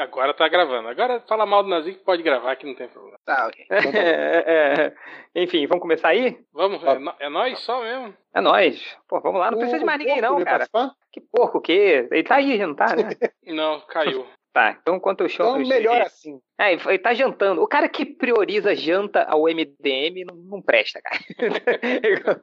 Agora tá gravando. Agora fala mal do Nazik que pode gravar, que não tem problema. Tá, ok. É, é, enfim, vamos começar aí? Vamos, é, no- é nós só mesmo. É nóis. Pô, vamos lá, não precisa de mais ninguém não, cara. Que porco o quê? Ele tá aí, não tá, né? Não, caiu. Tá, então enquanto eu choro... Então, melhor assim. É, ele tá jantando. O cara que prioriza janta ao MDM não, não presta, cara.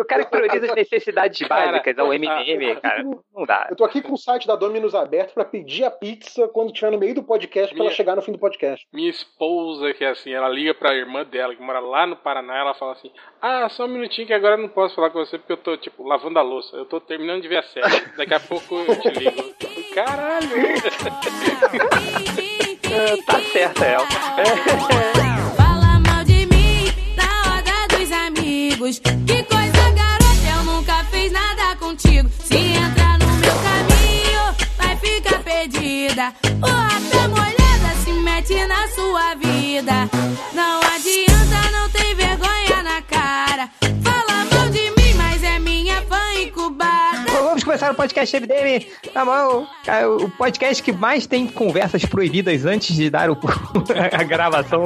o cara que prioriza as necessidades Cara, básicas ao MDM, cara, não dá. Eu tô aqui com o site da Dominus aberto pra pedir a pizza quando estiver no meio do podcast pra Minha- ela chegar no fim do podcast. Minha esposa, que é assim, ela liga pra irmã dela, que mora lá no Paraná, ela fala assim: Ah, só um minutinho que agora eu não posso falar com você porque eu tô, tipo, lavando a louça. Eu tô terminando de ver a série. Daqui a pouco eu te ligo. Caralho! É, tá certa ela. Fala mal de mim na roda dos amigos. Que coisa, garota, eu nunca fiz nada contigo. Se entrar no meu caminho, vai ficar perdida. O rap molhada se mete na sua vida. Não adianta, não tem vergonha começar o podcast MDM. Tá bom? Cara, O podcast que mais tem conversas proibidas antes de dar o- a gravação.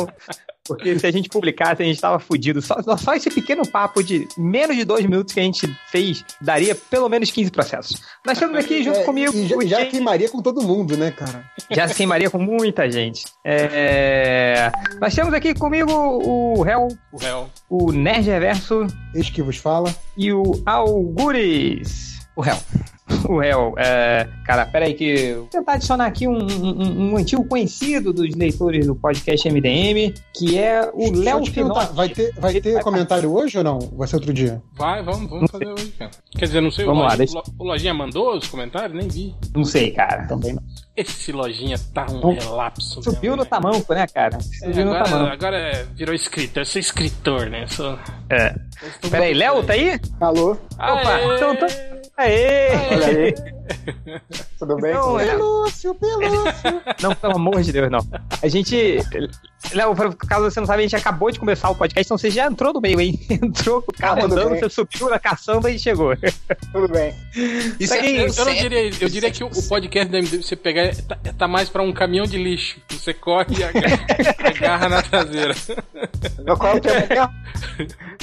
Porque se a gente publicasse, a gente tava fudido. Só, só esse pequeno papo de menos de dois minutos que a gente fez daria pelo menos 15 processos. Nós temos aqui junto É, comigo e já, o já queimaria com todo mundo, né, cara? Já se queimaria com muita gente. É... Nós temos aqui comigo o Hel, O réu. o Nerd Reverso Este que vos fala. e o Algures. O Hel. O Hel. É... Cara, peraí que... Vou tentar adicionar aqui um, um- um antigo conhecido dos leitores do podcast MDM, que é o eu Léo perguntar, Finocchi. vai ter, vai ter vai comentário hoje ou não? Vai ser outro dia? Vai, vamos, vamos fazer hoje, cara. Quer dizer, não sei, Vamos o, lá, Lojinha, deixa- o Lojinha mandou os comentários? Nem vi. Não sei, cara. Também não. Esse Lojinha tá um Bom, relapso. Subiu mesmo, no né? tamanco, né, cara? É, Subiu no agora, tamanco. agora é- virou escritor, eu sou escritor, né? Sou... É. Peraí, Léo, tá aí? Alô? Opa, Aê! então tá... Aê! Olha aí. Tudo bem? Não, é-? Pelúcio, Pelúcio. Não, pelo amor de Deus, não. A gente. Léo, por caso você não sabe, a gente acabou de começar o podcast, então você já entrou no meio aí. Entrou com o carro Ah, tudo andando, bem. você subiu na caçamba e chegou. Tudo bem. Isso é, Eu, eu isso não diria isso. Eu diria que o, podcast da MD, você pegar, tá, tá mais pra um caminhão de lixo. Você corre e agarra, agarra na traseira. Qual é o tema?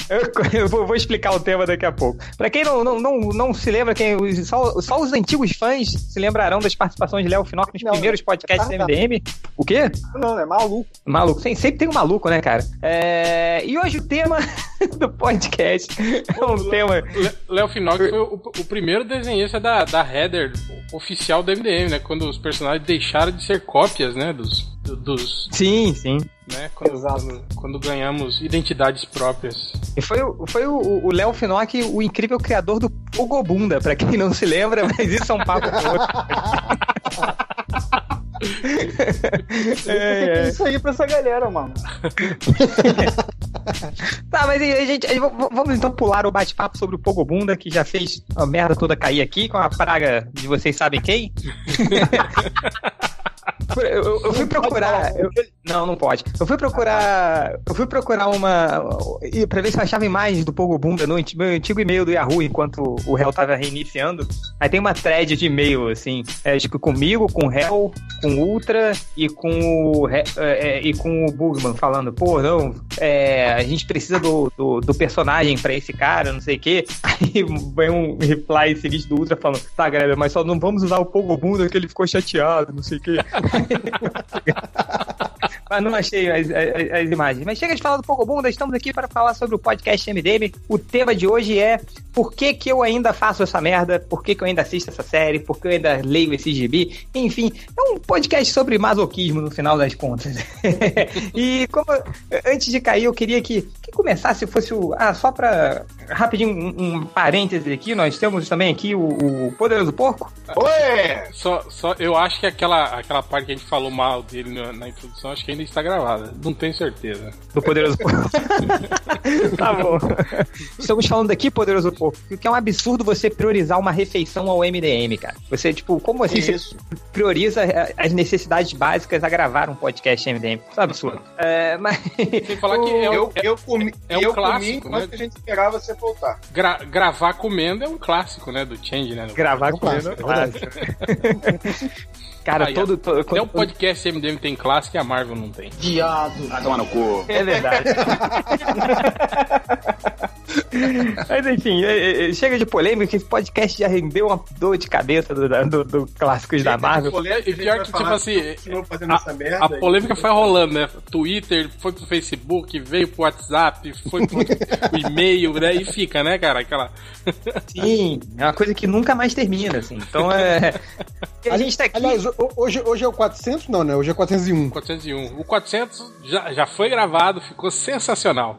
Eu, eu vou, explicar o tema daqui a pouco. Pra quem não, não, não, não se lembra, quem, só, só os antigos fãs se lembrarão das participações de Léo Finoc nos Não, primeiros podcasts é do MDM. O quê? Não, é maluco. Maluco. Sempre tem um maluco, né, cara? É, E hoje o tema do podcast é um tema. Léo Finox foi o, o primeiro desenhista da, da header oficial do MDM, né? Quando os personagens deixaram de ser cópias, né? Dos. do- dos Sim, sim. Né? Quando, Exato. quando, ganhamos identidades próprias. E foi, o- foi o Léo Finoc, o incrível criador do Pogobunda, pra quem não se lembra, mas isso é um papo. É, é. isso aí pra essa galera, mano. Tá, mas aí, gente, v- v- vamos então pular o bate-papo sobre o Pogobunda, que já fez a merda toda cair aqui, com a praga de vocês sabem quem. Eu, eu- eu fui procurar. eu- não, não pode. Eu fui procurar. Eu fui procurar uma. Pra ver se eu achava imagens do Pogobunda no meu antigo e-mail do Yahoo enquanto o réu tava reiniciando. Aí tem uma thread de e-mail, assim. É, tipo, comigo, com o réu, com o Ultra e com o. É, é, e com o Bugman falando, pô, não, é, a gente precisa do, do, do personagem pra esse cara, não sei o quê. Aí vem um reply seguinte do Ultra falando, tá, galera, mas só não vamos usar o Pogobunda que ele ficou chateado, não sei o quê. Mas não achei as, as- as imagens. Mas chega de falar do Pogobunda, estamos aqui para falar sobre o podcast MDM. O tema de hoje é por que, que eu ainda faço essa merda, por que, que eu ainda assisto essa série, por que eu ainda leio esse gibi. Enfim, é um podcast sobre masoquismo no final das contas. e como antes de cair, eu queria que, que começasse, fosse o. Ah, só para rapidinho um, um parêntese aqui, nós temos também aqui o, o Poderoso Porco. Oi! Só, só, eu acho que aquela, aquela parte que a gente falou mal dele na, na introdução, acho que ainda está gravada. Não tenho certeza. Do Poderoso Porco. tá bom. Estamos falando aqui, Poderoso Porco, que é um absurdo você priorizar uma refeição ao MDM, cara. Você, tipo, como assim você Isso. prioriza eh, as necessidades básicas a gravar um podcast MDM? Isso é um absurdo. É, mas. Sem falar que é, Eu, um- eu comi, é um eu clássico, comi né? a gente esperava você voltar. gra- gravar comendo é um clássico, né? Do Change, né? Gravar É um com clássico. Cara, Aí, todo. todo Até o podcast MDM tem classe que a Marvel não tem. Vai tomar no cu. É verdade. Mas enfim, é, é, chega de polêmica, esse podcast já rendeu uma dor de cabeça do, do, do clássicos da Marvel. E pior que, tipo assim, a, a polêmica foi rolando, né? Twitter, foi pro Facebook, veio pro WhatsApp, foi pro, pro e-mail, né? E fica, né, cara? Aquela. Sim, é uma coisa que nunca mais termina, assim. Então é. A gente tá aqui. Aliás, ho- hoje, hoje é o 400? Não, né? Hoje é 401. 401. O 400 já, já foi gravado, ficou sensacional.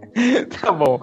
tá bom.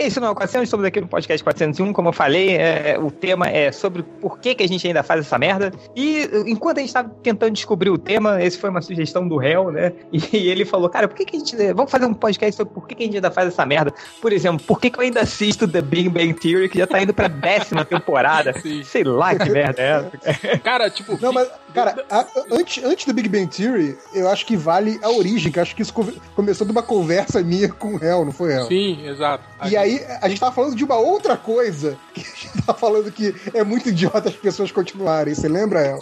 Esse não é o 400, estamos aqui no podcast 401, como eu falei, é, o tema é sobre por que, que a gente ainda faz essa merda. E enquanto a gente estava tentando descobrir o tema, esse foi uma sugestão do réu, né? E ele falou, cara, por que, que a gente. Vamos fazer um podcast sobre por que, que a gente ainda faz essa merda? Por exemplo, por que, que eu ainda assisto The Big Bang Theory, que já tá indo pra décima temporada? Sim. Sei lá que merda é essa. Cara, tipo. Não, mas, cara, a- antes, antes do Big Bang Theory, eu acho que vale a origem, que eu acho que isso co- começou de uma conversa minha com o Hel, não foi Hel? Sim, exato. E aí, a gente tava falando de uma outra coisa, que a gente tava falando que é muito idiota as pessoas continuarem, você lembra, El?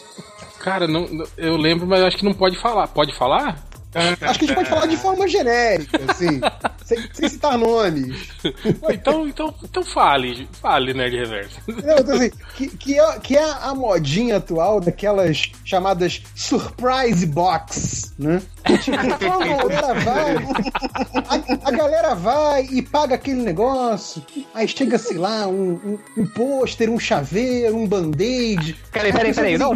Cara, não, não- eu lembro, mas acho que não pode falar. Pode falar? Acho que a gente pode falar de forma genérica, assim, sem, sem citar nomes. Então, então, então fale, fale, Nerd Reverso. Não, então, assim, que, que, é, que é a modinha atual daquelas chamadas surprise box, né? Tipo, a galera vai, a, a galera vai e paga aquele negócio, aí chega, sei lá, um, um, um pôster, um chaveiro, um band-aid. Peraí, peraí, peraí. Não,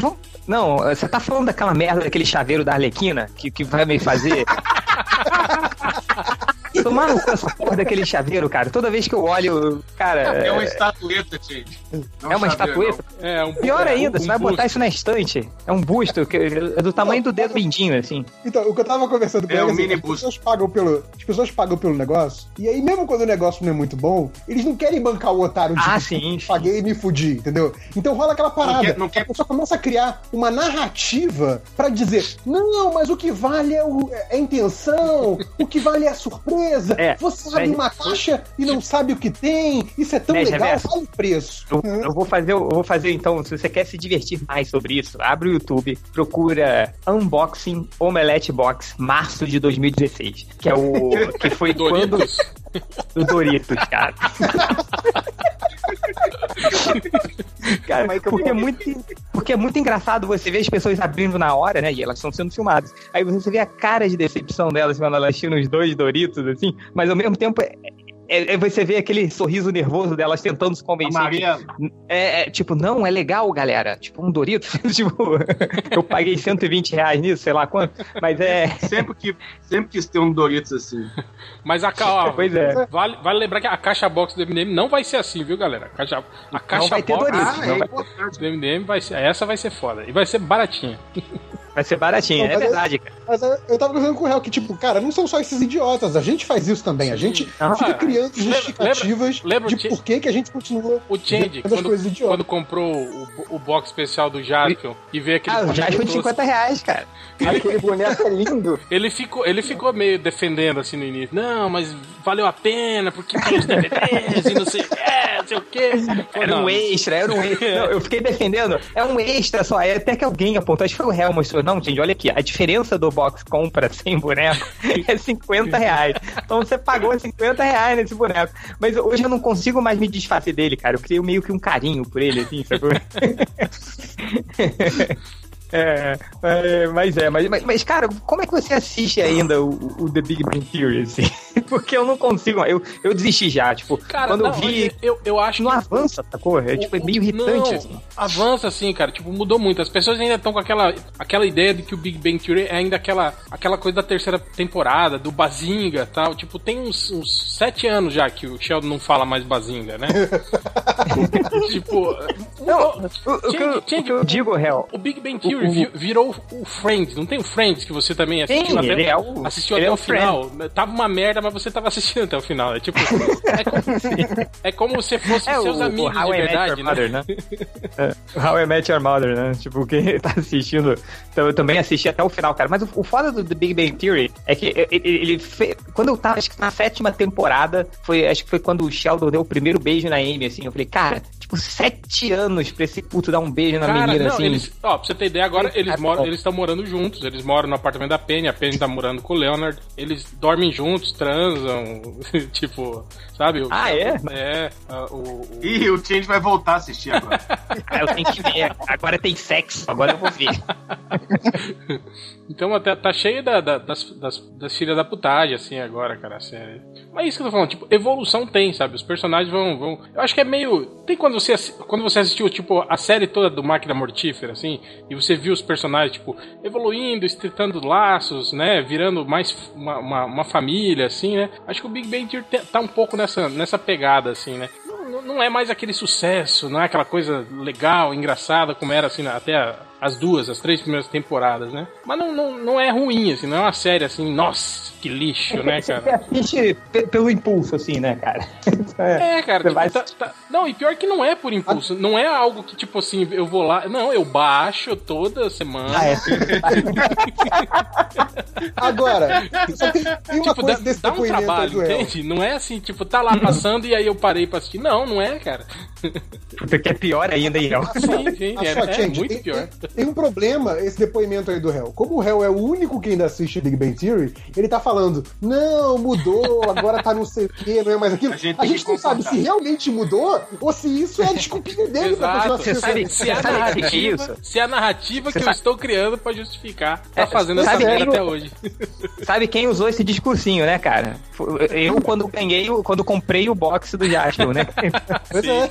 não, você tá falando daquela merda daquele chaveiro da Arlequina que, que vai me fazer. Tomar no cu essa porra daquele chaveiro, cara. Toda vez que eu olho, cara. É uma estatueta, gente. Não É uma chaveiro, estatueta? É, um, Pior é, ainda, um você vai botar busto. isso na estante. É um busto, que é do tamanho do dedo mindinho, assim. Então, o que eu tava conversando com É ele, um assim, mini as boost. pessoas pagam pelo, as pessoas pagam pelo negócio, e aí mesmo quando o negócio não é muito bom, eles não querem bancar o otário de Ah, tipo, sim, sim. paguei e me fudi, entendeu? Então rola aquela parada. quer- não quer- A pessoa começa a criar uma narrativa pra dizer: não, mas o que vale é, o- é a intenção, o que vale é a surpresa. É, Você abre uma caixa e não sabe o que tem. Isso é tão Né, legal, vale o preço. Eu, eu vou fazer, eu vou fazer então, se você quer se divertir mais sobre isso, abre o YouTube, procura Unboxing Omelette Box março de 2016, que é o que foi quando Doritos. do Doritos, cara. cara, porque é muito porque é muito engraçado você ver as pessoas abrindo na hora, né? E elas estão sendo filmadas. Aí você vê a cara de decepção delas quando elas tiram os dois Doritos, assim, mas ao mesmo tempo é- é- é- você vê aquele sorriso nervoso delas tentando se convencer. que- Amarelo. é, é, tipo, não, é legal, galera. Tipo, um Dorito. tipo, eu paguei 120 reais nisso, sei lá quanto. Mas é. Sempre, que, sempre quis ter um Doritos assim. Mas a, ca- ó, Pois é. vale, vale lembrar que a caixa box do MDM não vai ser assim, viu, galera? A caixa, a caixa vai ter box Doritos, Ah, não é vai- importante. do MDM vai ser. Essa vai ser foda. E vai ser baratinha. Vai ser baratinho. Não, É verdade, cara. Mas eu, tava conversando com o Real que, tipo, cara, não são só esses idiotas, a gente faz isso também. A gente Ah, fica criando justificativas lembra- lembra de por que, que a gente continua O Change, quando, quando comprou o, o box especial do Jaspion e veio aquele. Ah, o foi de doce, 50 reais, cara. Aquele boneco é lindo. Ele ficou, ele ficou meio defendendo assim no início. Não, mas valeu a pena, porque tem os DVDs e não sei o que, não sei o que. Era um extra, era um extra. Não, eu fiquei defendendo. É um extra só. É até que alguém apontou, acho que foi o Real Não, gente, olha aqui. A diferença do box compra sem boneco é 50 reais. Então você pagou 50 reais nesse boneco. Mas hoje eu não consigo mais me desfazer dele, cara. Eu criei meio que um carinho por ele, assim, sabe? É, é, mas é, mas, mas, mas, cara, como é que você assiste ainda o, o The Big Bang Theory, assim? Porque eu não consigo, eu, eu desisti já, tipo, Cara, quando não, eu vi, eu, eu acho não que avança, sacou? É, tipo, é meio irritante, Não, assim. Avança assim, cara. Tipo, mudou muito. As pessoas ainda estão com aquela, aquela ideia de que o Big Bang Theory é ainda aquela, aquela coisa da terceira temporada, do Bazinga tal. Tipo, tem uns, uns sete anos já que o Sheldon não fala mais Bazinga, né? tipo. Não, o, o que eu, Change- o que eu digo, Hel, o Big Bang Theory o- o- vi- virou o Friends, não tem o Friends que você também assistiu Sim, até, é o- assistiu até é o o final. Tava uma merda, mas você tava assistindo até o final. É tipo, é como, é como se fosse é seus o, amigos o de verdade, Your Mother, né? É, How I Met Your Mother, né? Tipo, quem tá assistindo. Então, eu também assisti até o final, cara. Mas o, o foda do The Big Bang Theory é que ele, ele fe- Quando eu tava, acho que na sétima temporada, foi, acho que foi quando o Sheldon deu o primeiro beijo na Amy, assim. Eu falei, cara, tipo, sete anos pra esse puto dar um beijo na Cara, menina, não, assim. eles, ó, pra você ter ideia, agora eles moram, eles estão morando juntos, eles moram no apartamento da Penny, a Penny tá morando com o Leonard, eles dormem juntos, transam, tipo, sabe? O- Ah, é? É, o, o- Ih, o Change vai voltar a assistir agora. Ah, eu tenho que ver. Agora tem sexo, agora eu vou ver. Então até tá cheio da- da- das, das, das filhas da putagem, assim, agora, cara, a série. Mas é isso que eu tô falando, tipo, evolução tem, sabe? Os personagens vão. vão... Eu acho que é meio. Tem quando você, quando você assistiu, tipo, a série toda do Máquina Mortífera, assim, e você viu os personagens, tipo, evoluindo, estritando laços, né? Virando mais uma, uma, uma família, assim, né? Acho que o Big Bang Theory tá um pouco nessa, nessa pegada, assim, né? Não- Não, não é mais aquele sucesso, não é aquela coisa legal, engraçada, como era assim, até a- as duas, as três primeiras temporadas, né? Mas não, não, não é ruim, assim, não é uma série assim, nossa, que lixo, né, Você cara? assiste pe- pelo impulso, assim, né, cara? É. É, cara, Você tipo, vai- tá- tá- não, e pior que não é por impulso, não é algo que, tipo assim, eu vou lá, não, eu baixo toda semana. Ah, é. Agora, só tem, tem uma Tipo, dá, coisa desse dá um trabalho, entende? Não é assim, tipo, tá lá passando e aí eu parei pra assistir. Não, não é, cara. Puta, que é pior ainda, hein, El? Sim, sim, é, é gente, muito tem, pior. Tem, tem um problema esse depoimento aí do réu. Como o réu é o único que ainda assiste Big Bang Theory, ele tá falando, não, mudou, agora tá não sei o que, não é mais aquilo. A A gente gente, tem que não sabe se realmente mudou ou se isso é a desculpinha dele pra continuar Exato, Você assistindo. sabe- se a é narrativa, se a narrativa que eu sabe- estou criando pra justificar tá É, fazendo essa merda até hoje. Sabe quem usou esse discursinho, né, cara? Eu, quando ganhei, o- quando comprei o box do Jasper, né? Pois é.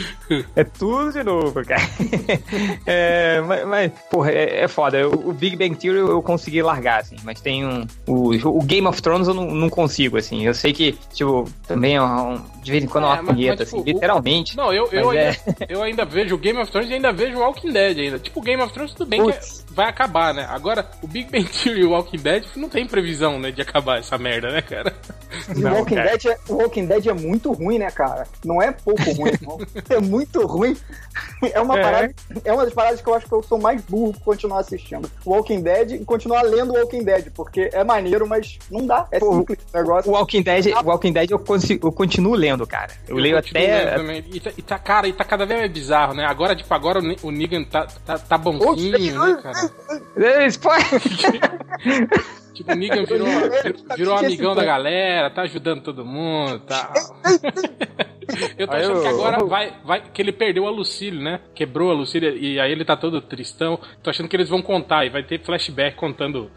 É tudo de novo, cara. É, mas, mas, porra, é, é foda. O, o Big Bang Theory eu, consegui largar, assim, mas tem um. O, o Game of Thrones eu não, não consigo, assim. Eu sei que, tipo, também é um, de vez em quando é É, uma punheta, assim, tipo, o- literalmente. Não, eu, eu, é. ainda, eu ainda vejo o Game of Thrones e ainda vejo o Walking Dead ainda. Tipo, o Game of Thrones tudo bem que Putz. é- vai acabar, né? Agora, o Big Bang Theory e o Walking Dead não tem previsão, né, de acabar essa merda, né, cara? E Não, o, Walking cara. Dead é, o Walking Dead é muito ruim, né, cara? Não é pouco ruim, não. É muito ruim. É uma, É. Parada, é uma das paradas que eu acho que eu sou mais burro por continuar assistindo. Walking Dead e continuar lendo o Walking Dead, porque é maneiro, mas não dá. É Pô, simples o negócio. O Walking Dead, Walking Dead eu, consigo, eu continuo lendo, cara. Eu, leio continuo lendo até. E tá, e tá, cara, e tá cada vez mais bizarro, né? Agora, tipo, agora o, Negan tá, tá, tá bonzinho, né, cara? É, spoiler! Tipo, o Negan virou, virou amigão da galera, tá ajudando todo mundo, tá. Eu tô Aí achando eu- que agora vai, vai. Que ele perdeu a Lucille, né? Quebrou a Lucille e aí ele tá todo tristão. Tô achando que eles vão contar e vai ter flashback contando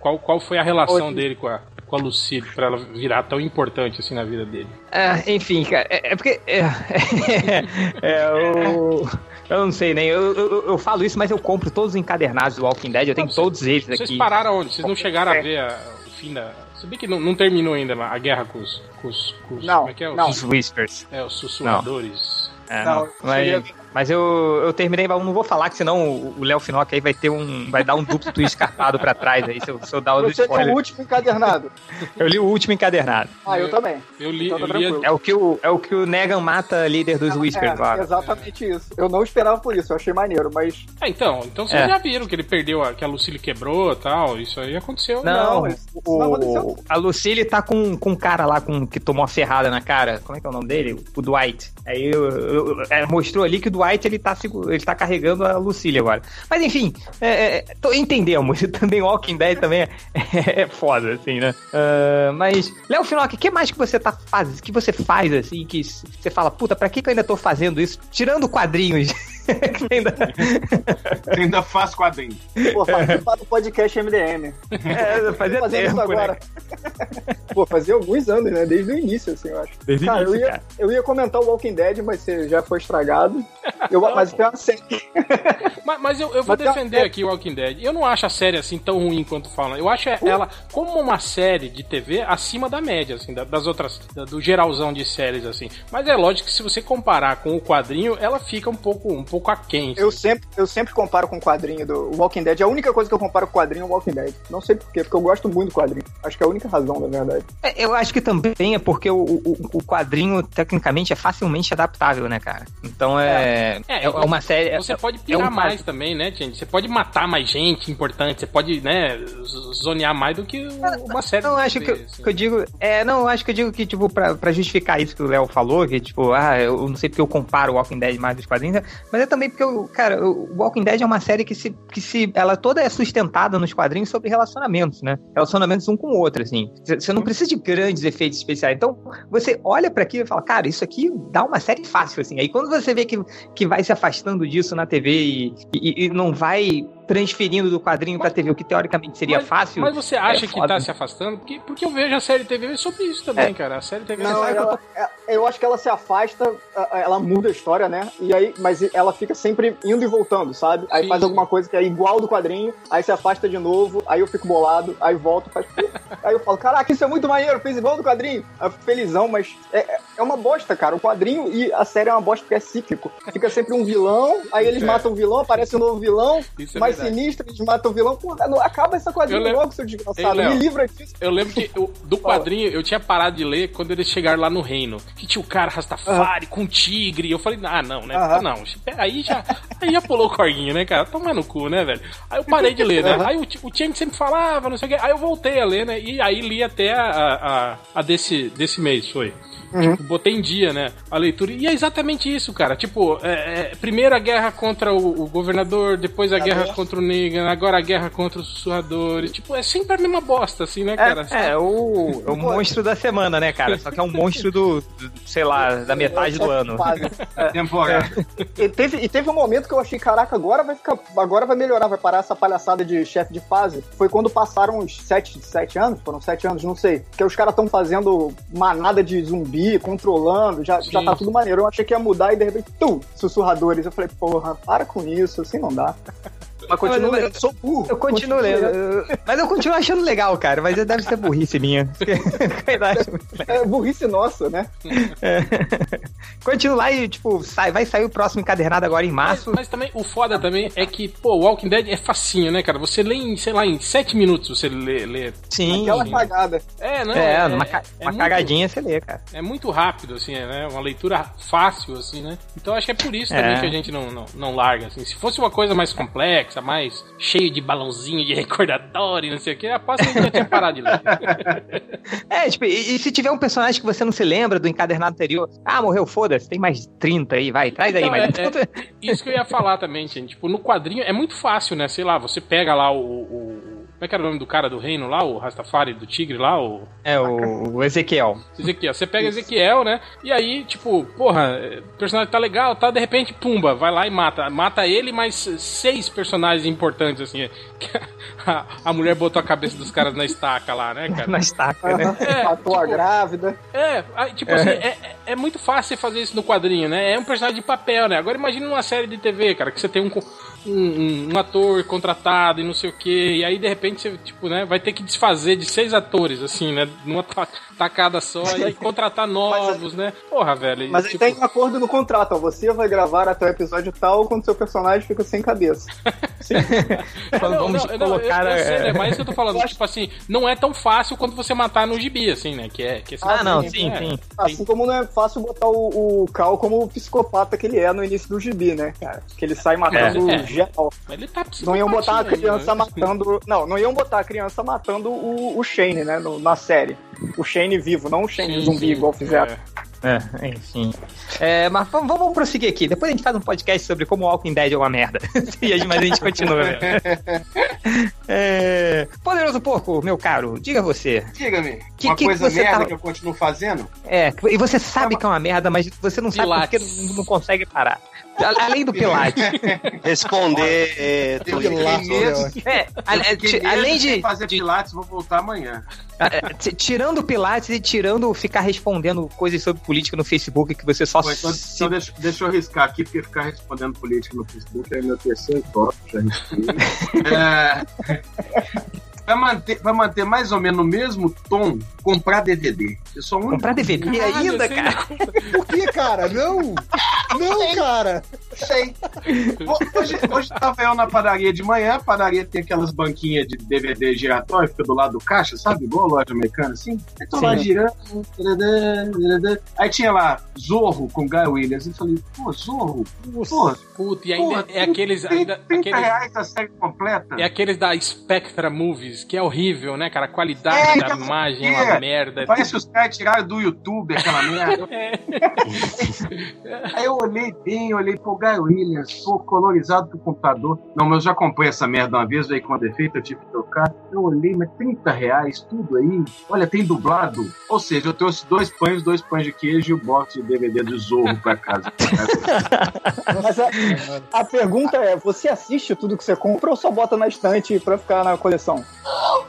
qual, qual foi a relação Hoje. dele com a, com a Lucille pra ela virar tão importante assim na vida dele. É, enfim, cara, é, é porque. É, é, o- eu não sei nem. Eu, eu, eu falo isso, mas eu compro todos os encadernados do Walking Dead. Eu tenho Não, todos eles Vocês aqui. pararam onde? Vocês não chegaram a É. ver a- o fim da. Se bem que não, não terminou ainda a guerra com os. Com os, com os Não, como é que é? Os, não. Os Whispers. É, os sussurradores. É, Não, não. Mas, cheguei mas eu, eu terminei, mas eu não vou falar, que senão o Léo Finock aí vai ter um. Vai dar um duplo twist carpado pra trás aí, se eu, se eu dar o Você é o spoiler. último encadernado. Eu li o último encadernado. Ah, eu também. Eu li, Então tá eu li. É o que o, é o, que o Negan mata líder dos Whispers É, lá. exatamente isso. Eu não esperava por isso, eu achei maneiro, mas. Ah, então, então vocês É. já viram que ele perdeu, a, que a Lucille quebrou e tal. Isso aí aconteceu. Não, Não, isso não o, aconteceu. a Lucille tá com, com um cara lá com, que tomou uma ferrada na cara. Como é que é o nome dele? O Dwight. Aí eu- eu- é, mostrou ali que o Dwight ele tá, ele tá carregando a Lucille agora. Mas enfim, é, é, tô, entendemos. Também Walking Dead também é, é foda, assim, né? Ah, mas, Léo Finock, o que mais que você tá faz, que você faz, assim, que você fala, puta, pra que, que eu ainda tô fazendo isso? Tirando quadrinhos. que ainda, Ainda faz quadrinho. Pô, participar do podcast MDM. é, fazia fazendo isso tempo, né? agora. Pô, fazia alguns anos, né? Desde o início, assim, eu acho. Desde o cara, início, eu ia, cara. eu ia comentar o Walking Dead, mas você já foi estragado. Eu, mas tem uma série. Mas, mas eu, eu vou Mas defender aqui o Walking Dead. Eu não acho a série assim tão ruim quanto falam. Eu acho ela como uma série de TV acima da média, assim, da- das outras, do geralzão de séries, assim. Mas é lógico que se você comparar com o quadrinho, ela fica um pouco, um pouco aquém. Eu sempre, eu sempre comparo com o quadrinho do Walking Dead. A única coisa que eu comparo com o quadrinho é o Walking Dead. Não sei porquê, porque eu gosto muito do quadrinho. Acho que é a única razão, na verdade. É, Eu acho que também é porque o, o, o quadrinho, tecnicamente, é facilmente adaptável, né, cara? Então é. É, É, uma série. é- Você pode é pirar um mais quadro- também, né, gente? Você pode matar mais gente importante, você pode, né, zonear mais do que uma série Não, de acho que, assim. que eu digo. É, não, acho que eu digo que, tipo, pra, pra justificar isso que o Léo falou, que, tipo, ah, eu não sei porque eu comparo o Walking Dead mais dos quadrinhos, mas também porque, cara, o Walking Dead é uma série que se, que se. Ela toda é sustentada nos quadrinhos sobre relacionamentos, né? Relacionamentos um com o outro, assim. Você não precisa de grandes efeitos especiais. Então, você olha pra aquilo e fala, cara, isso aqui dá uma série fácil, assim. Aí quando você vê que, que vai se afastando disso na TV e, e, e não vai transferindo do quadrinho pra TV, o que teoricamente seria mas, fácil. Mas você acha é que foda. tá se afastando? Porque, porque eu vejo a série TV sobre isso também, cara. A série TV Não, eu ela- é- eu acho que ela se afasta, ela muda a história, né? E aí, mas ela fica sempre indo e voltando, sabe? Aí Sim. faz alguma coisa que é igual do quadrinho, aí se afasta de novo, aí eu fico bolado, aí volto, faz. aí eu falo, caraca, isso é muito maneiro, fez igual do quadrinho. Aí eu fico felizão, mas é, é uma bosta, cara. O quadrinho e a série é uma bosta porque é cíclico. Fica sempre um vilão, aí eles É. matam o vilão, aparece um novo vilão, Isso é mais verdade. sinistro, eles matam o vilão. Pô, não, acaba essa quadrinho Eu lembro- logo, seu desgraçado. Me livra disso. Eu lembro que eu- do quadrinho eu tinha parado de ler quando eles chegaram lá no reino. Que tinha o cara Rastafari com tigre. Eu falei, ah, não, né? Aham. Não, aí já, aí já pulou o corguinho, né, cara? Toma no cu, né, velho? Aí eu parei de ler, né? Aham. Aí o, o Tiang sempre falava, não sei o quê. Aí eu voltei a ler, né? E aí li até a, a, a desse, desse mês, foi. Tipo, botei em dia, né? A leitura. E é exatamente isso, cara. Tipo, é, é, primeiro a guerra contra o, o governador, depois a guerra contra o Negan, agora a guerra contra os sussurradores. Tipo, é sempre a mesma bosta, assim, né, cara? É, o, é o monstro da semana, né, cara? Só que é um monstro do, do, sei lá, da metade do ano. Fase. Temporada. E teve, e teve um momento que eu achei, caraca, agora vai ficar. Agora vai melhorar, vai parar essa palhaçada de chefe de fase. Foi quando passaram uns sete, sete anos, foram sete anos, não sei. Que os caras estão fazendo manada de zumbi, controlando, já, já tá tudo maneiro. Eu achei que ia mudar e de repente, tum, sussurradores. Eu falei, porra, para com isso, assim não dá. Mas continua Mas- lendo, sou burro. Eu continuo lendo. eu- Mas eu continuo achando legal, cara. Mas deve ser burrice minha. Verdade. É burrice nossa, né? Continuo lá e, tipo, sai, vai sair o próximo encadernado agora em Mas, março. mas também, o foda também é que, pô, Walking Dead é facinho, né, cara? Você lê em, sei lá, em sete minutos você lê. lê. Sim. Aquela cagada. É, não. É, numa ca- é uma muito- cagadinha você lê, cara. É muito rápido, assim, né? Uma leitura fácil, assim, né? Então acho que é por isso também É. que a gente não, não, não larga, assim. Se fosse uma coisa mais complexa, mais cheio de balãozinho, de recordatório, não sei o que, aposto que gente já tinha parado de ler. É, tipo, e, e se tiver um personagem que você não se lembra do encadernado anterior, ah, morreu, foda-se, tem mais 30 aí, vai, traz aí, Então, mas. é- é- isso que eu ia falar também, gente. Tipo, no quadrinho é muito fácil, né? Sei lá, você pega lá o. o- como é que era o nome do cara do reino lá? O Rastafari do tigre lá? O. É, o, o Ezequiel. Ezequiel. Você pega Ezequiel, né? E aí, tipo, porra, o personagem tá legal, tá, de repente, pumba, vai lá e mata. Mata ele, mais seis personagens importantes, assim. A, a mulher botou a cabeça dos caras na estaca lá, né, cara? Na estaca, né? É, Matou a tipo, grávida. É, aí, tipo assim, é, é- é muito fácil você fazer isso no quadrinho, né? É um personagem de papel, né? Agora imagine uma série de TV, cara, que você tem um, um, um- ator contratado e não sei o quê, e aí de repente você, tipo, né, vai ter que desfazer de seis atores, assim, né? Numa tacada só e contratar novos, né? Porra, velho. Mas aí tipo, tem um acordo no contrato, ó. Você vai gravar até o episódio tal quando seu personagem fica sem cabeça. Quando não, vamos não, não, colocar. eu, eu sei, é, né? Mas isso que eu tô falando, tipo assim, não é tão fácil quanto você matar no gibi, assim, né? Que é, que é Ah, não, é, sim, é. sim. Assim como não é fácil botar o, o Cal como o psicopata que ele é no início do gibi, né, cara? Que ele sai matando É, é. geral. Mas ele tá Não iam botar a aí, criança né? matando. Não, não iam botar a criança matando o, o Shane, né? no- na série. O Shane vivo, não o Shane Sim, zumbi, sim, igual fizeram. é. É, enfim. É, mas vamos, vamos prosseguir aqui. Depois a gente faz um podcast sobre como Walking Dead é uma merda. mas a gente continua. né? É, Poderoso Porco, meu caro, diga você. Diga-me, Que- uma que coisa você merda tá- que eu continuo fazendo? É, e você sabe que é uma merda, mas você não sabe Pilates. porque não consegue parar. Além do Pilates. Responder é, meses, É, é, além de, fazer pilates, vou voltar amanhã. é, ti- tirando o Pilates e tirando ficar respondendo coisas sobre política no Facebook que você só Bom, então, se- então deixa, deixa eu riscar aqui, porque ficar respondendo política no Facebook é meu terceiro tópico, já risquei. É, Pra manter, pra manter mais ou menos no mesmo tom, comprar DVD. Eu sou um Comprar DVD Caralho, ainda, cara? Por que, cara? Não! Não, cara! sei. Hoje, hoje tava eu na padaria de manhã, a padaria tem aquelas banquinhas de DVD giratório, fica do lado do caixa, sabe? Igual a loja americana, assim. Aí tô lá Sim. girando. tadadã, tadadã. Aí tinha lá Zorro com Guy Williams. Eu falei, pô, Zorro? Pô, Puta, e ainda Pô, é aqueles. Ainda, 30 aqueles reais a série completa. é aqueles da Spectra Movies, que é horrível, né, cara? A qualidade É, da imagem é uma é. merda. Parece que os caras tiraram do YouTube aquela merda. Aí eu olhei bem, olhei pro Guy Williams, pô, colorizado pro computador. Não, mas eu já comprei essa merda uma vez, veio com defeito, eu tive que trocar. Eu olhei, mas 30 reais, tudo aí. Olha, tem dublado. Ou seja, eu trouxe dois pães, dois pães de queijo e o box de DVD do Zorro pra casa. Mas a, a pergunta é: você assiste tudo que você compra ou só bota na estante pra ficar na coleção?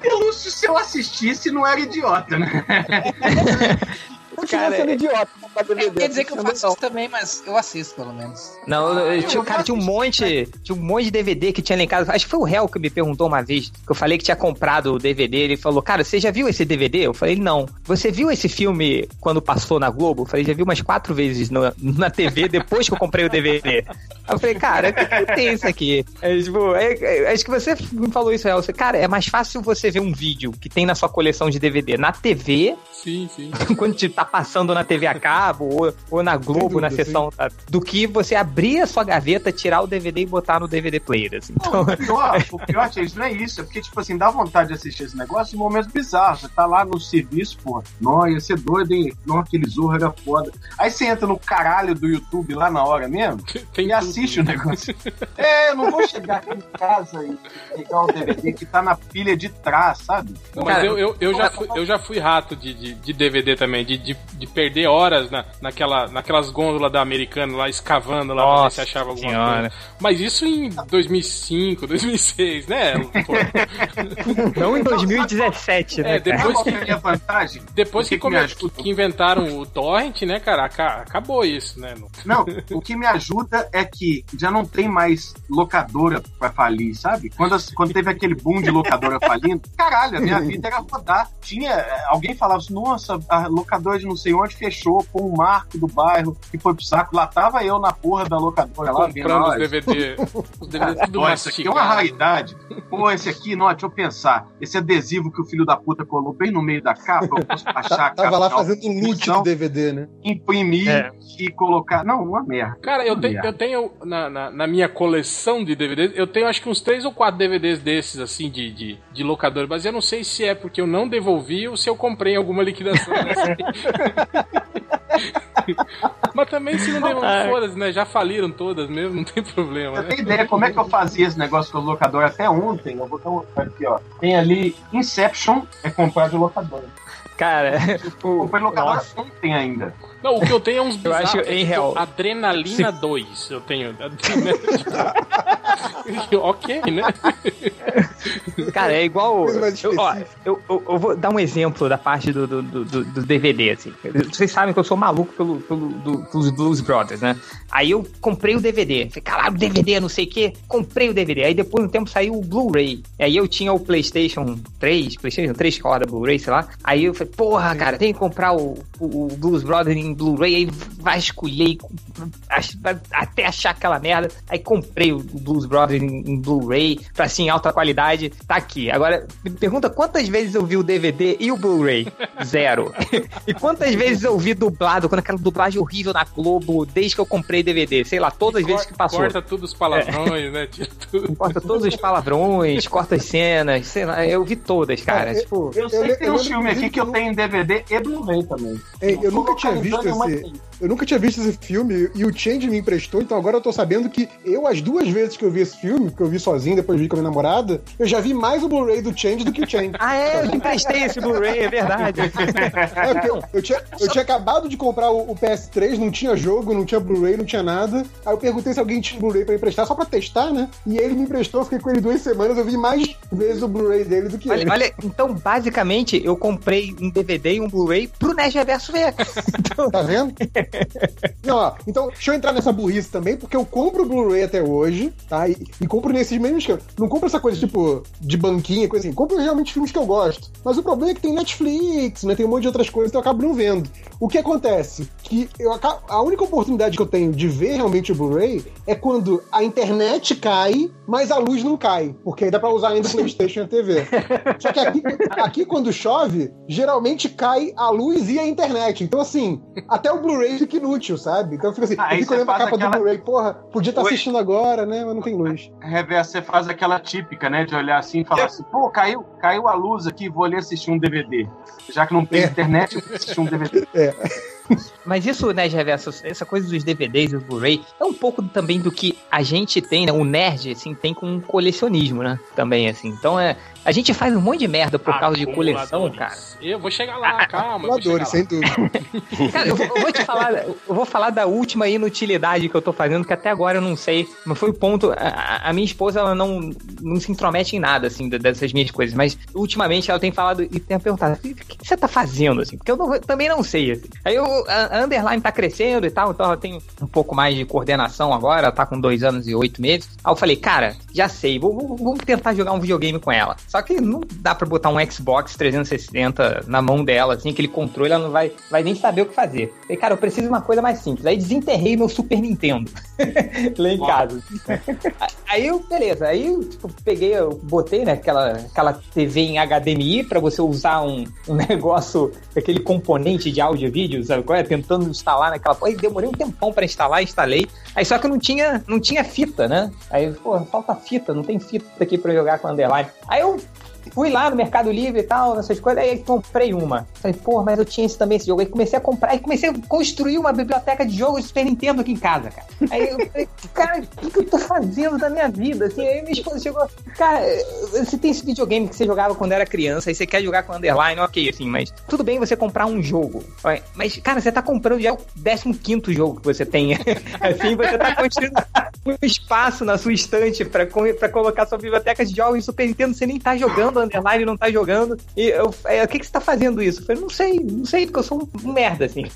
Pelúcio, se eu assistisse, não era idiota, né? Continua Cara, sendo idiota comprar DVD. Quer dizer que eu faço não. isso também, mas eu assisto pelo menos. Não, eu- eu tinha, eu cara, tinha um monte, tinha um monte de DVD que tinha lá em casa. Acho que foi o réu que me perguntou uma vez, que eu falei que tinha comprado o DVD. Ele falou, cara, você já viu esse DVD? Eu falei, não. Você viu esse filme quando passou na Globo? Eu falei, já vi umas quatro vezes no- na TV depois que eu comprei o DVD. Eu falei, cara, o que, que tem isso aqui? É, tipo, é- é- acho que você me falou isso, réu. Você, cara, é mais fácil você ver um vídeo que tem na sua coleção de DVD na TV Sim, sim. quando te tá passando na TV a cabo ou, ou na Globo, dúvida, na sessão, tá? do que você abrir a sua gaveta, tirar o DVD e botar no DVD player. assim. Então, O pior, o pior, gente, não é isso. É porque, tipo assim, dá vontade de assistir esse negócio em momentos bizarros. Você tá lá no serviço, pô. Não, ia ser doido, hein? Não, aquele zorro era foda. Aí você entra no caralho do YouTube lá na hora mesmo Tem e assiste o negócio. É, eu não vou chegar aqui em casa e pegar o DVD que tá na pilha de trás, sabe? Mas Cara, eu, eu, eu, já fui, eu já fui rato de, de, de DVD também, de, de, de perder horas na, naquela, naquelas gôndolas da Americana lá, escavando lá pra ver se Nossa achava alguma Senhora. coisa. Mas isso em 2005, 2006, né? Pô, não em 2017, né? É, depois que- que é a minha vantagem? depois que, que come- que inventaram o torrent, né, cara, aca- acabou isso, né? Não, o que me ajuda é que já não tem mais locadora pra falir, sabe? Quando, as- quando teve aquele boom de locadora falindo, caralho, a minha vida era rodar. Tinha. Alguém falava assim, nossa, a locadora de não sei onde fechou, com um marco do bairro que foi pro saco. Lá tava eu na porra da locadora lá, vendo, Comprando os DVD. Os DVD tudo Ó, isso aqui é uma mastigado. raridade. Pô, esse aqui, não, deixa eu pensar. Esse adesivo que o filho da puta colou bem no meio da capa, eu posso achar a Tava capa lá da fazendo um loot do DVD, né? imprimir É. e colocar. Não, uma merda. Cara, eu tenho, merda. eu tenho na, na, na minha coleção de DVDs, eu tenho acho que uns três ou quatro DVDs desses, assim, de, de, de locador, mas eu não sei se é porque eu não devolvi ou se eu comprei em alguma liquidação. dessa. Mas também se não devolver, foda-se, né? Já faliram todas mesmo, não tem problema, Eu né? tenho ideia como é que eu fazia esse negócio com os locadores até ontem. Eu vou dar um aqui, ó. Tem ali Inception, é comprar de locadora. Cara, o, Comprei locadora nossa, ontem ainda. Não, o que eu tenho é uns Eu acho, bizarros, em tipo, real, Adrenalina 2, eu tenho. ok, né? cara, é igual. Eu, ó, eu, eu- eu vou dar um exemplo da parte do, do, do, do- do DVD, assim. Vocês sabem que eu sou maluco pelo, pelo, do- pelos Blues Brothers, né? Aí eu comprei o DVD. Falei, caralho, DVD, não sei o quê. Comprei o DVD. Aí depois de um tempo saiu o Blu-ray. Aí eu tinha o PlayStation 3, PlayStation 3 que roda Blu-ray, sei lá. Aí eu falei, porra, cara, tem que comprar o, o, o Blues Brothers em Blu-ray. Aí vasculhei até achar aquela merda. Aí comprei o Blues Brothers em, em Blu-ray, pra assim, alta qualidade. Tá aqui. Agora, me pergunta quantas vezes eu vi o DVD e o Blu-ray? Zero. e quantas vezes eu vi dublado, quando aquela dublagem horrível na Globo, desde que eu comprei DVD? Sei lá, todas as vezes que passou. Corta tudo os palavrões, né? Tira tudo. Corta todos os palavrões, corta as cenas, sei lá, eu vi todas, cara. É, tipo, Eu sei Eu que le- tem lembro, filmes aqui que eu que tenho em DVD e Blu-ray também. Ei, eu nunca tinha visto esse. uma- Eu nunca tinha visto esse filme e o Change me emprestou, então agora eu tô sabendo que eu, as duas vezes que eu vi esse filme, que eu vi sozinho, depois vi com a minha namorada, eu já vi mais o Blu-ray do Change do que o Change. ah, é, eu te emprestei esse Blu-ray, é verdade. É, porque eu, eu tinha, eu tinha acabado de comprar o, o PS3, não tinha jogo, não tinha Blu-ray, não tinha nada. Aí eu perguntei se alguém tinha Blu-ray pra emprestar, só pra testar, né? E ele me emprestou, fiquei com ele duas semanas, eu vi mais vezes o Blu-ray dele do que ele. Olha, olha, então, basicamente, eu comprei um DVD e um Bluray pro Nerd Reverso ver. Então, Tá vendo? Não, ó, então, deixa eu entrar nessa burrice também, porque eu compro o Blu-ray até hoje, tá? E, e compro nesses mesmos. Não compro essa coisa tipo de banquinha, coisa assim. Compro realmente filmes que eu gosto. Mas o problema é que tem Netflix, né? Tem um monte de outras coisas, então eu acabo não vendo. O que acontece? Que eu acabo, a única oportunidade que eu tenho de ver realmente o Blu-ray é quando a internet cai, mas a luz não cai. Porque aí dá pra usar ainda o PlayStation e a TV. Só que aqui, aqui, quando chove, geralmente cai a luz e a internet. Então, assim, até o Blu-ray fica inútil, sabe? Então eu fico assim, Ah, eu fico olhando a capa aquela- do Blu-ray, porra, podia estar Oi. assistindo agora, né? Mas não tem luz. Reverso, você faz aquela típica, né? De olhar assim e falar assim, pô, caiu, caiu a luz aqui, vou ali assistir um DVD. Já que não tem É. internet, eu vou assistir um DVD. Mas isso, né, Reverso, essa coisa dos DVDs e do Blu-ray é um pouco também do que a gente tem, né? O nerd, assim, tem com colecionismo, né? Também, assim. Então é. A gente faz um monte de merda por causa de coleção, cara. Eu vou chegar lá, calma. eu vou chegar Acumuladores, sem dúvida. Cara, eu, vou- eu vou te falar, eu vou falar da última inutilidade que eu tô fazendo, que até agora eu não sei, mas foi o ponto. A, a minha esposa, ela não, não se intromete em nada, assim, dessas minhas coisas, mas ultimamente ela tem falado e tem perguntado: o que, que você tá fazendo, assim? Porque eu não- eu também não sei, assim. Aí eu, a, a Underline tá crescendo e tal, então ela tem um pouco mais de coordenação agora, ela tá com dois anos e oito meses. Aí eu falei, cara, já sei, vou, vou- vamos tentar jogar um videogame com ela. Só que não dá pra botar um Xbox 360 na mão dela, assim, aquele controle, ela não vai, vai nem saber o que fazer. Falei, cara, eu preciso de uma coisa mais simples. Aí desenterrei meu Super Nintendo lá em casa. Aí eu, beleza, aí eu tipo, peguei, eu botei, né, aquela, aquela TV em HDMI pra você usar um, um negócio, aquele componente de áudio e vídeo, sabe qual é? Tentando instalar naquela. Aí demorei um tempão pra instalar, instalei. Aí só que não tinha, não tinha fita, né? Aí, pô, falta fita, não tem fita aqui pra jogar com a Underline. Aí eu fui lá no Mercado Livre e tal, essas coisas, aí comprei uma. Falei, pô, mas eu tinha esse, também esse jogo. Aí comecei a comprar e comecei a construir uma biblioteca de jogos de Super Nintendo aqui em casa, cara. Aí eu falei, cara, o que, que eu tô fazendo da minha vida? Assim, aí minha esposa chegou, cara, você tem esse videogame que você jogava quando era criança, aí você quer jogar com Underline, ok, assim, mas tudo bem você comprar um jogo. Mas, cara, você tá comprando já o 15 jogo que você tem. assim, você tá construindo um espaço na sua estante pra, pra colocar sua biblioteca de jogos Super Nintendo, você nem tá jogando underline, não tá jogando. E eu, é, o que que você tá fazendo isso? Eu falei, não sei, não sei, porque eu sou um, merda, assim.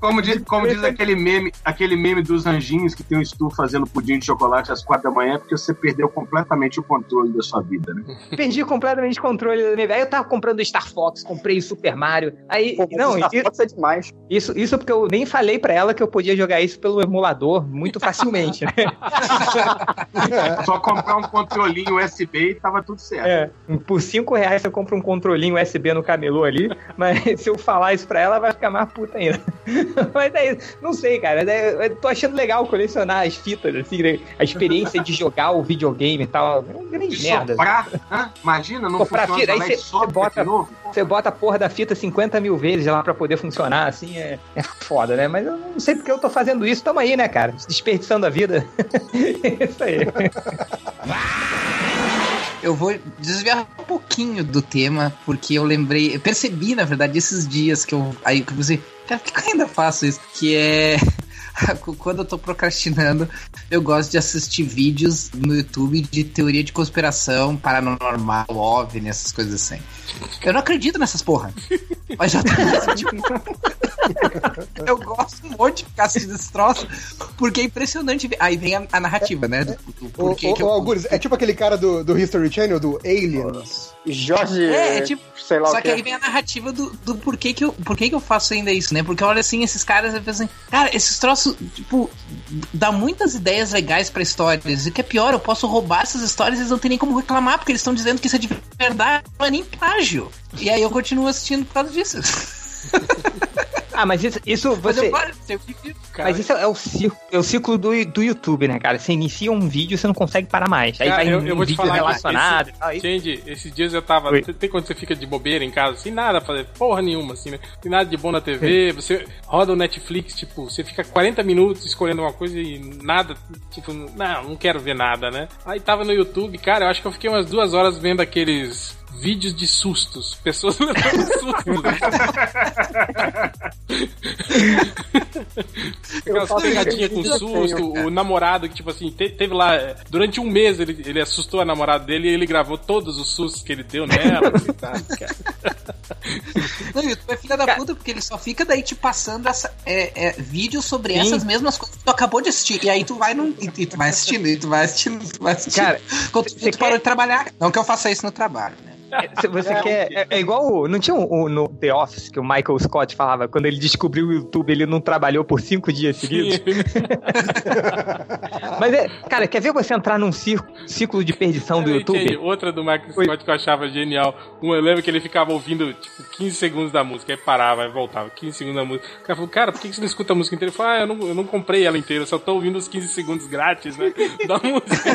Como diz, como diz aquele meme, aquele meme dos anjinhos que tem um Stu fazendo pudim de chocolate às quatro da manhã, porque você perdeu completamente o controle da sua vida, né? Perdi completamente o controle da minha vida. Aí eu tava comprando Star Fox, comprei Super Mario. Aí, Pô, não, Star e- Fox é demais. isso, isso porque eu nem falei pra ela que eu podia jogar isso pelo emulador muito facilmente, né? Só comprar um controlinho USB e tava tudo certo. É, por 5 reais você compra um controlinho USB no camelô ali, mas se eu falar isso pra ela, vai ficar mais puta ainda. mas é isso, não sei, cara. é- Eu tô achando legal colecionar as fitas, assim, né? a experiência de jogar o videogame e tal. É uma grande E merda. soprar, hã? imagina, não Soprar funciona, fita, aí você- bota- de novo. Você bota a porra da fita 50 mil vezes lá pra poder funcionar, assim, é, é foda, né? Mas eu não sei porque eu tô fazendo isso. Tamo aí, né, cara? Desperdiçando a vida. isso aí. Eu vou desviar um pouquinho do tema, porque eu lembrei, eu percebi, na verdade, esses dias que eu. Aí que você. Cara, por que eu ainda faço isso? Que é. Quando eu tô procrastinando, eu gosto de assistir vídeos no YouTube de teoria de conspiração, paranormal, OVNI, essas coisas assim. Eu não acredito nessas porra. Mas já tá tipo, Eu gosto um monte de ficar assistindo esse troço, porque é impressionante ver. Aí vem a, a narrativa, né? Do, do porquê ô, que eu- ô, Algures, é tipo aquele cara do, do History Channel, do Aliens. Jorge. É, é tipo, sei lá Só o que aí vem a narrativa do, do porquê, que eu, porquê que eu faço ainda isso, né? Porque olha assim, esses caras, eu assim, cara, esses troços, tipo, dá muitas ideias legais pra histórias. E o que é pior, eu posso roubar essas histórias e eles não tem nem como reclamar, porque eles estão dizendo que isso é de verdade, não é nem plágio. E aí eu continuo assistindo por causa disso. Ah, mas isso, isso Mas você. eu paro, eu fico- Mas isso é o ciclo, é o ciclo do, do YouTube, né, cara? Você inicia um vídeo você não consegue parar mais. Aí Cara, vai eu, um eu vou te vídeo falar relacionado que e tal. aí- esse, Change, esses dias eu tava. Oi. Tem quando você fica de bobeira em casa, sem nada a fazer, porra nenhuma, assim, né? Tem nada de bom na TV, você roda o Netflix, tipo, você fica 40 minutos escolhendo uma coisa e nada, tipo, não, não quero ver nada, né? Aí tava no YouTube, cara, eu acho que eu fiquei umas duas horas vendo aqueles vídeos de sustos. Pessoas levando sustos. Aquelas pegadinhas com susto, tenho, o namorado que, tipo assim, te- teve lá. Durante um mês ele, ele assustou a namorada dele e ele gravou todos os sustos que ele deu nela. cara. Não, o YouTube é filha da puta porque ele só fica daí te passando essa, é, é, vídeos sobre Sim. essas mesmas coisas que tu acabou de assistir. E aí tu vai num, e, e tu vai assistindo, e tu vai assistindo, tu vai assistindo. Cara, Quando tu, tu parou quer- de trabalhar. Não que eu faça isso no trabalho, né? Se você quer. É, é igual. o- Não tinha um, um no The Office que o Michael Scott falava? Quando ele descobriu o YouTube, ele não trabalhou por cinco dias seguidos. Mas é. Cara, quer ver você entrar num ciclo, ciclo de perdição do Eu YouTube? entendi. Outra do Michael Scott que eu achava genial. Uma, eu lembro que ele ficava ouvindo, tipo, 15 segundos da música, aí parava, aí voltava, 15 segundos da música. O cara falou, cara, por que você não escuta a música inteira? Ele falou, ah, eu não, eu não comprei ela inteira, eu só tô ouvindo os 15 segundos grátis, né? Da música.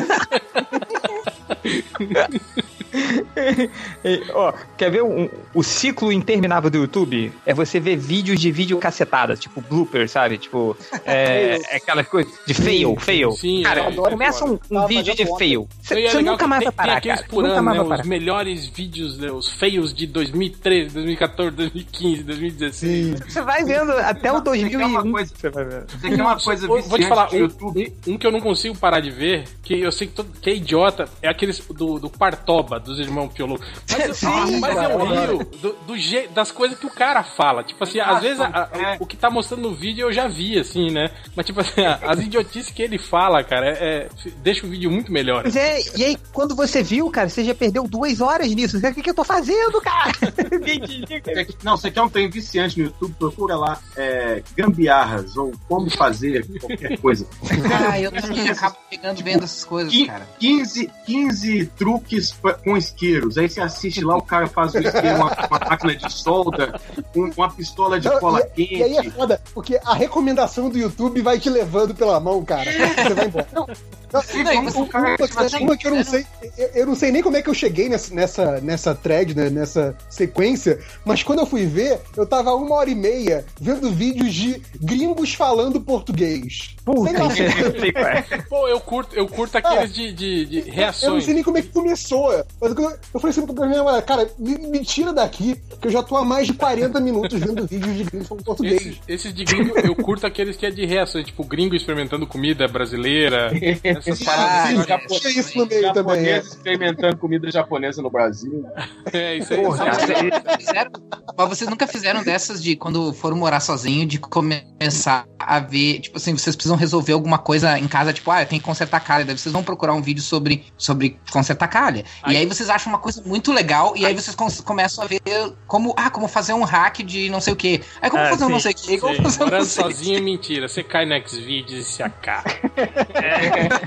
E, ó, quer ver um- o ciclo interminável do YouTube? É você ver vídeos de vídeo cacetada, tipo blooper, sabe? Tipo, é, é aquela coisa de fail, fail. Sim, cara, é, isso é começa um, um vídeo de fazendo fail. Você nunca mais vai parar, tem cara. por Nunca ano, mais né? vai parar. Os melhores vídeos, né, os feios de 2013, 2014, 2015, 2016. Você vai vendo até o Tem uma 2001. coisa- Você vai vendo. Tem é uma coisa Vou- Vou te falar, um, YouTube. um- um que eu não consigo parar de ver, que eu sei que, todo, que é idiota, é aqueles do, do Partoba, dos irmãos Piolo. Mas, eu- Sim, mas cara, eu rio do, do je- das coisas que o cara fala. Tipo assim, às vezes a- a- é. o que tá mostrando no vídeo eu já vi, assim, né? Mas tipo assim, a- as idiotices que ele fala, cara, é, é- deixa o vídeo muito melhor. Mas é, e aí, quando você viu, cara, você já perdeu duas horas nisso. O que, que eu tô fazendo, cara? Quer- Não, você quer um trem viciante no YouTube, procura lá é, gambiarras ou como fazer qualquer coisa. Ah, eu também acabo pegando vendo essas coisas, cara. 15, 15 truques pra- com isqueiros. Aí você assiste lá, o cara faz o isqueiro, uma, uma máquina de solda, um- uma pistola de Não, cola e, quente. e aí é foda, porque a recomendação do YouTube vai te levando pela mão, cara. Você vai embora. Não, não, Não, uma, tipo assim, uma que eu não sei, eu, eu não sei nem como é que eu cheguei nessa, nessa, nessa thread, né, nessa sequência, mas quando eu fui ver, eu tava uma hora e meia vendo vídeos de gringos falando português. Puta, Sei lá, é. Pô, eu curto, eu curto aqueles de, de, de Eu não reações. sei nem como é que começou. Mas eu, eu falei assim pra minha namorada, cara, me, me tira daqui, que eu já tô há mais de 40 minutos vendo vídeos de gringos falando português. Esses, esses de gringo, eu curto aqueles que é de reações, tipo gringo experimentando comida brasileira. Paradas. agora- Tinha isso no meio também. é. japoneses experimentando comida japonesa no Brasil. É, isso aí. Porra, Fizeram- mas vocês nunca fizeram dessas de quando foram morar sozinho, de começar a ver, tipo assim, vocês precisam resolver alguma coisa em casa, tipo, ah, eu tenho que consertar calha, daí vocês vão procurar um vídeo sobre, sobre consertar calha. Aí- E aí vocês acham uma coisa muito legal, e aí vocês com- começam a ver como, ah, como fazer um hack de não sei o que. Aí como Ah, fazer um sim, não sei o que, como Sei, fazer um não morando sei o quê. sozinho, mentira. Você cai no Xvideos e se acaba. Não,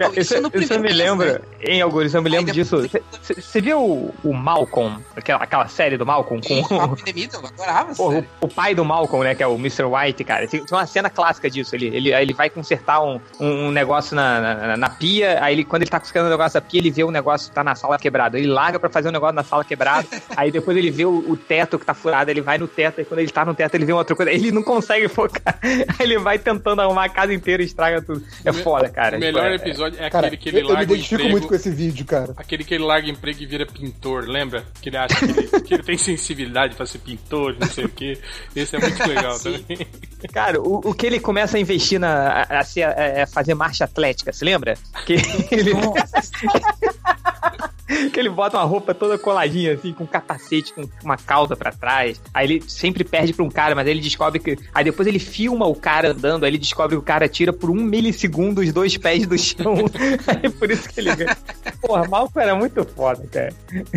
Isso, isso no isso me primeiro mês, lembra, em alguns, eu me lembro Aí disso. Você viu o, o Malcolm, aquela, aquela série do Malcolm com eu adorava Porra, o, o pai do Malcolm, né, que é o Mr. White, cara, tem, tem uma cena clássica disso. Ele, ele, ele vai consertar um, um, um negócio na, na, na pia, aí ele, quando ele tá consertando o negócio na pia, ele vê o negócio que tá na sala quebrado. Ele larga pra fazer o negócio na sala quebrado, aí depois ele vê o, o teto que tá furado, ele vai no teto, e quando ele tá no teto, ele vê uma outra coisa. Ele não consegue focar. Aí ele vai tentando arrumar a casa inteira e estraga tudo. É me- foda, cara. o melhor Tipo, é- episódio é Cara, aquele que ele eu, eu me larga o identifico emprego. muito com esse vídeo, cara. Aquele que ele larga emprego e vira pintor, lembra? Que ele acha que ele, que ele tem sensibilidade pra ser pintor, não sei o que. Esse é muito legal também. Cara, o, o que ele começa a investir na, a, a a- a fazer marcha atlética, se lembra? Que ele, que ele bota uma roupa toda coladinha, assim, com um capacete, com uma cauda pra trás. Aí ele sempre perde pra um cara, mas aí ele descobre que. Aí depois ele filma o cara andando, aí ele descobre que o cara tira por um milissegundo os dois pés do chão. aí por isso que ele ganha. Porra, Malcolm era muito foda, cara.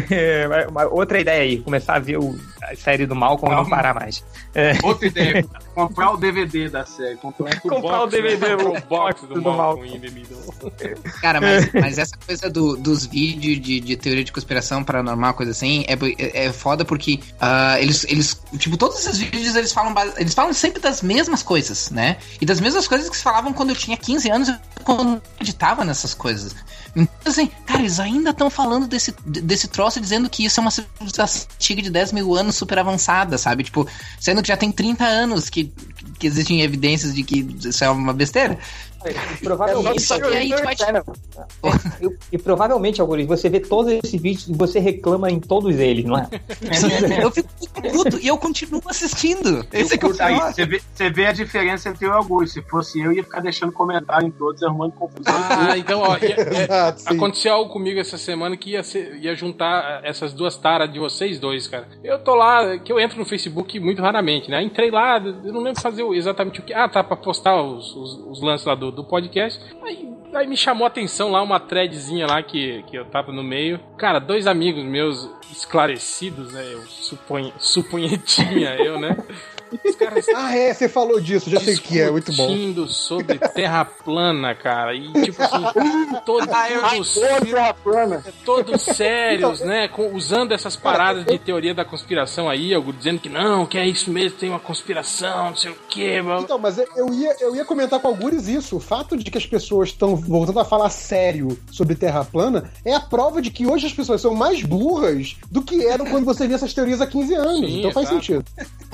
É, mas- mas outra ideia aí, começar a ver o- a série do Malcolm e não parar mais. É. Outra ideia, comprar o DVD da série. Comprar Comprar o DVD do né? box do do Malcolm Malcolm. Cara, mas, mas essa coisa do- dos vídeos de, de teoria de conspiração paranormal, coisa assim, é, é, é foda porque ah, eles, eles. Tipo, todos esses vídeos eles falam, eles falam sempre das mesmas coisas, né? E das mesmas coisas que se falavam quando eu tinha 15 anos quando eu acreditava nessas coisas. Então, assim, cara, eles ainda estão falando desse, desse troço dizendo que isso é uma civilização antiga de 10 mil anos super avançada, sabe? Tipo, sendo que já tem 30 anos que, que existem evidências de que isso é uma besteira. E provavelmente, que aí a gente vai- e, e provavelmente, Augusto, você vê todos esses vídeos e você reclama em todos eles, não é? Eu fico puto e eu continuo assistindo. Esse é que é o Aí, pior. você vê, você vê a diferença entre eu e o Augusto. Se fosse eu, ia ficar deixando comentário em todos, arrumando confusão. Ah, então, ó, ia- é, aconteceu algo comigo essa semana que ia, ser- ia juntar essas duas taras de vocês dois, cara. Eu tô lá, que eu entro no Facebook muito raramente, né? Entrei lá, eu não lembro fazer exatamente o que. Ah, tá, pra postar os, os, os lances lá do, do podcast. Aí, aí me chamou a atenção lá uma threadzinha lá que, que eu tava no meio. Cara, dois amigos meus esclarecidos, né? Eu suponho, suponhetinha eu, né? Os caras Ah, é, você falou disso, já sei o que é, muito bom. discutindo sobre terra plana, cara. E tipo assim, todos, todos, todos sérios, né? com- usando essas paradas de teoria da conspiração aí, algo dizendo que não, que é isso mesmo, tem uma conspiração, não sei o quê. blá. Então, mas eu ia, eu ia comentar com algures isso. O fato de que as pessoas estão voltando a falar sério sobre Terra plana é a prova de que hoje as pessoas são mais burras do que eram quando você via essas teorias há 15 anos. Sim, então faz exato. sentido.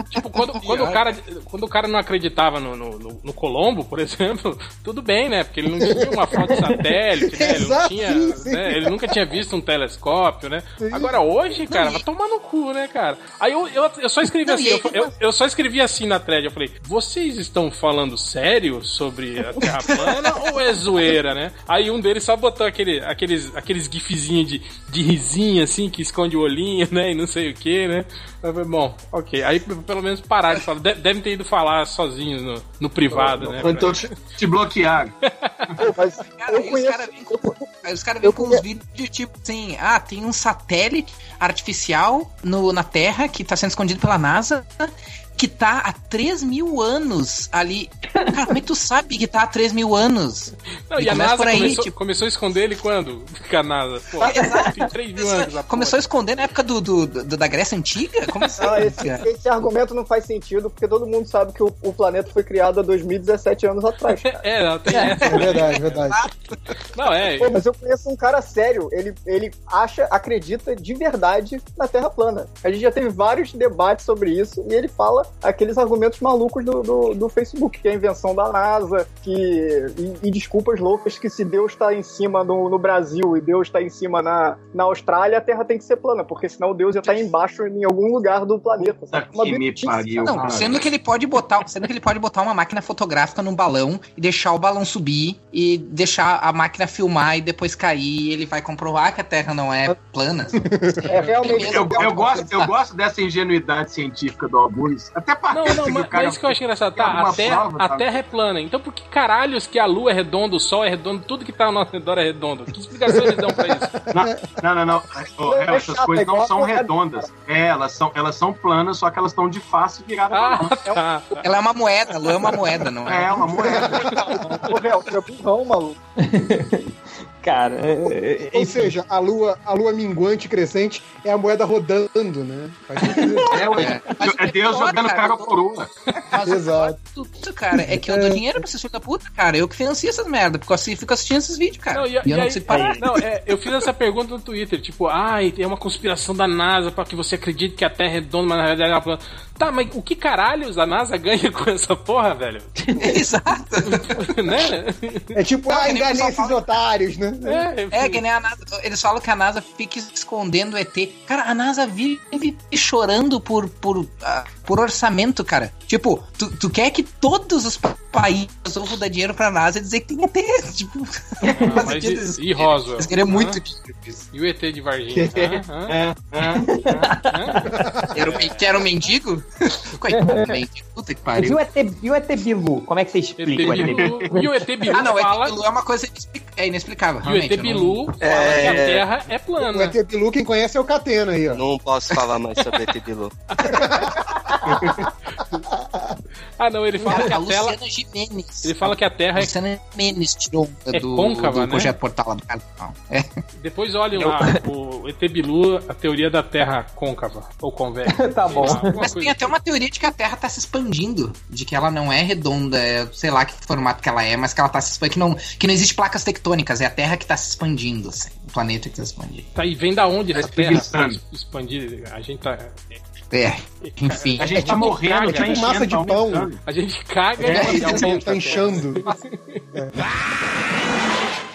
Tipo, quando, quando, o cara, quando o cara não acreditava no, no, no- no Colombo, por exemplo, tudo bem, né? Porque ele não tinha uma foto de satélite, né? Ele, não Exato, tinha, sim, sim. né? ele nunca tinha visto um telescópio, né? Agora hoje, cara, vai tomar no cu, né, cara? Aí eu, eu, eu só escrevi Não, assim, eu, eu, eu só escrevi assim na thread, eu falei, vocês estão falando sério sobre a Terra plana ou é zoeira, né? Aí um deles só botou aquele, aqueles, aqueles gifzinhos de, de risinho, assim, que esconde o olhinho, né? E não sei o que, né? Eu falei, bom, ok. Aí pelo menos pararam de falar. De- Devem ter ido falar sozinhos no, no privado, né? Ou então te, te bloquearam. Pô, mas Cara, eu e os conheço. caras vêm com, aí os cara vêm com uns vídeos tipo assim: ah, tem um satélite artificial no, na Terra que tá sendo escondido pela NASA. Que tá há 3 mil anos ali. Cara, como é que tu sabe que tá há 3 mil anos? Não, e E a NASA por aí, começou, tipo- começou a esconder ele quando? Com a NASA. Pô, tem 3 mil anos. Começou a porra. esconder na época do, do- do- da Grécia Antiga? Como assim? Ah, esse, esse argumento não faz sentido, porque todo mundo sabe que o, o planeta foi criado há 2017 anos atrás. cara. É, não, tem essa. É verdade, verdade. Não, é. Pô, mas eu conheço um cara sério, ele, ele acha, acredita de verdade na Terra plana. A gente já teve vários debates sobre isso e ele fala aqueles argumentos malucos do, do, do Facebook, que é a invenção da NASA, que, e, e desculpas loucas que se Deus está em cima no, no Brasil e Deus está em cima na, na Austrália, a Terra tem que ser plana, porque senão Deus ia estar embaixo em algum lugar do planeta. sabe? Puta que me pariu. Não, cara. sendo que ele pode botar, sendo que ele pode botar uma máquina fotográfica num balão e deixar o balão subir e deixar a máquina filmar e depois cair, e ele vai comprovar que a Terra não é plana. É realmente. Eu, eu gosto, eu gosto dessa ingenuidade científica do Augusto. Até Não, parece não, que mas, o cara. mas isso que eu acho engraçado. Tá, a terra, prova, a terra é plana. Então por que caralhos que a lua é redonda, o sol é redondo, tudo que tá ao nosso redor é redondo? Que explicação eles dão pra isso? Não, não, não. Ô, É Hel, essas chato, coisas é não são porrada, redondas. É, elas são, elas são planas, só que elas estão de face virada pra Ah, baixo. tá. Ela é uma moeda, a lua é uma moeda, não é? É, uma moeda. Ô, é burrão, maluco. Cara, é- é- Ou seja, a lua, a lua minguante crescente é a moeda rodando, né? É, ué. É Deus pior, jogando cara, cara coroa. Mas Exato. tudo, cara, é que eu dou dinheiro pra esses filhos da puta, cara. Eu que financio essas merda, porque eu assi- fico assistindo esses vídeos, cara. Não, e, e, eu e não aí- sei parar. Não, é, eu fiz essa pergunta no Twitter, tipo, ai, é uma conspiração da NASA pra que você acredite que a Terra é redonda, mas na verdade ela é plana. Tá, mas o que caralhos a NASA ganha com essa porra, velho? Exato. né? É tipo, Não, ah, enganei esses fala- otários, né? É, É, que nem a NASA. Eles falam que a NASA fica escondendo o ET. Cara, a NASA vive chorando por, por, ah, por orçamento, cara. Tipo, tu, tu quer que todos os países resolvam dar dinheiro pra NASA e dizer que tem ET. Tipo, Ah, mas e, e Roswell? Eles muito dinheiro. E o ET de Varginha? Hã? É, é. Era um, era um mendigo? Coitado do mendigo. Puta que e pariu. o ET, e o ET Bilu? Como é que você ET explica o ET Bilu? Bilu. E o ET Bilu Ah, não, fala. é, é uma coisa inexplic- é inexplicável. E o ET eu não- Bilu fala É. que a Terra é O plana. ET Bilu, quem conhece é o Catena aí, ó. Não posso falar mais sobre ET Bilu. Ah, não, ele fala Cara, que a a tela. Luciana Gimenez. Ele fala que a Terra é. Luciana Gimenez tirou É do, côncava, do né? projeto Portal lá do canal. É. Depois olhem lá o ET Bilu, a teoria da Terra côncava. Ou convexa. Tá bom. Lá, Mas tem até uma teoria de que a Terra tá se expandindo, de que ela não é redonda, é, sei lá que formato que ela é, mas que ela tá se expandindo, que não, que não existe placas tectônicas, é a Terra que tá se expandindo, assim, o planeta que tá se expandindo. Tá, e vem da onde essa Tá Terra espreguiçando. expandir? A gente tá. É, enfim. A gente tá morrendo, tá tipo massa enchendo, de tá pão. aumentando. A gente caga É, e tá, aumenta. tá inchando.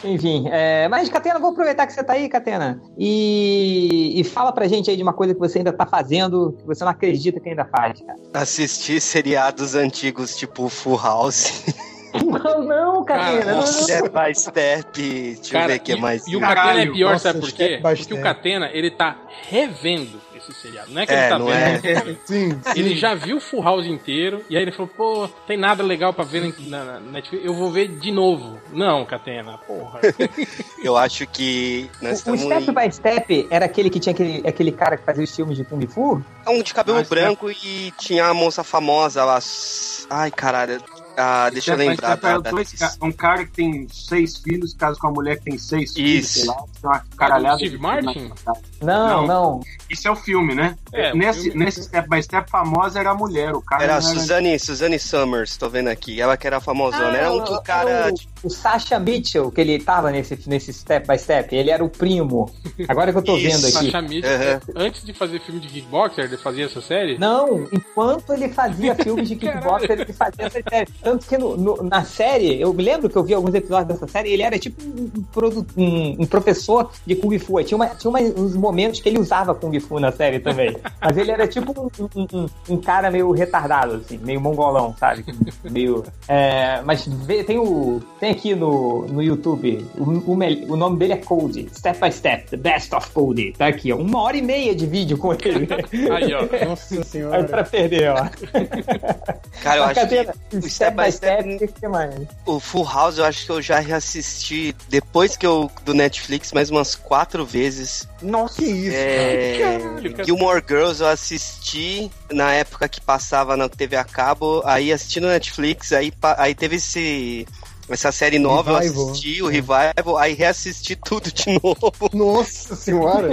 Enfim, é, mas, Catena, vou aproveitar que você tá aí, Catena, e, e fala pra gente aí de uma coisa que você ainda tá fazendo, que você não acredita que ainda faz, cara. Assistir seriados antigos tipo Full House, Não, não, Catena, não. Step by Step, deixa eu Cara, ver o que e, mais. e o. Catena é pior, nossa, sabe por quê? Porque o. Catena, ele tá revendo esse seriado. Não é que É, ele tá não vendo. é? Sim, Ele sim. já viu o Full House inteiro, e aí ele falou, pô, tem nada legal pra ver na, na Netflix, eu vou ver de novo. Não, Catena, porra. Eu acho que nós O, o Step em... by Step era aquele que tinha aquele, aquele cara que fazia os filmes de Kung Fu? É um de cabelo Mas, branco e tinha a moça famosa lá. Ai, caralho. Ah, deixa eu Step by lembrar Step é da, da dois ca- um cara que tem seis filhos, casa com uma mulher que tem seis filhos, Isso. sei lá, tem uma caralhada. Steve Martin? Não, Não. não. Isso é o filme, né? É, nesse, filme- nesse Step by Step famosa era a mulher, o cara Era a não era- Suzanne, Suzanne Summers, tô vendo aqui. Ela que era famosona. Ah, era um que o era cara. O, o Sasha Mitchell, que ele tava nesse, nesse Step by Step, ele era o primo. Agora que eu tô Isso. vendo aqui. Sasha Mitchell, Aham. antes de fazer filme de kickboxer, ele fazia essa série? Não, enquanto ele fazia filmes de kickboxer, ele fazia essa série. Tanto que no- no- na série, eu me lembro que eu vi alguns episódios dessa série, ele era tipo um, um um- professor de Kung Fu. Tinha, uma- tinha uma- uns momentos que ele usava Kung Fu na série também. Mas ele era tipo um, um- cara meio retardado, assim, meio mongolão, sabe? Meio. é, mas vê- tem o. Tem aqui no, no YouTube, o, o o nome dele é Cody, Step by Step, The Best of Cody. Tá aqui, ó. Uma hora e meia de vídeo com ele. Aí, ó. Nossa Aí senhora. pra perder, ó. Cara, eu acho que Catena, o Step by Step- o que que mais? o Full House eu acho que eu já reassisti depois que eu do Netflix mais umas quatro vezes. Nossa, que isso. É, Caralho, cara. Gilmore Girls eu assisti na época que passava na TV a cabo, aí assisti no Netflix, aí, aí teve esse essa série nova, Revival. eu assisti o Revival, aí reassisti tudo de novo. Nossa senhora.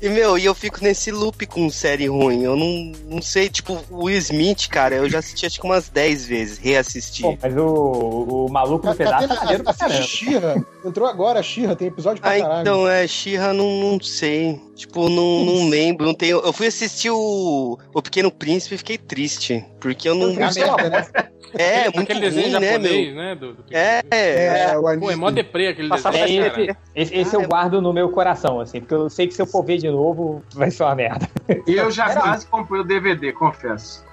E, meu, e eu fico nesse loop com série ruim. Eu não, não sei, tipo, o Will Smith, cara, eu já assisti acho que umas 10 vezes, reassisti. Pô, mas o, o maluco no pedaço tá maneiro pra caramba. Xirra. Entrou agora a Xirra, tem episódio pra Ah, caralho. então, é, Xirra, não, não sei. Tipo, não, não lembro. Não tenho, eu fui assistir o, o Pequeno Príncipe e fiquei triste. Porque eu não. É merda, né? É, muito Aquele desenho ruim, né, meu? japonês, né? Do, do É, É, o Pô, é mó deprê aquele Passava desenho, esse, cara. esse, esse eu guardo no meu coração, assim, porque eu sei que se eu for ver de novo, vai ser uma merda. E eu já Era- quase comprei o DVD, confesso.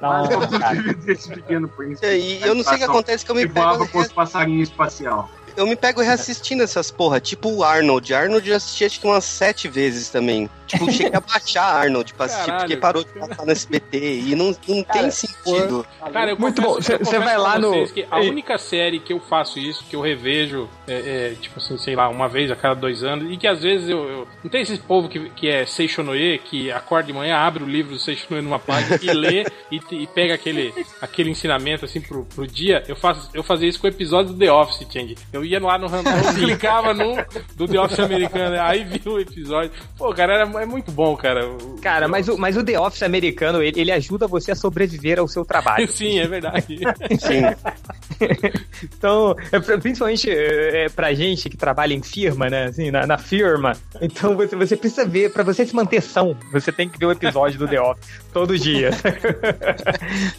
Não, eu comprei o cara. DVD desse Pequeno Príncipe. É, E eu não sei o que acontece que eu me E voava pego, com os passarinhos espacial. eu me pego reassistindo essas porra, tipo o Arnold. Arnold eu assisti acho que umas sete vezes também. Tipo, cheguei a baixar Arnold pra assistir, Caralho. porque parou de passar no SBT. E não, não Cara, tem sentido. Cara, eu Muito confesso- bom. Cê- eu cê confesso vai lá no- a Ei. única série que eu faço isso, que eu revejo, é, é, tipo assim, sei lá, uma vez a cada dois anos, e que às vezes eu. eu- não tem esse povo que, que é Seishonoye, que acorda de manhã, abre o livro do Seishonoye numa página e lê e, e pega aquele, aquele ensinamento assim pro, pro dia. Eu, faço, eu fazia isso com o episódio do The Office, Change. Eu ia lá no random, clicava no do The Office americano, aí vi o episódio. Pô, cara, era, é muito bom, cara. O- Cara, mas o, mas o The Office americano, ele, ele ajuda você a sobreviver ao seu trabalho. Sim, é verdade. Sim. Então, é principalmente é, é, pra gente que trabalha em firma, né? Assim, na, na firma. Então você, você precisa ver, pra você se manter são, você tem que ver o episódio do The Office todo dia.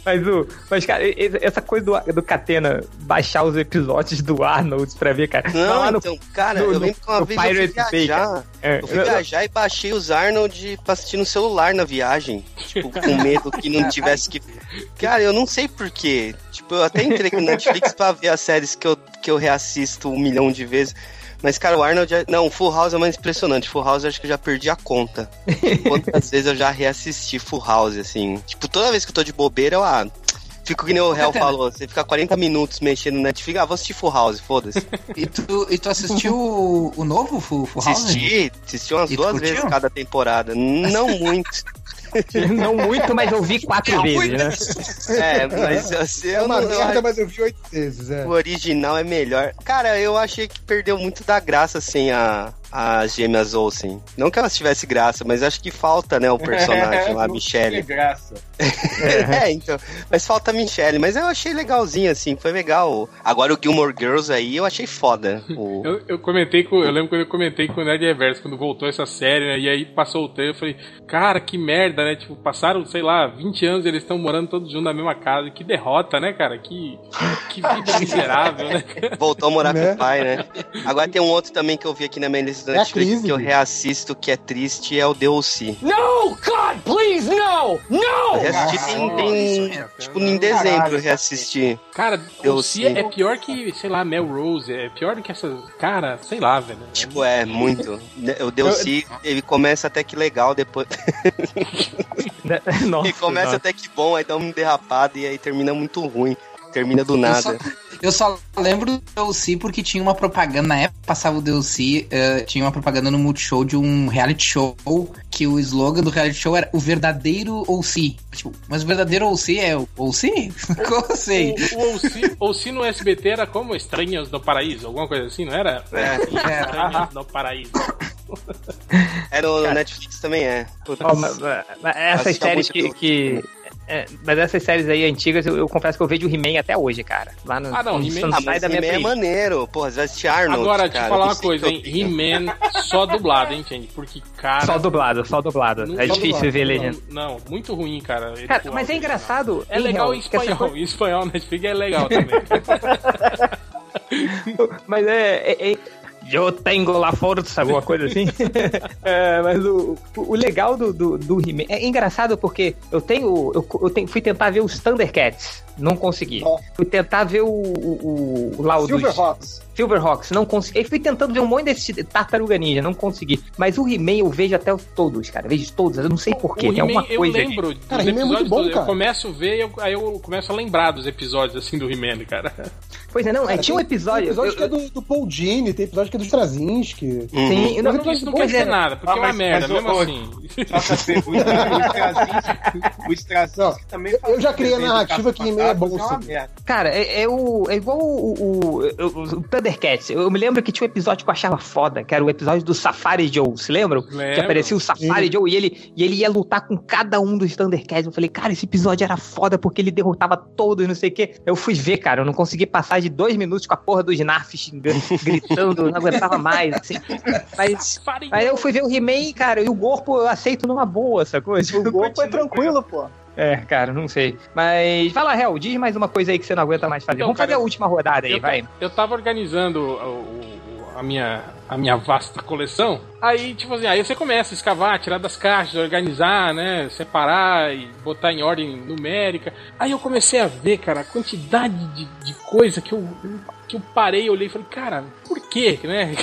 mas, o, mas, cara, essa coisa do, do Catena baixar os episódios do Arnold pra ver, cara. Não, então, cara, no- eu lembro que uma vez eu fui Pirate Bay, viajar. É, Eu fui viajar e baixei os Arnold pra assistir no celular na viagem. Tipo, com medo que não tivesse que. Cara, eu não sei porquê. Tipo, eu até entrei no Netflix pra ver as séries que eu, que eu reassisto um milhão de vezes. Mas, cara, o Arnold. é- Não, Full House é mais impressionante. Full House eu acho que eu já perdi a conta. Quantas vezes eu já reassisti Full House, assim. Tipo, toda vez que eu tô de bobeira, eu. Ah, Fico que nem o Hell falou, você fica 40 minutos mexendo no Netflix, ah, vou assistir Full House, foda-se. E tu, e tu assistiu o, o novo Full, Full House? Assisti, assisti umas E duas curtiu? vezes cada temporada. Não muito. Não muito, mas eu vi quatro vezes, né? É, mas assim, É eu uma não, eu merda, mas eu vi oito vezes, é. o original é melhor. Cara, eu achei que perdeu muito da graça, assim, a, as gêmeas Olsen. Não que elas tivessem graça, mas acho que falta, né, o personagem lá, a Que Michelle. graça. é, então. Mas falta a Michelle. Mas eu achei legalzinho, assim, foi legal. Agora o Gilmore Girls aí eu achei foda. O... Eu, eu comentei com. Eu lembro quando eu comentei com o Nerd Reverso, quando voltou essa série, né? E aí passou o trailer, eu falei, cara, que merda, né? Tipo, passaram, sei lá, 20 anos eles estão morando todos juntos na mesma casa. Que derrota, né, cara? Que, que vida miserável, né? Voltou a morar Né? com o pai, né? Agora tem um outro também que eu vi aqui na minha da É Netflix crise, que eu reassisto, que é triste, é o DLC. No, God, please, no, Eu no. reassisti tem, tem, tipo, em dezembro eu reassisti. Cara, Eu Si sei. é pior que, sei lá, Mel Rose, é pior do que essas. Cara, sei lá, velho. Tipo, é, muito. O DLC, ele começa até que legal, depois... Nossa, ele começa nossa. até que bom, aí dá uma derrapada e aí termina muito ruim. Termina do Eu nada. só, eu só lembro do DLC porque tinha uma propaganda, na época que passava o DLC, eh, tinha uma propaganda no Multishow de um reality show que o slogan do reality show era o verdadeiro OC. Tipo, mas o verdadeiro OC é o OC? Como assim? O, o OC, OC no SBT era como Estranhos do Paraíso, alguma coisa assim, não era? É. Estranhos do Paraíso. É no, no Netflix também é. Putz. Ó, mas- mas essas Assista séries muito que. que- é, mas essas séries aí antigas, eu, eu confesso que eu vejo o He-Man até hoje, cara. Lá no. Ah, não, He-Man- não sai mas da minha He-Man é maneiro. Porra, você vai assistir Arnold, Agora, deixa cara, eu falar uma coisa, hein? He-Man só dublado, hein, gente? Porque, cara. Só dublado, só dublado. não- É só difícil dublado. ver legenda. Não, não, muito ruim, cara. Cara, mas é engraçado. É legal em espanhol. Em espanhol, Netflix é legal também. coisa- Mas é. é, é eu tenho la força, alguma coisa assim. É, mas o, o legal do, do, do He-Man. É engraçado porque eu tenho. Eu, eu tenho, fui tentar ver os Thundercats. Não consegui. Ó. Fui tentar ver o. o, o lá o dos- Silverhawks. Não consegui. Eu fui tentando ver um monte desse Tartaruga Ninja, não consegui. Mas o He-Man eu vejo até os- todos, cara. Vejo todos, eu não sei porquê. Tem alguma He-Man, eu coisa. lembro Cara, He-Man é muito bom, todos. Eu cara. começo a ver, eu, aí eu começo a lembrar dos episódios, assim, do He-Man, cara. Pois é, não, é, Cara, tinha um episódio. Tem episódio eu- que é do, do Paul Dini, tem episódio que é do Straczynski. Uhum. Sim, não, Mas Isso não quer dizer cara. nada, porque Ah, é uma mas- merda, mas, mesmo assim. O o Straczynski também eu já criei a narrativa que He-Man é bom, Caça-Fantasmas, sim. uma merda. Cara, é, é o, é igual o, o, o, o Thundercats. Eu me lembro que tinha um episódio que eu achava foda, que era o episódio do Safari Joe, se lembram? Que Lembro. aparecia o Safari Joe e ele, e ele ia lutar com cada um dos Thundercats. Eu falei, cara, esse episódio era foda porque ele derrotava todos, não sei o quê. Eu fui ver, cara, eu não consegui passar de dois minutos com a porra dos Narf xingando, gritando, não aguentava mais, assim. Mas, mas eu fui ver o He-Man, cara, e o corpo eu aceito numa boa, sacou? O golpe é tranquilo, pô. É, cara, não sei. Mas vai lá, Hel, diz mais uma coisa aí que você não aguenta mais fazer. Então, Vamos fazer cara, a última rodada aí, eu, vai. eu tava organizando o- o- a, minha, a minha vasta coleção. Aí, tipo assim, aí você começa a escavar, tirar das caixas, organizar, né? Separar e botar em ordem numérica. Aí eu comecei a ver, cara, a quantidade de, de coisa que eu, que eu parei, olhei e falei, cara, por quê, né?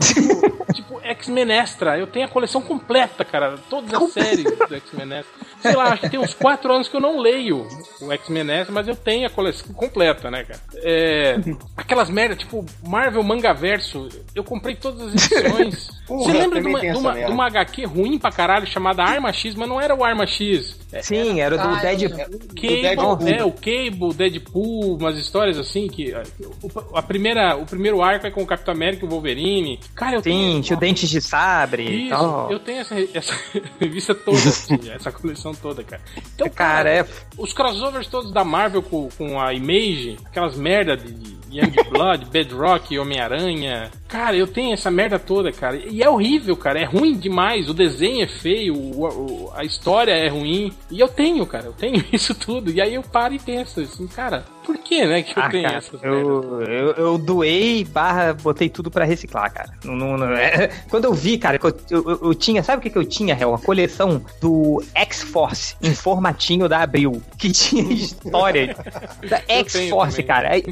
tipo, tipo, X-Men Extra. Eu tenho a coleção completa, cara. Todas as séries do X-Men Extra. Sei lá, acho que tem uns 4 anos que eu não leio o X-Men Extra, mas eu tenho a coleção completa, né, cara? É, aquelas merda, tipo, Marvel Mangaverso. Eu comprei todas as edições. Você lembra de uma, de, uma, de uma HQ ruim pra caralho chamada Arma X, mas não era o Arma X. É, Sim, era do Ah, Deadpool. Cable, Deadpool. é, o Cable, Deadpool, umas histórias assim que a, o- a primeira, o primeiro arco é com o Capitão América e o Wolverine. Cara, eu Sim, tenho tinha o Dentes de Sabre isso, tal. eu tenho essa, essa revista toda, assim, essa coleção toda, cara. Então, Cara, é. os crossovers todos da Marvel com, com a Image, aquelas merda de de Young Blood, Bedrock, Homem-Aranha. Cara, eu tenho essa merda toda, cara. E é horrível, cara. É ruim demais. O desenho é feio, o- o- a história é ruim. E eu tenho, cara. Eu tenho isso tudo. E aí eu paro e penso assim, cara, por que, né, que eu Ah, tenho cara, essas eu, eu, eu doei barra, botei tudo pra reciclar, cara. Não, não- não- é- quando eu vi, cara, que eu, eu, eu- tinha, sabe o que, que eu tinha, Hel? Uma coleção do X-Force em formatinho da Abril, que tinha história da X-Force, cara. Aí,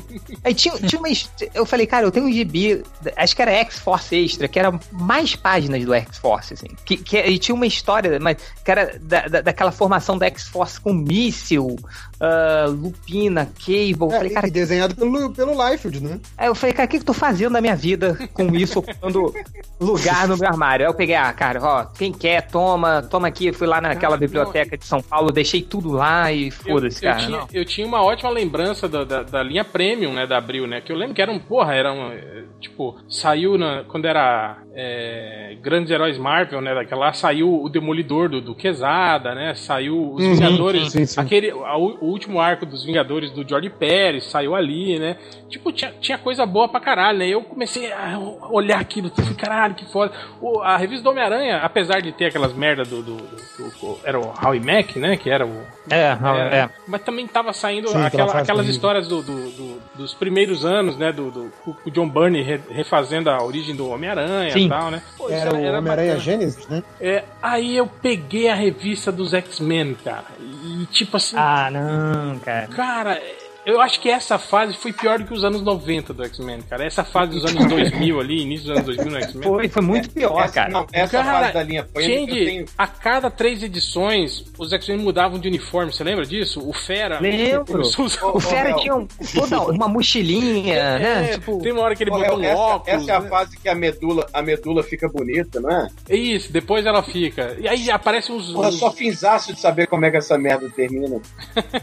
aí tinha, tinha uma. Eu falei, cara, eu tenho um gibi, acho que era X-Force Extra, que era mais páginas do X-Force, assim. Que, que, e tinha uma história, mas, cara, da, da- daquela formação da X-Force com míssil, ah, Lupina, Cable. É, falei, cara, e desenhado pelo, pelo Liefeld, né? Aí eu falei, cara, o que, que eu tô fazendo na minha vida com isso, ocupando lugar no meu armário? Aí eu peguei, ah, cara, ó, quem quer, toma, toma aqui. Fui lá naquela Cara, biblioteca de São Paulo, deixei tudo lá e Eu, foda-se, eu cara. tinha, não. eu tinha uma ótima lembrança da, da, da linha Premium, né, da Abril, né? Que eu lembro que era um, porra, era um, eh, tipo, saiu na, quando era é, Grandes Heróis Marvel, né, daquela lá, saiu o Demolidor do, do Quesada, né? Saiu os Uhum, Vingadores, sim, sim. aquele, a- o último arco dos Vingadores do Jorge Pérez, saiu ali, né? Tipo, tinha, tinha coisa boa pra caralho, né? Eu comecei a olhar aquilo, falei, caralho, que foda. O- a revista do Homem-Aranha, apesar de ter aquelas merdas do, do, do- do- Era o Howie Mack, né? Que era o. É, não, É. Mas também tava saindo Sim, aquela aquelas histórias do, do- do- dos primeiros anos, né? Do, do o John Byrne re- refazendo a origem do Homem-Aranha e tal, né? Pô, isso Era o Homem-Aranha. Gênesis, né? É, aí eu peguei a revista dos X-Men, cara. E tipo assim, Ah, não, cara. cara, eu acho que essa fase foi pior do que os anos 90 do X-Men, cara. Essa fase dos anos 2000 ali, início dos anos 2000 no X-Men. Foi, foi muito pior, essa, cara. Não, essa Cara, fase da linha eu Change, tenho... a cada três edições, os X-Men mudavam de uniforme, você lembra disso? O Fera. Lembro. a usar- O Fera Léo. tinha um- toda uma mochilinha, né? É, Tipo, tem uma hora que ele Ô, botou um essa, óculos. essa é a né? fase que a medula, a medula fica bonita, não é? Isso, depois ela fica. E aí aparecem uns. Porra, uns- só finzaço de saber como é que essa merda termina.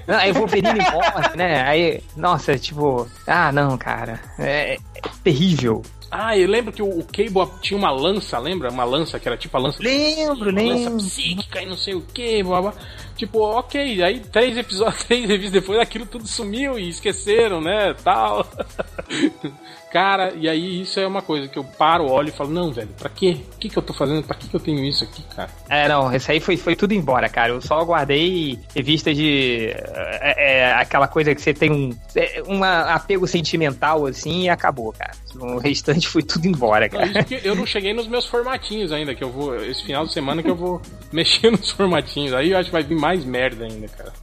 aí o Wolverine morre, né? Aí, nossa, tipo, ah, não, cara. É, é terrível. Ah, eu lembro que o, o Cable tinha uma lança, lembra? Uma lança que era tipo a lança. Lembro, uma lança lembro. psíquica e não sei o que, blá, blá. Tipo, ok, aí três episódios, três revistas depois, aquilo tudo sumiu e esqueceram, né? Tal. Cara, e aí isso é uma coisa que eu paro, olho e falo, não, velho, pra quê? O que, que eu tô fazendo? Pra que, que eu tenho isso aqui, cara? É, não, isso aí foi, foi tudo embora, cara. Eu só guardei revista de. É, é, aquela coisa que você tem um, é, um apego sentimental, assim, e acabou, cara. O restante foi tudo embora, cara. eu não cheguei nos meus formatinhos ainda, que eu vou. Esse final de semana que eu vou mexer nos formatinhos. Aí eu acho que vai vir mais merda ainda, cara.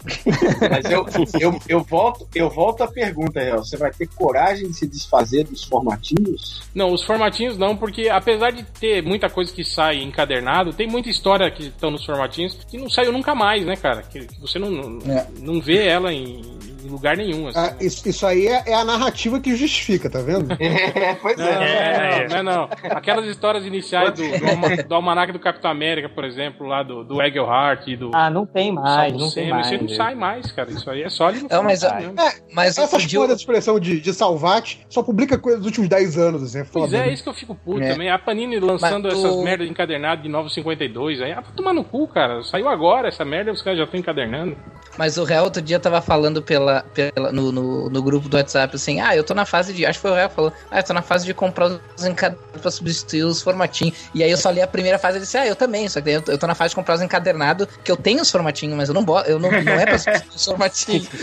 Mas eu, eu, eu, volto, eu volto à pergunta, Real. Você vai ter coragem de se desfazer dos formatinhos? Não, os formatinhos não, porque apesar de ter muita coisa que sai encadernado, tem muita história que estão nos formatinhos que não saiu nunca mais, né, cara? Que, que você não, não, É. não vê ela em, em lugar nenhum. Assim, Ah, isso, isso aí é, é a narrativa que justifica, tá vendo? É, pois Não, não, não, não. Aquelas histórias iniciais do, do, do Almanac do Capitão América, por exemplo, lá do, do Egelhart e do. Ah, não tem mais, não tem mais. Isso aí não sai mais, cara. Isso aí é só ali no Não, mas, formatinho mesmo. É, mas Essas porra eu- expressão de, de Salvati só publica coisa dos últimos 10 anos, assim, é Pois é, né? é isso que eu fico puto É. também. A Panini lançando Mas essas merdas encadernadas de 952 aí. Ah, tomar no cu, cara. Saiu agora essa merda os caras já estão encadernando. Mas o Réu outro dia tava falando pela, pela, no, no, no grupo do WhatsApp assim, ah, eu tô na fase de. Acho que foi o Réu que falou, ah, eu tô na fase de comprar os encadernados pra substituir os formatinhos. E aí eu só li a primeira fase e disse, ah, eu também, só que daí eu, eu tô na fase de comprar os encadernados, que eu tenho os formatinhos, mas eu não boto, eu não, não é pra substituir os formatinhos.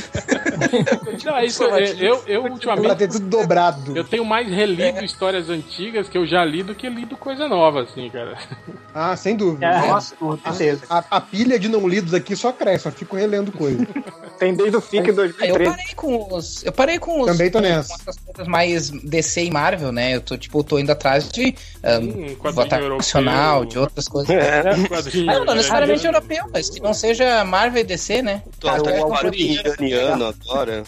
Não, é isso, eu, eu, Pra ultimamente. ter tudo dobrado. Eu tenho mais relido histórias antigas que eu já li do que lido coisa nova, assim, cara. Ah, sem dúvida. É. Nossa, com certeza. A, a pilha de não lidos aqui só cresce, só fico relendo coisa. Tem desde o FIC Aí eu 2013. parei com os. Eu parei com os. Também tô nessa. coisas mais DC e Marvel, né? Eu tô, tipo, tô indo atrás de. Um, Um nacional, de outras coisas. Um Ah, não, não necessariamente né? europeu, mas que não seja Marvel e DC, né? Tô Cara, eu- iraniano agora.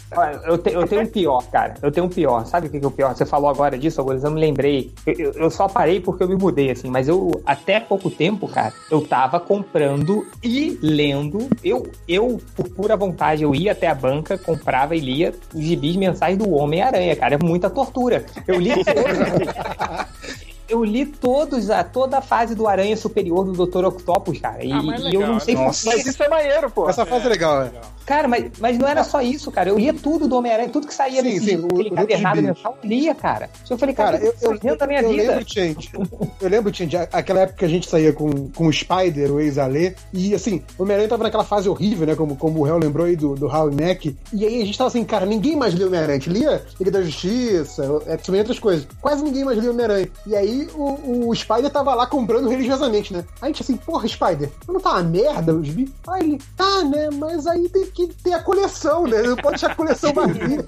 Eu, te- eu tenho um pior, cara. Eu tenho um pior. Sabe o que que é o pior? Você falou agora disso, agora eu me lembrei. Eu, eu- eu só parei porque eu me mudei, assim. Mas eu, até pouco tempo, cara, eu tava comprando e lendo. Eu, eu por pura vontade, eu ia até a banca, comprava e lia os gibis mensais do Homem-Aranha, cara. É muita tortura. Eu li todos. Eu li todos, a, toda a fase do Aranha Superior do Dr. Octopus, cara. E, Ah, mas e eu legal, não sei né? por Mas isso é maneiro, pô. Essa fase é legal, é. Cara, mas, mas não era só isso, cara. Eu lia tudo do Homem-Aranha, tudo que saía Sim, desse sim, aquele mensal, eu lia, cara. Eu falei, cara, Cara, eu, que eu, eu, da minha eu vida? lembro, gente. Eu lembro, gente, aquela época que a gente saía com, com o Spider, o ex-Alê, e assim, o Homem-Aranha tava naquela fase horrível, né? Como, como o Hell lembrou aí do, do Howie Mack. E aí a gente tava assim, cara, ninguém mais lia o Homem-Aranha. A gente lia Liga da Justiça, X-Men e outras coisas. Quase ninguém mais lia o Homem-Aranha. E aí o, o Spider tava lá comprando religiosamente, né? Aí a gente assim, porra, Spider, não tá uma merda os bichos? Aí ele, tá, né? Mas aí tem- que ter a coleção, né? Ele não pode deixar a coleção vazia.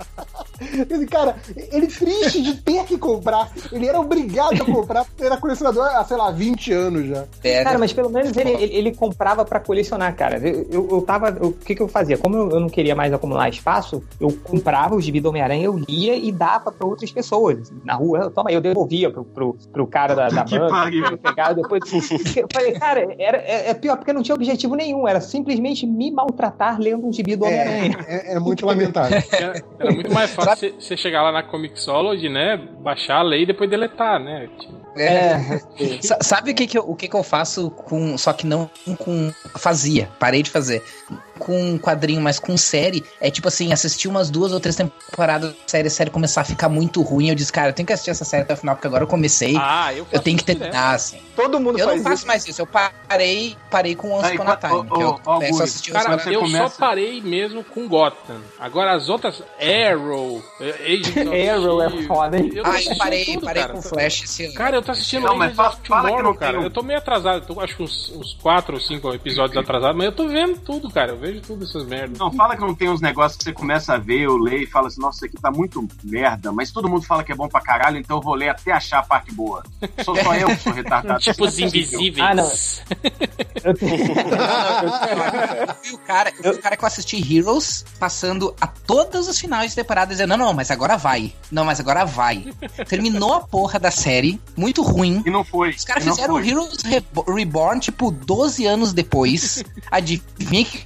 Ele, cara, ele triste de ter que comprar. Ele era obrigado a comprar porque era colecionador há, sei lá, 20 anos já. É, Cara, mas pelo menos ele, ele, ele comprava pra colecionar, cara. Eu, eu, eu tava. O que, que eu fazia? Como eu, eu não queria mais acumular espaço, eu comprava os gibi do Homem-Aranha, eu lia e dava pra outras pessoas. Na rua, toma eu devolvia pro, pro, pro cara da, da Que. Eu pegava depois. Eu falei, cara, era, é, é pior porque não tinha objetivo nenhum. Era simplesmente me maltratar lendo um gibi do Homem-Aranha. É, é- é muito lamentável. Era, era muito mais fácil você- chegar lá na Comixology, né? Baixar a lei e depois deletar, né? É. Sa- Sabe o que, que, eu, o que, que eu faço com. Só que não com. Fazia, parei de fazer. Com quadrinho, mas com série. É tipo assim, assistir umas duas ou três temporadas da série, a série começar a ficar muito ruim. Eu disse, cara, eu tenho que assistir essa série até o final, porque agora eu comecei. ah, eu eu faço tenho que direto. terminar, assim. Todo mundo Eu não faz faço isso. mais isso. Eu parei, parei com Once Upon a Time. que eu ô, começo a Augusto, assistir Cara, Once eu começa- só parei mesmo com Gotham. Agora as outras, Arrow, eh, Arrow é foda, hein? tô Ah, eu parei, tudo, parei cara. com Flash esse ano. Cara, eu tô assistindo Não, mas fala- fala que Tomorrow, não cara. Eu tô meio atrasado, tô, acho que uns, uns 4 ou 5 episódios atrasados, mas eu tô vendo tudo, cara. Eu vejo tudo essas merdas. Não, fala que não tem uns negócios que você começa a ver, eu leio e fala assim, nossa, isso aqui tá muito merda, mas todo mundo fala que é bom pra caralho, então eu vou ler até achar a parte boa. Sou só eu que sou retardado. Tipo os Isso é invisíveis. Ah, não. Eu vi o cara, eu vi o cara que eu assisti Heroes passando a todos os finais de temporada dizendo: não, não, mas agora vai. Não, mas agora vai. Terminou a porra da série, muito ruim. E não foi. Os caras fizeram foi. Heroes Rebo- Reborn, tipo, 12 anos depois. Adivinha que eu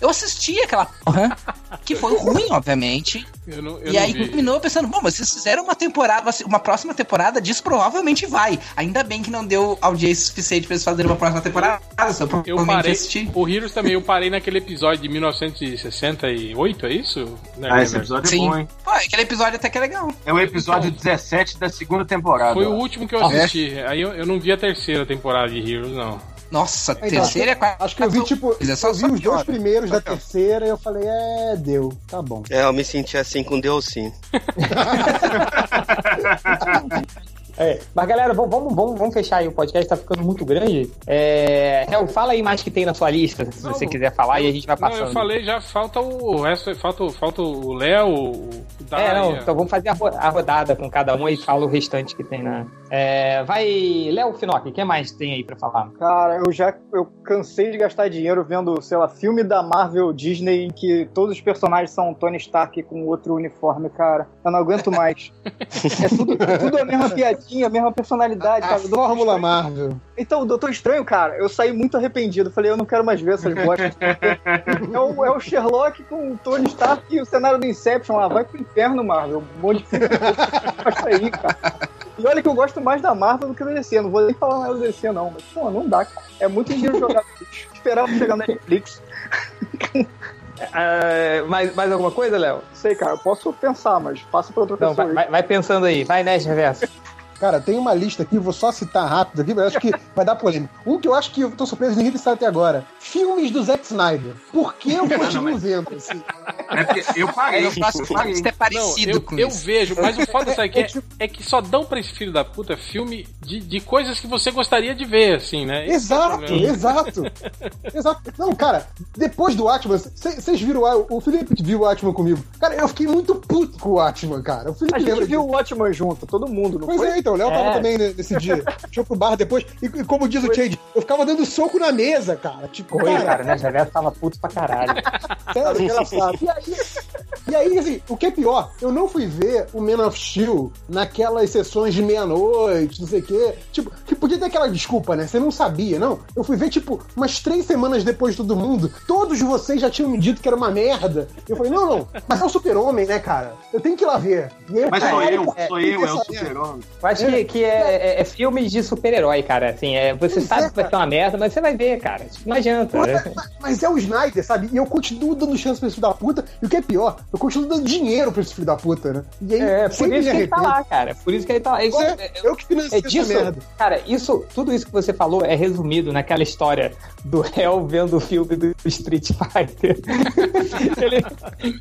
Eu assisti aquela porra, que foi ruim, obviamente. Eu não, eu e não aí vi. terminou pensando, bom, mas vocês fizeram uma temporada, uma próxima temporada disso provavelmente vai. Ainda bem que não deu audiência suficiente pra eles fazerem uma próxima temporada. Só Eu parei. O Heroes também, eu parei naquele episódio de 1968, é isso? Né, Ah, esse episódio é Sim. bom, hein? Pô, aquele episódio até que é legal. É o episódio 17 da segunda temporada. Foi o último que eu Ah, assisti. Aí eu, eu não vi a terceira temporada de Heroes, não. Nossa, Então, terceira e quarta. Acho que eu vi, tipo, é só- eu vi só os dois piora. primeiros Só da terceira e eu falei, é, deu, tá bom. É, eu me senti assim com Deus sim. É, mas galera, vamos, vamos, vamos, fechar aí o podcast, tá ficando muito grande. É, Hel, fala aí mais que tem na sua lista, se Não, você quiser falar, e a gente vai Não, passando. eu falei, já falta o, resto, falta, falta o Léo, o Dai, É, não, a- então vamos fazer a, ro- a rodada com cada um e fala o restante que tem na. É, vai, Léo Finock, o que mais tem aí pra falar? Cara, eu já eu cansei de gastar dinheiro vendo, sei lá, filme da Marvel Disney em que todos os personagens são Tony Stark com outro uniforme, cara. Eu não aguento mais. é tudo, tudo a mesma piadinha, a mesma personalidade, A cara. Doutor Fórmula Estranho- Marvel. Então, o Doutor Estranho, cara, eu saí muito arrependido. Falei, eu não quero mais ver essas bostas. é, o, é o Sherlock com o Tony Stark e o cenário do Inception lá. Vai pro inferno, Marvel. Um monte de filme. Aí, cara. E olha que eu gosto mais da Marvel do que da DC. Não vou nem falar nada da DC, não. Mas, pô, não dá, cara. É muito dinheiro. Esperar pra chegar na Netflix. É, mais, mais alguma coisa, Léo? Sei, cara. Eu posso pensar, mas passa pra outra Não, pessoa. vai- vai pensando aí, vai Nerd Reverso. Cara, tem uma lista aqui, vou só citar rápido aqui, mas eu acho que vai dar polêmica. Um que eu acho que eu tô surpreso, ninguém sabe até agora. Filmes do Zack Snyder. Por que eu continuo vendo? Assim? É porque eu parei, Eu faço eu parei. isso é Não, parecido eu, com eu isso. vejo, mas o foda sabe que é, tipo- é que só dão pra esse filho da puta filme de, de coisas que você gostaria de ver, assim, né? Esse é Exato, problema. exato. Exato. Não, cara, depois do Atman, vocês viram o o Felipe viu o Atman comigo. Cara, eu fiquei muito puto com o Atman, cara. O Felipe A gente viu o Watchman junto, todo mundo, não Pois foi? é, então, o Léo tava É. também né, nesse dia. Deixou pro bar depois. E, e como diz o Change, eu ficava dando soco na mesa, cara. Tipo, Oi, cara, cara, Nerd Reverso tava puto pra caralho. Sério, engraçado. E aí, e aí, assim, o que é pior, eu não fui ver o Man of Steel naquelas sessões de meia-noite, não sei o quê. Tipo, que podia ter aquela desculpa, né? Você não sabia, não. Eu fui ver, tipo, umas três semanas depois de todo mundo. Todos vocês já tinham me dito que era uma merda. Eu falei, não, não, mas é o super-homem, né, cara? Eu tenho que ir lá ver. E aí, Mas sou eu, que sou eu, é o essa super-homem. Acho que, que é, é, é filmes de super-herói, cara. Assim, é, você Pois sabe é, que vai ser uma merda, mas você vai ver, cara. Não adianta. né? Mas é o Snyder, sabe? E eu continuo dando chance pra esse filho da puta. E o que é pior, eu continuo dando dinheiro pra esse filho da puta, né? E aí, É, por isso que ele tá lá, cara. Por isso que ele tá lá. Isso, É, eu que financiei é disso, essa merda. cara, isso, tudo isso que você falou é resumido naquela história do réu vendo o filme do Street Fighter. ele,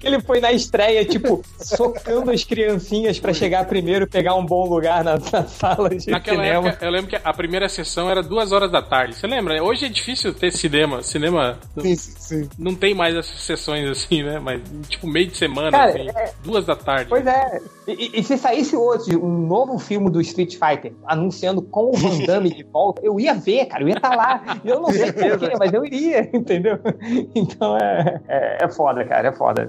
ele foi na estreia, tipo, socando as criancinhas pra chegar primeiro e pegar um bom lugar na, na sala de Naquela cinema. época, eu lembro que a primeira sessão era duas horas da tarde. Você lembra? Hoje é difícil ter cinema. Cinema Sim, sim, não tem mais essas sessões assim, né? Mas tipo meio de semana, Cara, assim, é- duas da tarde. Pois é. E, e- se saísse outro, um novo filme do Street Fighter, anunciando com o Van Damme de volta, eu ia ver, cara, eu ia estar lá. E eu não sei porquê, mas eu iria, entendeu? Então é, é, é foda, cara, é foda.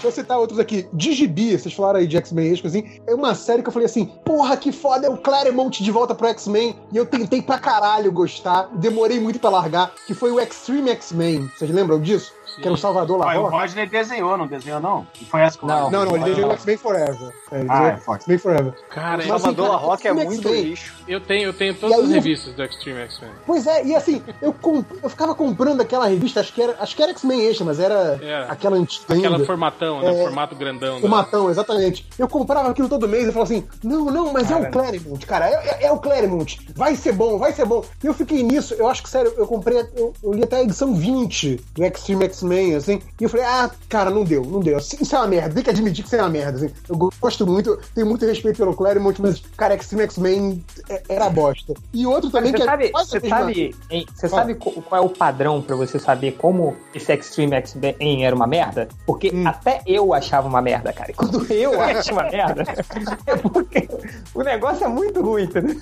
Deixa eu citar outros aqui. Digibi, vocês falaram aí de X-Men Extra, assim, é uma série que eu falei assim, porra, que foda, é o Claremont de volta pro X-Men. E eu tentei pra caralho gostar, demorei muito pra largar, que foi o Extreme X-Men. Vocês lembram disso? Que era o Salvador Ué, o Larroca. Rodney desenhou, não desenhou, não? Não foi essa que o Não. Não, não, ele desenhou? o X-Men Forever. É, ele Ah, é forte. X-Men Forever. Cara, Mas, eu, assim, Salvador cara, Rock é muito lixo. eu tenho, eu tenho todas E aí as revistas do Extreme X-Men. Pois é, e assim, eu, comp- eu ficava comprando aquela revista, acho que era, acho que era X-Men Extra, mas era É. aquela antiga Aquela ainda. formatão, né? É. Formato grandão. O né? matão, exatamente. Eu comprava aquilo todo mês e falava assim: não, não, mas é o Claremont, cara. É, é- é o Claremont. Vai ser bom, vai ser bom. E eu fiquei nisso, eu acho que, sério, eu comprei, eu, eu li até a edição 20 do Extreme X-Men, assim. E eu falei: ah, cara, não deu, não deu. Isso é uma merda, tem que admitir que isso é uma merda, assim. Eu gosto muito, tenho muito respeito pelo Claremont, mas, cara, Extreme X-Men é- era bosta. E outro também Você que sabe, é você sabe, hein, você Fala. sabe qual é o padrão pra você saber como esse Extreme X-Men era uma merda? Porque Hum. até eu achava uma merda, cara. E quando eu acho uma merda, é porque o negócio é muito ruim, entendeu?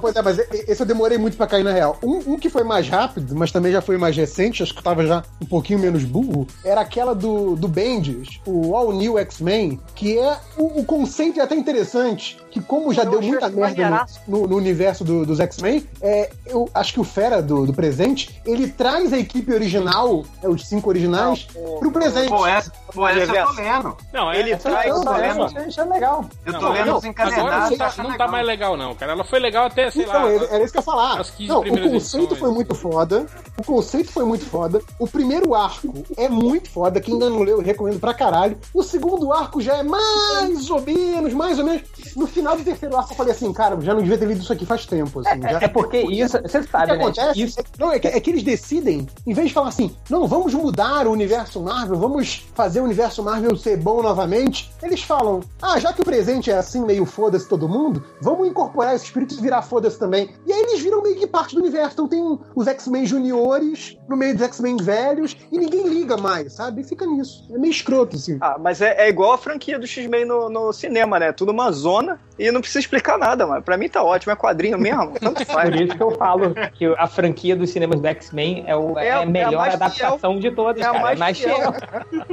Pois é, mas esse eu demorei muito pra cair na real. Um, um que foi mais rápido, mas também já foi mais recente, acho que tava já um pouquinho menos burro, era aquela do, do Bendis, o All New X-Men, que é o, o conceito é até interessante, que como já Eu deu muita merda no, no- no universo do- dos X-Men, é, eu acho que o Fera do, do presente, ele traz a equipe original, é, os cinco originais, pro presente. Pô, essa, pô, essa eu tô lendo. Não, é, Ele essa- traz- Não, essa- não, essa- Isso, é legal. Eu não, tô lendo não, os agora encadernados. não tô tá, não tá mais legal, não, cara. Ela foi legal até, sei Então, lá. era era isso que eu ia falar. as 15 Não, o conceito edições. foi muito foda. O conceito foi muito foda. O primeiro arco é muito foda. Quem ainda não leu, eu recomendo pra caralho. O segundo arco já é mais ou menos, mais ou menos. No final do terceiro arco eu falei assim, cara, já não devia ter lido isso aqui faz tempo. Assim, já... É porque isso, você O que sabe, né? acontece Isso, é, não, é, que, é que eles decidem, em vez de falar assim, não, vamos mudar o universo Marvel, vamos fazer o universo Marvel ser bom novamente, eles falam, ah, já que o presente é assim, meio foda-se todo mundo, vamos incorporar esse espírito e virar foda-se também. E aí eles viram meio que parte do universo. Então tem os X-Men juniores no meio dos X-Men velhos e ninguém liga mais, sabe? E fica nisso. É meio escroto, assim. Ah, mas é, é igual a franquia do X-Men no, no cinema, né? Tudo uma zona e não precisa explicar nada, mano. Pra mim tá ótimo, é quadrinho mesmo, tanto faz. por isso que eu falo que a franquia dos cinemas do X-Men é, o, É é a- melhor é a adaptação de todas, É a cara. mais é mais fiel. fiel.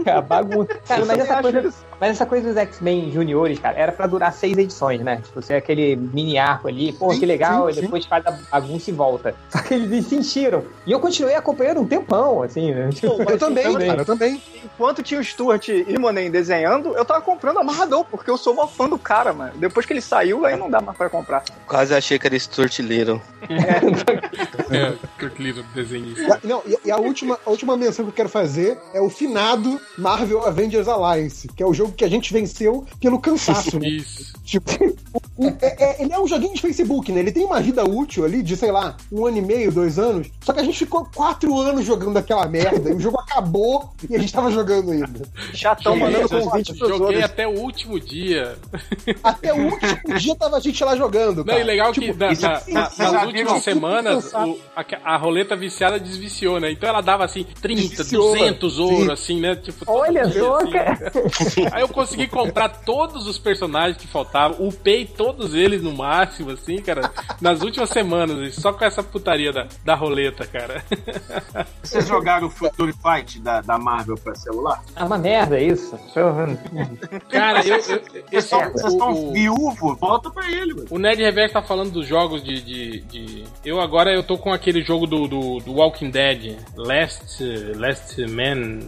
É a bagunça. Cara, mas essa, também coisa, mas essa coisa dos X-Men juniores, cara, era pra durar seis edições, né? Tipo, ser aquele mini arco ali, pô, Sim, que legal, sim, e depois faz a bagunça e volta. Só que eles se enchiram. E eu continuei acompanhando um tempão, assim, né? Tipo, Eu também, cara, eu também. Enquanto tinha o Stuart Immonen desenhando, eu tava comprando amarradão, porque eu sou uma fã do cara, mano. Depois que ele saiu, aí não dá mais pra comprar. Quase achei que era Stuart Little. É, Kurt Little, desenhista. E a- Não, e, e a, última, a última menção que eu quero fazer é o finado Marvel Avengers Alliance, que é o jogo que a gente venceu pelo cansaço, né? Isso. Tipo, é- é- ele é um joguinho de Facebook, né? Ele tem uma vida útil ali de, sei lá, um ano e meio, dois anos. Só que a gente ficou quatro anos jogando aquela merda. e o jogo acabou e a gente tava jogando ainda. Chatão Joguei, mandando joguei- convite pros Joguei outros. até o último dia. Até o último dia tava a gente lá jogando. Não, Cara. e legal que Tipo, na- isso- na- isso- na- já nas últimas o semanas o- a, a roleta viciada desviciou, né? Então ela dava assim 30, Desviciou, 200 sim. ouro, assim, né? Tipo, Olha dia, só, assim. Aí eu consegui comprar todos os personagens que faltavam, upei todos eles no máximo, assim, cara, nas últimas semanas, só com essa putaria da, da roleta, cara. Vocês jogaram o Future Fight da, da Marvel pra celular? É uma merda isso. Cara, eu. eu estão- vocês estão o, viúvo? Volta pra ele, mano. o Nerd Reverso tá falando dos jogos de, de, de- Eu agora eu tô com aquele jogo do, do, do Walking Dead, Last, Last Man.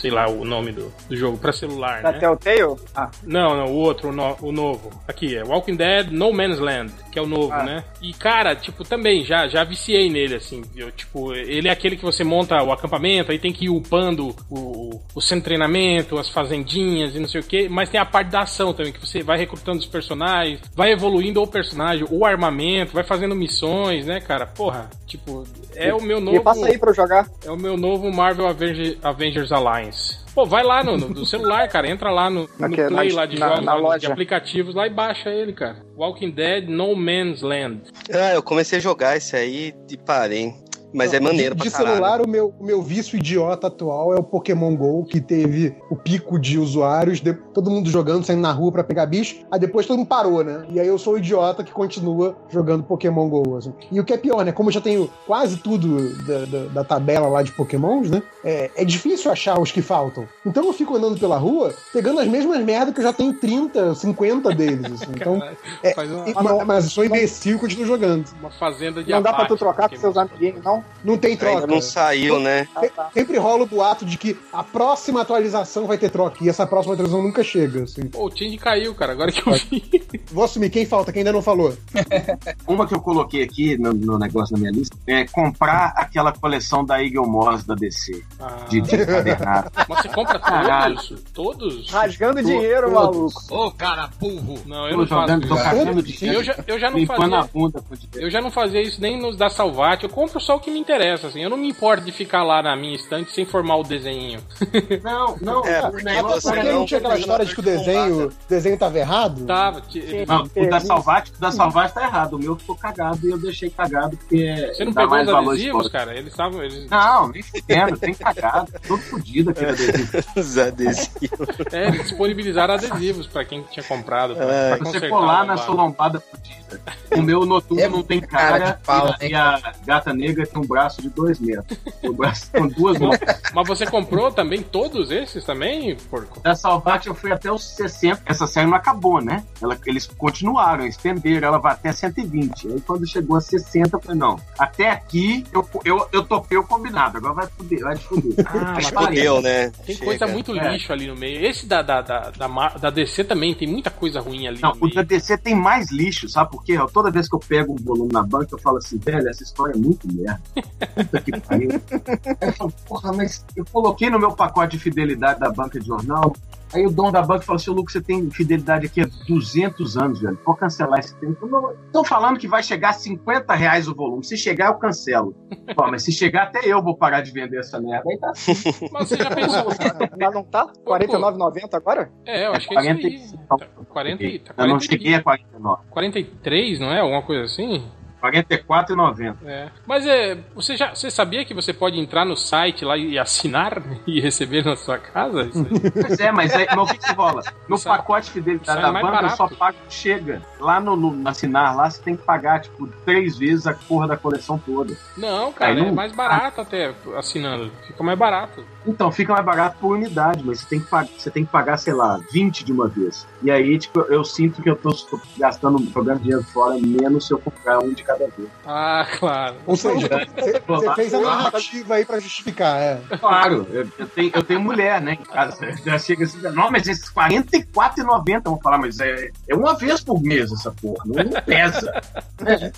Sei lá o nome do, do jogo, pra celular, Da né? Telltale? Ah, Não, não, o outro, o, no- o novo. Aqui, é Walking Dead No Man's Land, que é o novo, Ah. né? E, cara, tipo, também, já, já viciei nele, assim. Eu, tipo, ele é aquele que você monta o acampamento, aí tem que ir upando o, o centro de treinamento, as fazendinhas e não sei o que, mas tem a parte da ação também, que você vai recrutando os personagens, vai evoluindo o personagem, o armamento, vai fazendo missões, né, cara? Porra, tipo, é o meu novo. me passa aí pra eu jogar. É o meu novo Marvel Avenge- Avengers Alliance. Pô, vai lá no, no- celular, cara. Entra lá no, no Play na- lá de na- jogos, na lá de aplicativos lá e baixa ele, cara. Walking Dead No Man's Land. Ah, eu comecei a jogar esse aí e parei. Mas é maneiro de, pra de caralho. celular, o meu, o meu vício idiota atual é o Pokémon GO, que teve o pico de usuários, de- todo mundo jogando, saindo na rua pra pegar bicho, aí depois todo mundo parou, né? E aí eu sou o idiota que continua jogando Pokémon GO. assim. E o que é pior, né? Como eu já tenho quase tudo da, da- da tabela lá de Pokémons, né? É, é difícil achar os que faltam. Então eu fico andando pela rua, pegando as mesmas merdas que eu já tenho 30, 50 deles. assim. Então, Caralho, é, faz uma, e- ma- mas eu sou imbecil e continuo jogando. uma fazenda de Não dá pra tu trocar com Pokémon. seus amiguinhos, não? Não tem troca. Ainda não saiu, né? Ah, tá. Sempre rola o boato de que a próxima atualização vai ter troca. E essa próxima atualização nunca chega, assim. Pô, o Tindy caiu, cara. Agora que eu vi. Vou assumir quem falta, quem ainda não falou. Uma que eu coloquei aqui no, no negócio na minha lista é comprar aquela coleção da Eagle Moss da DC, Ah, de, de mas você compra Caralho. todos? Todos? Rasgando Tô- dinheiro, todos. maluco. Ô, cara burro. Não, eu Tô não faço jogando, tô isso. cagando de Eu já, eu já não fazia. bunda dinheiro. Eu já não fazia isso nem nos da Salvat. Eu compro só o que me interessa, assim. Eu não me importo de ficar lá na minha estante sem formar o desenho. Não, não, É, porque negócio você porque é- não não tinha aquela história de que o desenho, o desenho tava errado? Tava. t- Sim. Não, o da Salvat, o da tá errado. O meu ficou cagado e eu deixei cagado porque Você não pegou os adesivos, cara? Eles estavam. Eles... Não, nem fudendo, tem cagado. Todo fodido aquele adesivo. Os adesivos. É, eles disponibilizaram adesivos pra quem tinha comprado. Pra, É. pra Você consertar colar na sua lombada fodida. O meu noturno É não tem cara cara, de pau, e, a, e a gata negra tem um braço de dois metros. O braço com duas mãos. Mas você comprou também todos esses também, porco? Da Salvat eu fui até os 60. Essa série não acabou, né? Ela- eles continuaram, estenderam, ela vai até 120. Aí quando chegou a 60, eu falei, não, até aqui eu, eu, eu topei o combinado, agora vai fuder, vai fuder. Ah, mas Fudeu, né? tem Chega. coisa muito É. lixo ali no meio. Esse da, da, da, da, da DC também tem muita coisa ruim ali Não, no o da meio. DC tem mais lixo, sabe por quê? Toda vez que eu pego um volume na banca, eu falo assim, velho, essa história é muito merda. Puta que pariu. Aí eu falo, porra, mas eu coloquei no meu pacote de fidelidade da banca de jornal. Aí o dono da banca falou assim, Lucas, você tem fidelidade aqui há 200 anos, velho. Pode cancelar esse tempo. Estão falando que vai chegar a 50 reais o volume. Se chegar, eu cancelo. Pô, mas se chegar, até eu vou parar de vender essa merda. Aí tá Mas você já pensou? Mas não tá? R$ 49,90 agora? É, eu acho que é isso aí. 45. Tá 40, e- tá Eu não 40 e- cheguei a 49. 43, não é? Alguma coisa assim? 44,90. É. Mas é, você já você sabia que você pode entrar no site lá e assinar e receber na sua casa? Pois é, mas, é, mas o que, que rola? No Sai- pacote de fidelidade sai da mais banca, eu barato. só pago que chega. Lá no, no assinar, lá você tem que pagar, tipo, três vezes a porra da coleção toda. Não, cara, Aí não- é mais barato até assinando. Fica mais barato. Então, fica mais barato por unidade, mas você tem que pagar, você tem que pagar sei lá, 20 de uma vez. E aí, tipo, eu sinto que eu tô, tô gastando, jogando dinheiro fora, menos se eu comprar um de cada vez. Ah, claro. Ou seja, você você fez a narrativa aí pra justificar, é. Claro, eu, eu tenho, eu tenho mulher, né? Em casa. Já chega assim, não, mas esses R$ 44,90 vão falar, mas é, é uma vez por mês essa porra, não, não pesa.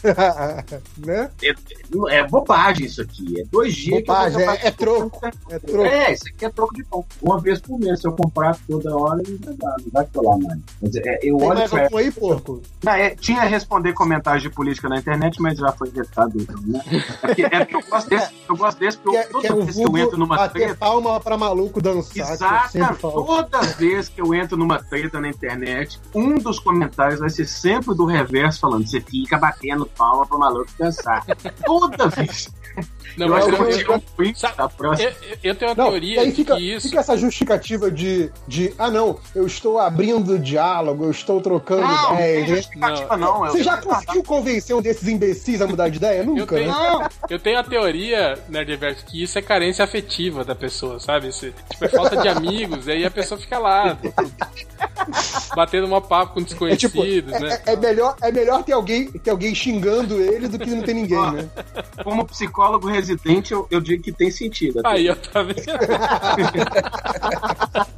né? É, é bobagem isso aqui. É dois dias Bobagem, que eu vou é- é troco. É troco. É, isso aqui é troco de pão. Uma vez por mês. Se eu comprar toda hora, não dá, não vai colar mais. Mas é, eu Tem olho mais pra aí, porco? não, é, tinha responder comentários de política na internet, mas já foi vetado. Então, né? é, porque, é porque eu gosto desse, eu gosto desse porque Que é, eu- que é toda vez que eu entro numa bater treta. palma pra maluco dançar. falo. toda vez que eu entro numa treta na internet, um dos comentários vai ser sempre do reverso falando: você fica batendo palma pro maluco dançar. toda vez. Não, eu mas eu, eu eu, Sabe, eu- eu tenho uma Não, e teoria aí fica, que isso. fica essa justificativa de, de, ah não, eu estou abrindo diálogo, eu estou trocando Não, não tem ideias. justificativa, não. Eu- Você já conseguiu convencer um desses imbecis a mudar de ideia? Eu Nunca, tenho, né? eu tenho a teoria, Nerdverso, que isso é carência afetiva da pessoa, sabe? Esse, tipo, é falta de amigos, e aí a pessoa fica lá, tipo, batendo uma papo com É desconhecidos, tipo, né? é, é melhor, é melhor ter alguém, ter alguém xingando ele do que não ter ninguém, né? Como psicólogo residente, eu, eu digo que tem sentido. até. Aí, ó, tá vendo?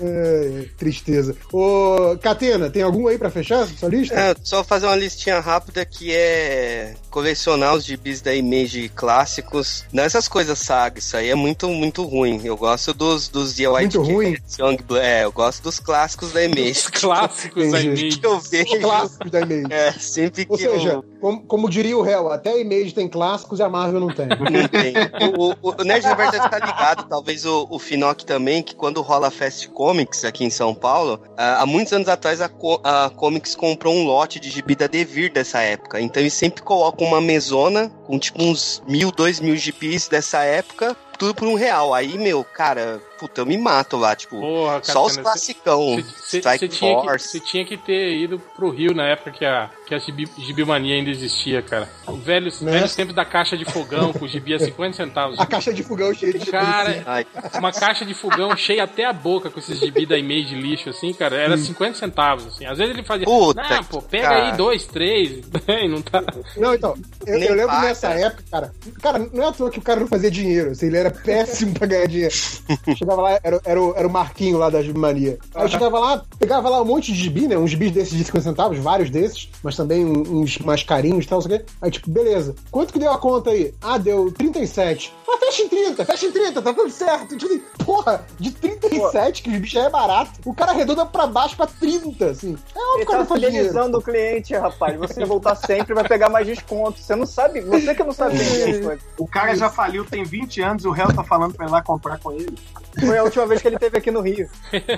É, tristeza. Ô, Catena, tem algum aí pra fechar sua lista? É, só fazer uma listinha rápida que é colecionar os gibis da Image clássicos. Não essas coisas saga, isso aí é muito, muito ruim. Eu gosto dos, dos The White Muito ruim? Young Blood. É, eu gosto dos clássicos da Image. Clássicos da. Image. que eu vejo. Clássicos da Image. É, sempre que Ou seja, eu. como, como diria o réu, até a Image tem clássicos e a Marvel não tem. Não tem. O, o, o Nerd Reverso deve estar ligado, talvez o, o Finoc também, que quando rola a Fast Comics aqui em São Paulo, ah, há muitos anos atrás a, a Comics comprou um lote de gibi da Devir dessa época. Então eles sempre colocam uma mesona com tipo uns mil, dois mil gibis dessa época, tudo por um real. Aí, meu, cara, puta, eu me mato lá, tipo, Porra, só os Catena, classicão. Você tinha, que- tinha que ter ido pro Rio na época que a, que a gibi, Gibimania ainda existia, cara. O velhos, Né? velhos tempos da caixa de fogão com gibi a 50 centavos. A caixa de fogão cheia de Cara, Ai, uma caixa de fogão cheia até a boca com esses gibi da Image lixo, assim, cara, era 50 centavos, assim. Às vezes ele fazia, Puta não, pô, pega cara. aí dois, três, e não tá... Não, então, eu, eu lembro paga. nessa época, cara. Cara, não é à toa que o cara não fazia dinheiro, assim, ele era péssimo pra ganhar dinheiro. Chegava lá, era, era, o, era o Marquinho lá da Gibimania. Aí eu chegava lá, pegava lá um monte de gibi, né? Uns gibis desses de 50 centavos, vários desses, mas também uns mais carinhos e tal, não sei o quê. Aí, tipo, beleza. Quanto que deu a conta aí? Ah, deu 37. Ah, fecha em 30, fecha em 30, tá tudo certo. Tipo porra, de 37, que o gibi já é barato, o cara arredonda pra baixo pra 30, assim. É óbvio que o cara tá fidelizando o cliente, rapaz. Você voltar sempre vai pegar mais desconto. Você não sabe, você que não sabe coisas. O cara já faliu tem 20 anos e o réu tá falando pra ir lá comprar com ele. Foi a última vez que ele teve aqui no Rio.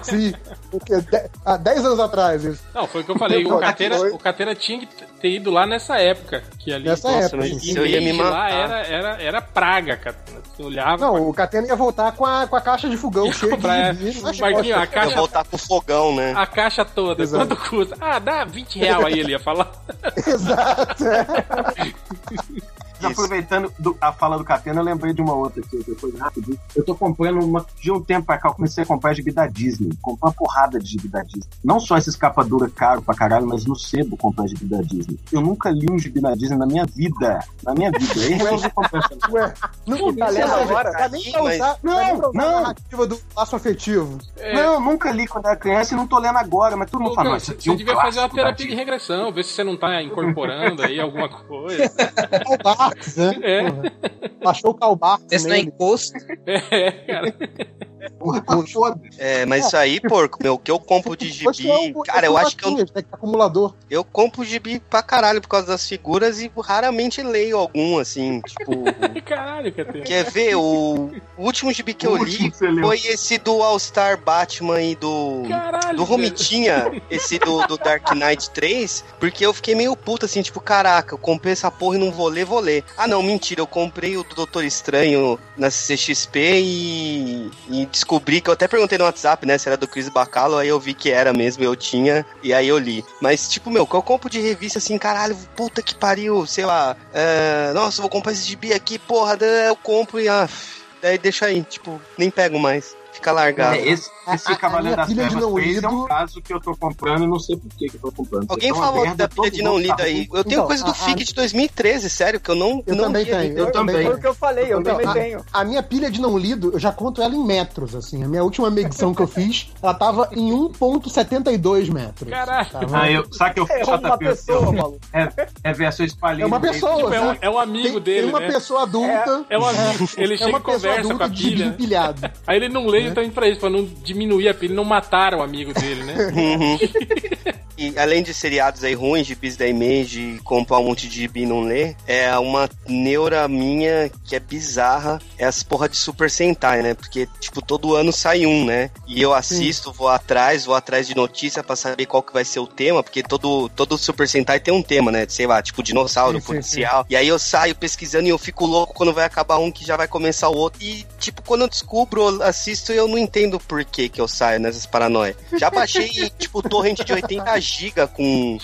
Sim, porque de- há 10 anos atrás, isso. Não, foi o que eu falei, o Cateira, o Cateira tinha que ter ido lá nessa época, que ali... Nessa Nossa, época. isso eu ia me Image lá matar. era, era, era praga, cara. Você olhava... Não, o Catena ia voltar com a, com a caixa de fogão cheia comprar, de gibi nas Marquinho, a caixa, voltar pro fogão, né? a caixa toda, Exato. quanto custa? Ah, dá 20 real aí, ele ia falar. Exato. é. Mas aproveitando do- a fala do Catena, eu lembrei de uma outra aqui, depois rapidinho. Eu tô comprando uma. De um tempo pra cá, eu comecei a comprar gibi da Disney. Comprei uma porrada de gibi da Disney. Não só essa escapa dura caro pra caralho, mas no sebo comprar gibi da Disney. Eu nunca li um gibi da Disney na minha vida. Na minha vida. Aí resolvi comprar essa. Ué, não, Tá lendo agora? Tá nem pra usar, tá nem pra usar não. a narrativa do laço afetivo. É, Não, eu nunca li quando era criança e não tô lendo agora, mas todo mundo fala, você é um devia fazer uma terapia de regressão, ver se você não tá incorporando aí alguma coisa. Barks, né? É. Porra. Baixou o Karl Barks Esse não é encosto. É, cara. Porra, tá foda. É, mas isso aí, porco, meu, o que eu compro de gibi. o- Cara, eu acho que eu, né, é acumulador. eu compro gibi pra caralho por causa das figuras e raramente leio algum, assim, tipo. Caralho. Quer ver? O, último gibi que eu li foi esse do All-Star Batman e do. Caralho. Do. Romitinha, esse do, do Dark Knight 3, porque eu fiquei meio puto assim, tipo, caraca, eu comprei essa porra e não vou ler, vou ler. Ah, não, mentira, eu comprei o do Doutor Estranho na CXP e, e descobri que eu até perguntei no WhatsApp, né, se era do Chris Bacalo, aí eu vi que era mesmo, eu tinha, e aí eu li. Mas, tipo, meu, que eu compro de revista assim, caralho, puta que pariu, sei lá, é, nossa, vou comprar esse gibi aqui, porra, eu compro e, ah, daí deixa aí, tipo, nem pego mais. Fica largado. É, esse esse A- a Cavaleiro minha das pilha de Trevas não 3 é lido- um caso que eu tô comprando e não sei por que que eu tô comprando. Alguém Então, a falou merda, da pilha de não lida tá aí. Eu tenho Então, coisa do a- FIC a- de 2013, sério, que eu não, Eu não também tenho. Eu também. Foi o que eu falei, eu Então, também a- tenho. A minha pilha de não lido, eu já conto ela em metros, assim. A minha última medição que eu fiz, ela tava em 1.72 metros. Caralho. Tava- Ah, eu, sabe que eu É fiz uma pessoa, maluco. É, é versão espalhada. É uma pessoa, Tipo, é, um, né? é um amigo tem, dele, tem uma né? pessoa adulta. É um amigo. Ele É chega e pessoa conversa com adulta a pilha. empilhado. Aí ele não lê justamente pra isso, pra não diminuir a pilha, não matar o amigo dele, né? Uhum. E além de seriados aí ruins, gibis da Image, comprar um monte de gibi e não ler, é uma neura minha que é bizarra, é as porra de Super Sentai, né? Porque, tipo, todo ano sai um, né? E eu assisto, vou atrás, vou atrás de notícia pra saber qual que vai ser o tema, porque todo, todo Super Sentai tem um tema, né? Sei lá, tipo dinossauro, Sim, sim, policial. E aí eu saio pesquisando e eu fico louco quando vai acabar um que já vai começar o outro. E, tipo, quando eu descubro, assisto eu não entendo por que que eu saio nessas paranoias. Já baixei, tipo, torrent de 80 GB com,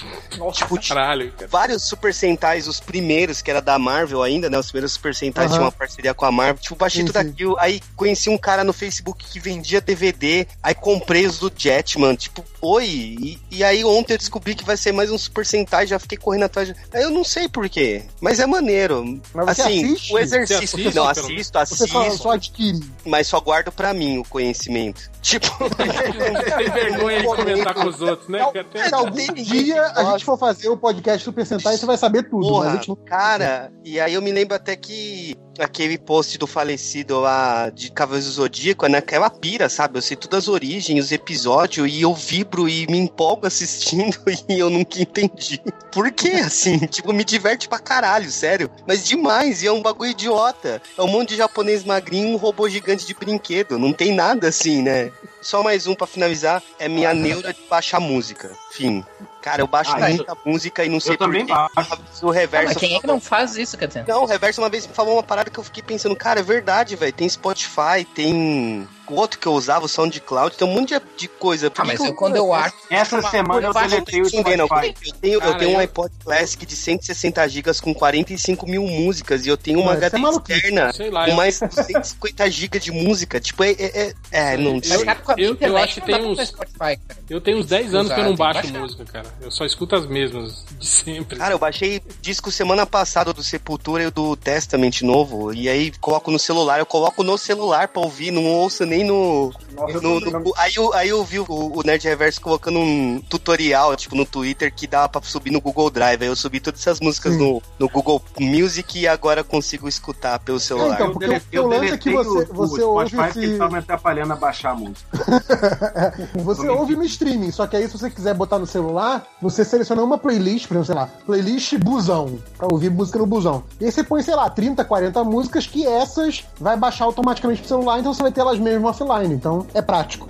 tipo, de Caralho, cara. vários Super Sentais, os primeiros, que era da Marvel ainda, né? Os primeiros Super Sentais Aham. tinham uma parceria com a Marvel. Tipo, baixei Sim, tudo aquilo. Aí conheci um cara no Facebook que vendia DVD. Aí comprei os do Jetman. Tipo, oi. E, e aí ontem eu descobri que vai ser mais um Super Sentai. Já fiquei correndo atrás. de- Aí eu não sei porquê. Mas é maneiro. Mas assim, assiste? o exercício. Assiste, não, assisto, Você só, assisto. só adquire. Mas só guardo pra mim o conhecimento. Tipo, Tem vergonha de comentar com os outros, né? cara? Se algum dia a gente for fazer o podcast Super Sentai, você vai saber tudo. mas a Porra, gente cara, e aí eu me lembro até que aquele post do falecido lá de Cavaleiros do Zodíaco é naquela pira, sabe? Eu sei todas as origens, os episódios, e eu vibro e me empolgo assistindo e eu nunca entendi. Por que assim? tipo, me diverte pra caralho, sério. Mas demais, e é um bagulho idiota. É um monte de japonês magrinho um robô gigante de brinquedo. Não tem nada assim, né? Só mais um pra finalizar, é minha neura de baixar música. Fim. Cara, eu baixo Ah, música e não sei Eu também por baixo. O reverso. Mas quem é que não faz isso? Não, o Reverso uma vez me falou uma parada que eu fiquei pensando, cara, é verdade, velho. Tem Spotify, tem outro que eu usava, o SoundCloud, tem um monte de, de coisa. Por Ah, que mas que eu, quando eu acho. Essa Uma- semana eu deletei o? Spotify. Eu tenho, eu tenho um iPod Classic de 160 GB com 45 mil músicas e eu tenho uma é HD externa lá, com mais 250 GB de música. Tipo, é. É, é, é, não Eu- sei. Eu- eu acho que não tem uns- Spotify. Eu tenho uns 10 anos que eu não baixo música, cara. Eu só escuto as mesmas, de sempre. Cara, eu baixei disco semana passada do Sepultura e do Testament novo. E aí coloco no celular. Eu coloco no celular pra ouvir, não ouço nem no. Nossa, no- no- aí, eu, aí eu vi o, o Nerd Reverso colocando um tutorial, tipo, no Twitter que dava pra subir no Google Drive. Aí eu subi todas essas músicas no, no Google Music e agora eu consigo escutar pelo celular. então, Eu porque deletei, o eu lance é que você- o, você o ouve Spotify esse- porque tava me atrapalhando a baixar a música. Você ouve no streaming, só que aí se você quiser botar no celular, você seleciona uma playlist, por exemplo, sei lá, playlist busão, pra ouvir música no busão. E aí você põe, sei lá, 30, 40 músicas que essas vai baixar automaticamente pro celular, então você vai ter elas mesmo offline. Então é prático.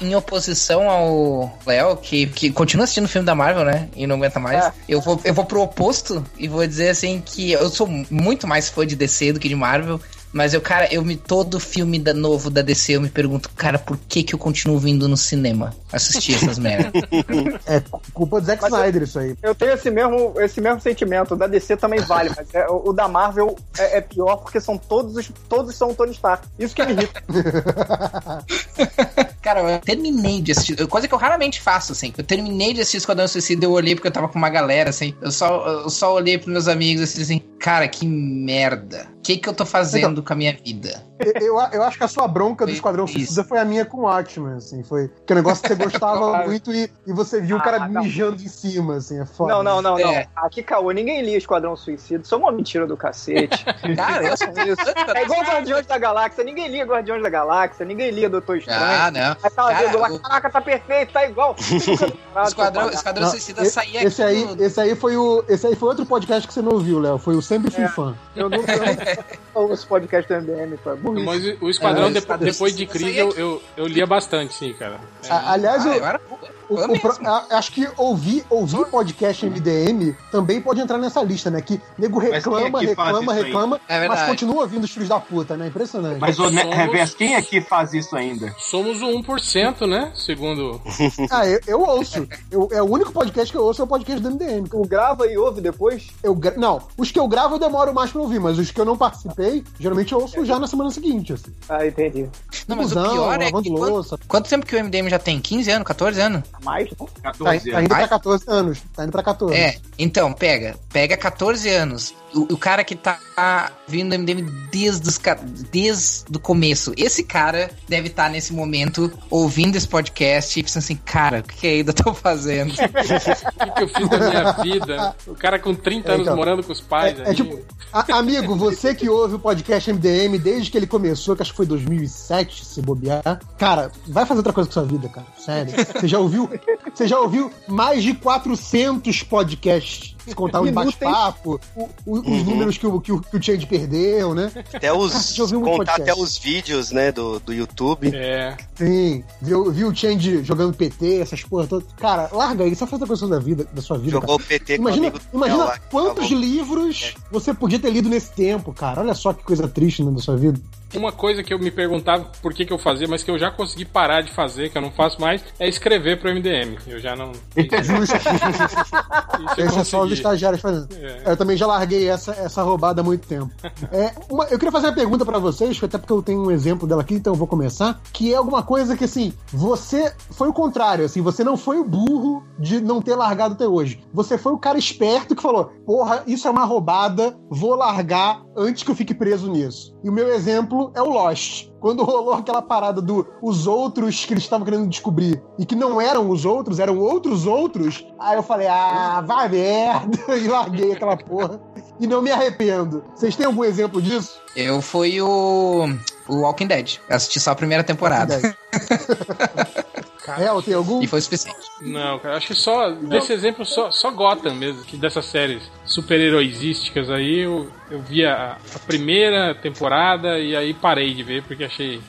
Em oposição ao Léo, que, que continua assistindo o filme da Marvel, né? E não aguenta mais. É. Eu, vou, eu vou pro oposto e vou dizer assim que eu sou muito mais fã de DC do que de Marvel. Mas eu, cara, eu me todo filme da, novo da DC, eu me pergunto, cara, por que que eu continuo vindo no cinema assistir essas merdas? É cu- culpa do Zack Mas Snyder isso aí. Eu tenho esse mesmo, esse mesmo sentimento. O da DC também vale, mas é- o da Marvel é, é pior porque são todos os, todos são Tony Stark. Isso que me irrita. Cara, eu terminei de assistir. Coisa que eu raramente faço, assim. Eu terminei de assistir Esquadrão Suicida, eu olhei porque eu tava com uma galera, assim. Eu só, eu só olhei pros meus amigos assim, assim, cara, que merda. O que que eu tô fazendo com a minha vida? Eu, eu, eu acho que a sua bronca do Foi Esquadrão isso. Suicida foi a minha com o Watchmen, assim. Foi que é um negócio que você gostava muito e, e você viu o cara Ah, não. mijando em cima, assim. É foda. Não, não, não, não. É. Aqui, caô, ninguém lia Esquadrão Suicida. Isso é uma mentira do cacete. Cara, eu sou É igual Guardiões da Galáxia. Ninguém lia Guardiões da Galáxia. Ninguém lia Doutor Estranho. Ah, não. Aí tava Cara, vendo lá, o- caraca, tá perfeito, tá igual. Esquadrão, Esquadrão Não, Suicida e- saía esse aí, aqui no- esse aí foi o, esse aí foi outro podcast que você não ouviu, Léo. Foi o Sempre Fui É. Fã. Eu nunca eu nunca ouço podcast do MDM, pô. é burrice. Mas o Esquadrão, É, o depo- Esquadrão depois de crise, eu, saía eu, eu lia bastante, sim, cara. É, A- Aliás, Ah, eu- eu era O- o pro- mesmo. a- acho que ouvir, ouvir podcast MDM também pode entrar nessa lista, né? Que nego é reclama, que faz reclama, reclama, É mas continua ouvindo os filhos da puta, né? Impressionante. Mas o Ne- Somos- Reverso, quem aqui faz isso ainda? Somos o 1%, né? Segundo. Ah, eu, eu ouço. Eu- é o único podcast que eu ouço é o podcast do MDM. Tu grava e ouve depois? Eu, gra- não, os que eu gravo eu demoro mais pra ouvir, mas os que eu não participei, geralmente eu ouço já na semana seguinte. Assim. Ah, entendi. Não, mas o Busão, pior é que quanto, quanto tempo que o MDM já tem? 15 anos, 14 anos? Mais, não? Tá, 14 tá anos. indo pra Ai. 14 anos. Tá indo pra 14. É, então, pega. Pega 14 anos. O, o cara que tá vindo do MDM desde, os, desde o começo. Esse cara deve estar nesse momento ouvindo esse podcast e pensando assim, cara, o que, que ainda tô fazendo? O que, que eu fiz da minha vida? O cara com 30 É, anos então, morando com os pais. É, é tipo, a- amigo, você que ouve o podcast MDM desde que ele começou, que acho que foi 2007, se bobear, cara, vai fazer outra coisa com sua vida, cara. Sério. Você já ouviu? Você já ouviu mais de 400 podcasts contar os Inúteis. bate-papo, os Uhum. números que o, que, o, que o Change perdeu, né? Até os. Ouvir um contar podcast. até os vídeos, né, do, do YouTube. É. Sim, viu, viu o Change jogando PT, essas porra todas. Cara, larga aí, só faz outra coisa da vida, da sua vida. Jogou cara. o PT com o Imagina, amigo do imagina lá, quantos livros você podia ter lido nesse tempo, cara. Olha só que coisa triste né, da sua vida. Uma coisa que eu me perguntava por que, que eu fazia, mas que eu já consegui parar de fazer, que eu não faço mais, é escrever pro MDM. Eu já não. Justo. Isso eu Esse é só os estagiários fazendo. É. Eu também já larguei essa, essa roubada há muito tempo. É, uma- eu queria fazer uma pergunta pra vocês, até porque eu tenho um exemplo dela aqui, então eu vou começar. Que é alguma coisa que, assim, você foi o contrário, assim, você não foi o burro de não ter largado até hoje. Você foi o cara esperto que falou: porra, isso é uma roubada, vou largar antes que eu fique preso nisso. E o meu exemplo é o Lost. Quando rolou aquela parada do os outros que eles estavam querendo descobrir e que não eram os outros, eram outros outros, aí eu falei, ah, vai merda, e larguei aquela porra. E não me arrependo. Vocês têm algum exemplo disso? Eu fui o, o Walking Dead. Eu assisti só a primeira temporada. Real, tem algum? E foi o suficiente. Não, cara, acho que só, desse exemplo, só, só Gotham mesmo, que dessas séries super-heroísísticas aí, eu, eu vi a, a primeira temporada e aí parei de ver porque achei.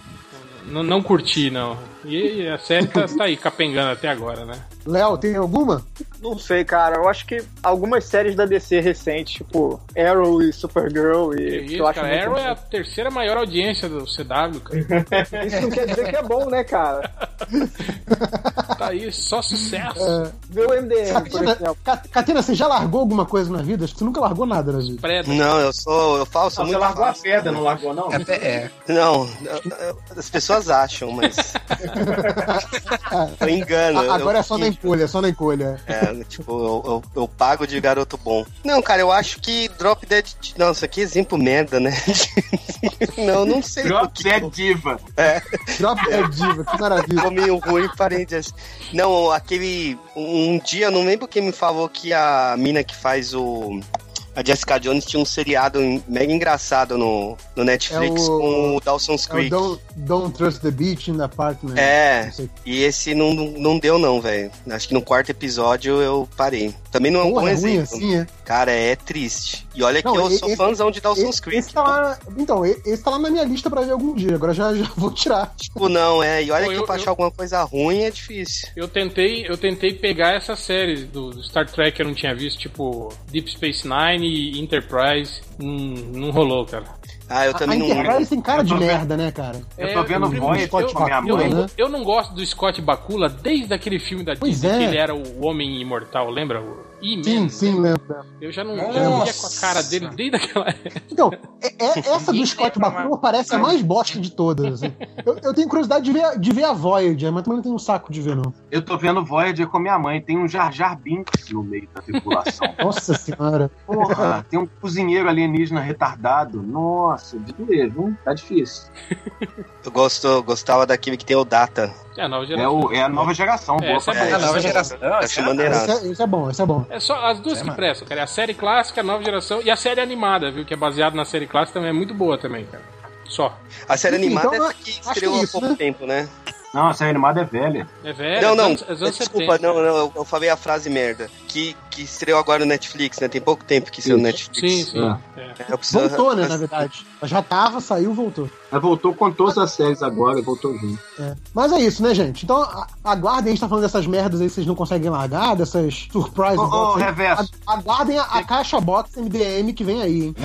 Não, não curti, não. E a série tá, tá aí capengando até agora, né? Léo, tem alguma? Não sei, cara. Eu acho que algumas séries da DC recentes, tipo Arrow e Supergirl, e que isso, eu acho cara, Arrow é a terceira maior audiência do CW, cara. Isso não quer dizer que é bom, né, cara? Tá aí, só sucesso. É, Vê o MDM, por Catena, exemplo. Ca- Catena, você já largou alguma coisa na vida? Acho que você nunca largou nada na vida. Preda. Não, eu sou. Eu falo, sou Você muito. largou a fácil. pedra, não largou, não? É, é. Não, as pessoas acham, mas. eu engano. A- Agora eu é só na encolha, é só na encolha. É, tipo, eu, eu, eu pago de garoto bom. Não, cara, eu acho que Drop Dead. Nossa, que exemplo merda, né? não, não sei. Drop Dead Diva. Drop Dead Diva, que maravilha. Ficou meio ruim, parei de. Não, aquele. Um dia, eu não lembro quem me falou que a mina que faz o. A Jessica Jones tinha um seriado mega engraçado no, no Netflix É o- com o Dawson's É o Creek. don't, don't Trust the Beach in the Apartment. É, Não sei. e esse não, não deu não, velho. Acho que no quarto episódio eu parei. Também não é um Porra, bom é ruim exemplo. assim, é? Cara, é triste. E olha Não, que eu e- sou esse- fãzão de Dawson's Esse, Creek. esse tá lá, então, esse tá lá na minha lista pra ver algum dia. Agora já, já vou tirar. Tipo, não, é. E olha Pô, que eu- pra eu- achar alguma coisa ruim é difícil. Eu tentei, eu tentei pegar essas séries do, do Star Trek que eu não tinha visto, tipo Deep Space Nine e Enterprise. Hum, não rolou, cara. Ah, eu A, a também não. Enterprise tem cara Eu de tô vendo- merda, né, cara? Eu tô É, vendo eu- Voyager Scott com a minha Eu, Bakula, mãe. né? não, eu não gosto do Scott Bakula desde aquele filme da Pois Disney é. que ele era o Homem Imortal, lembra? O Sim, sim, lembro. Eu já não, já não via com a cara dele desde aquela época. Então, é- é- essa do Scott Bakula parece a mais bosta de todas. assim. Eu, eu tenho curiosidade de ver, de ver a Voyager, mas também não tenho um saco de ver, não. Eu tô vendo Voyager com minha mãe. Tem um Jar Jar Binks no meio da tripulação. Nossa senhora. Porra, tem um cozinheiro alienígena retardado. Nossa, de doer, viu? Tá difícil. Eu gosto, gostava daquele que tem o Data. É a nova É, geração. o, é a nova geração. É, boa essa é boa. A nova geração. Acho maneiraço. Esse é, esse é bom, esse é bom. É só as duas É, que mano. prestam, cara. É a série clássica, a nova geração e a série animada, viu? Que é baseada na série clássica também é muito boa também, cara. Só. A série Enfim, animada então, é essa que estreou há isso, pouco né? tempo, né? Não, a série animada é velha. É velho. não, é não. é anos Desculpa, 70. não, não. eu- Eu falei a frase merda. Que, que estreou agora no Netflix, né? Tem pouco tempo que estreou no Netflix. Sim, sim. É. Eu preciso- Voltou, né, na verdade. Já tava, saiu, voltou. Ela voltou com todas as séries agora, voltou junto. É. Mas é isso, né, gente? Então, aguardem, a gente tá falando dessas merdas aí que vocês não conseguem largar, dessas surprise Ô, box aí. Reverso. Aguardem a, a caixa box MDM que vem aí, hein?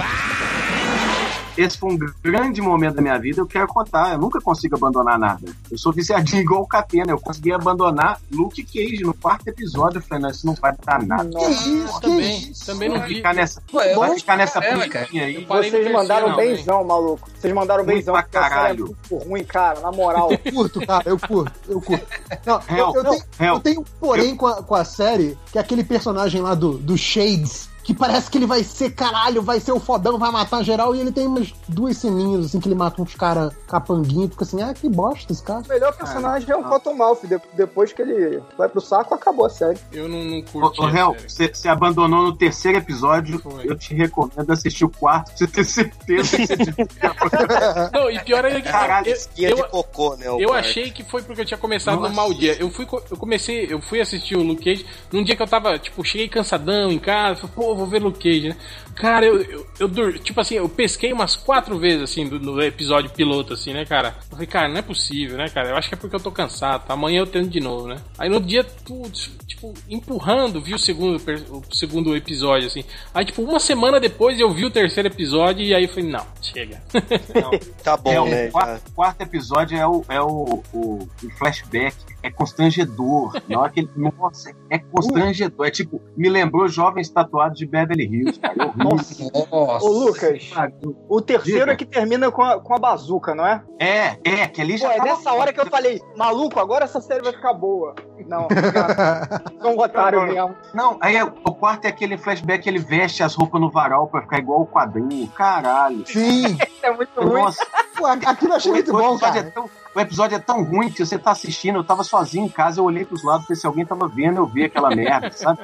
Esse foi um grande momento da minha vida, eu quero contar. Eu nunca consigo abandonar nada. Eu sou viciadinho igual o Catena. Eu consegui abandonar Luke Cage no quarto episódio. Eu falei, não, isso não vai dar nada. Que isso, que Também, isso? também não Vai vi. ficar nessa, Pô, eu vai ficar nessa cara. putinha aí. Eu Vocês terceiro, mandaram não, benzão, maluco. Vocês mandaram Ruim benzão, pra é caralho. muito ruim, cara, na moral. Eu curto, cara, eu curto, eu curto. Não, eu, Hell, eu tenho, hell. eu tenho um porém com, a, com a série, que é aquele personagem lá do, do Shades, que parece que ele vai ser caralho, vai ser o fodão, vai matar geral, e ele tem umas duas ceninhas, assim, que ele mata uns caras capanguinho, fica assim, ah, que bosta esse cara. O melhor personagem é o Cottonmouth. De- depois que ele vai pro saco, acabou a série. Eu não, não Ô, curti. ô, série. você abandonou no terceiro episódio. Foi. Eu te recomendo assistir o quarto pra você ter certeza que você. Não, e pior ainda que Caralho, eu, Esquinha eu, de cocô, né? o eu achei que foi porque eu tinha começado Nossa. no mau dia. Eu fui, eu comecei, eu fui assistir o Luke Cage num dia que eu tava, tipo, cheguei cansadão em casa, falei, pô, vou ver Luke Cage, né? Cara, eu, eu, eu dur- tipo assim, eu pesquei umas quatro vezes, assim, do, no episódio piloto, assim, né, cara? Eu falei, cara, não é possível, né, cara? Eu acho que é porque eu tô cansado, tá? Amanhã eu tento de novo, né? Aí no dia, putz, tipo, empurrando, vi o segundo, o segundo episódio, assim. Aí, tipo, uma semana depois eu vi o terceiro episódio e aí eu falei, não, chega. Tá bom, É, o né? quarto, quarto episódio é o, é o, o, o flashback. É constrangedor. Na hora que ele, nossa, é constrangedor. É tipo, me lembrou jovens tatuados de Beverly Hills, cara. É. Nossa. Ô, Lucas, o terceiro Diga. é que termina com a, com a bazuca, não é? É, é, que ali já Pô, é nessa hora que eu falei, maluco, agora essa série vai ficar boa. Não, cara, são um otário mesmo. Não, aí é- o quarto é aquele flashback que ele veste as roupas no varal pra ficar igual o quadrinho. Caralho. Sim. É muito ruim. Nossa, Pô, aquilo eu achei muito bom, episódio cara. é tão, o episódio é tão ruim que você tá assistindo, eu tava sozinho em casa, eu olhei pros lados, pensei, se alguém tava vendo, eu vi aquela merda, sabe?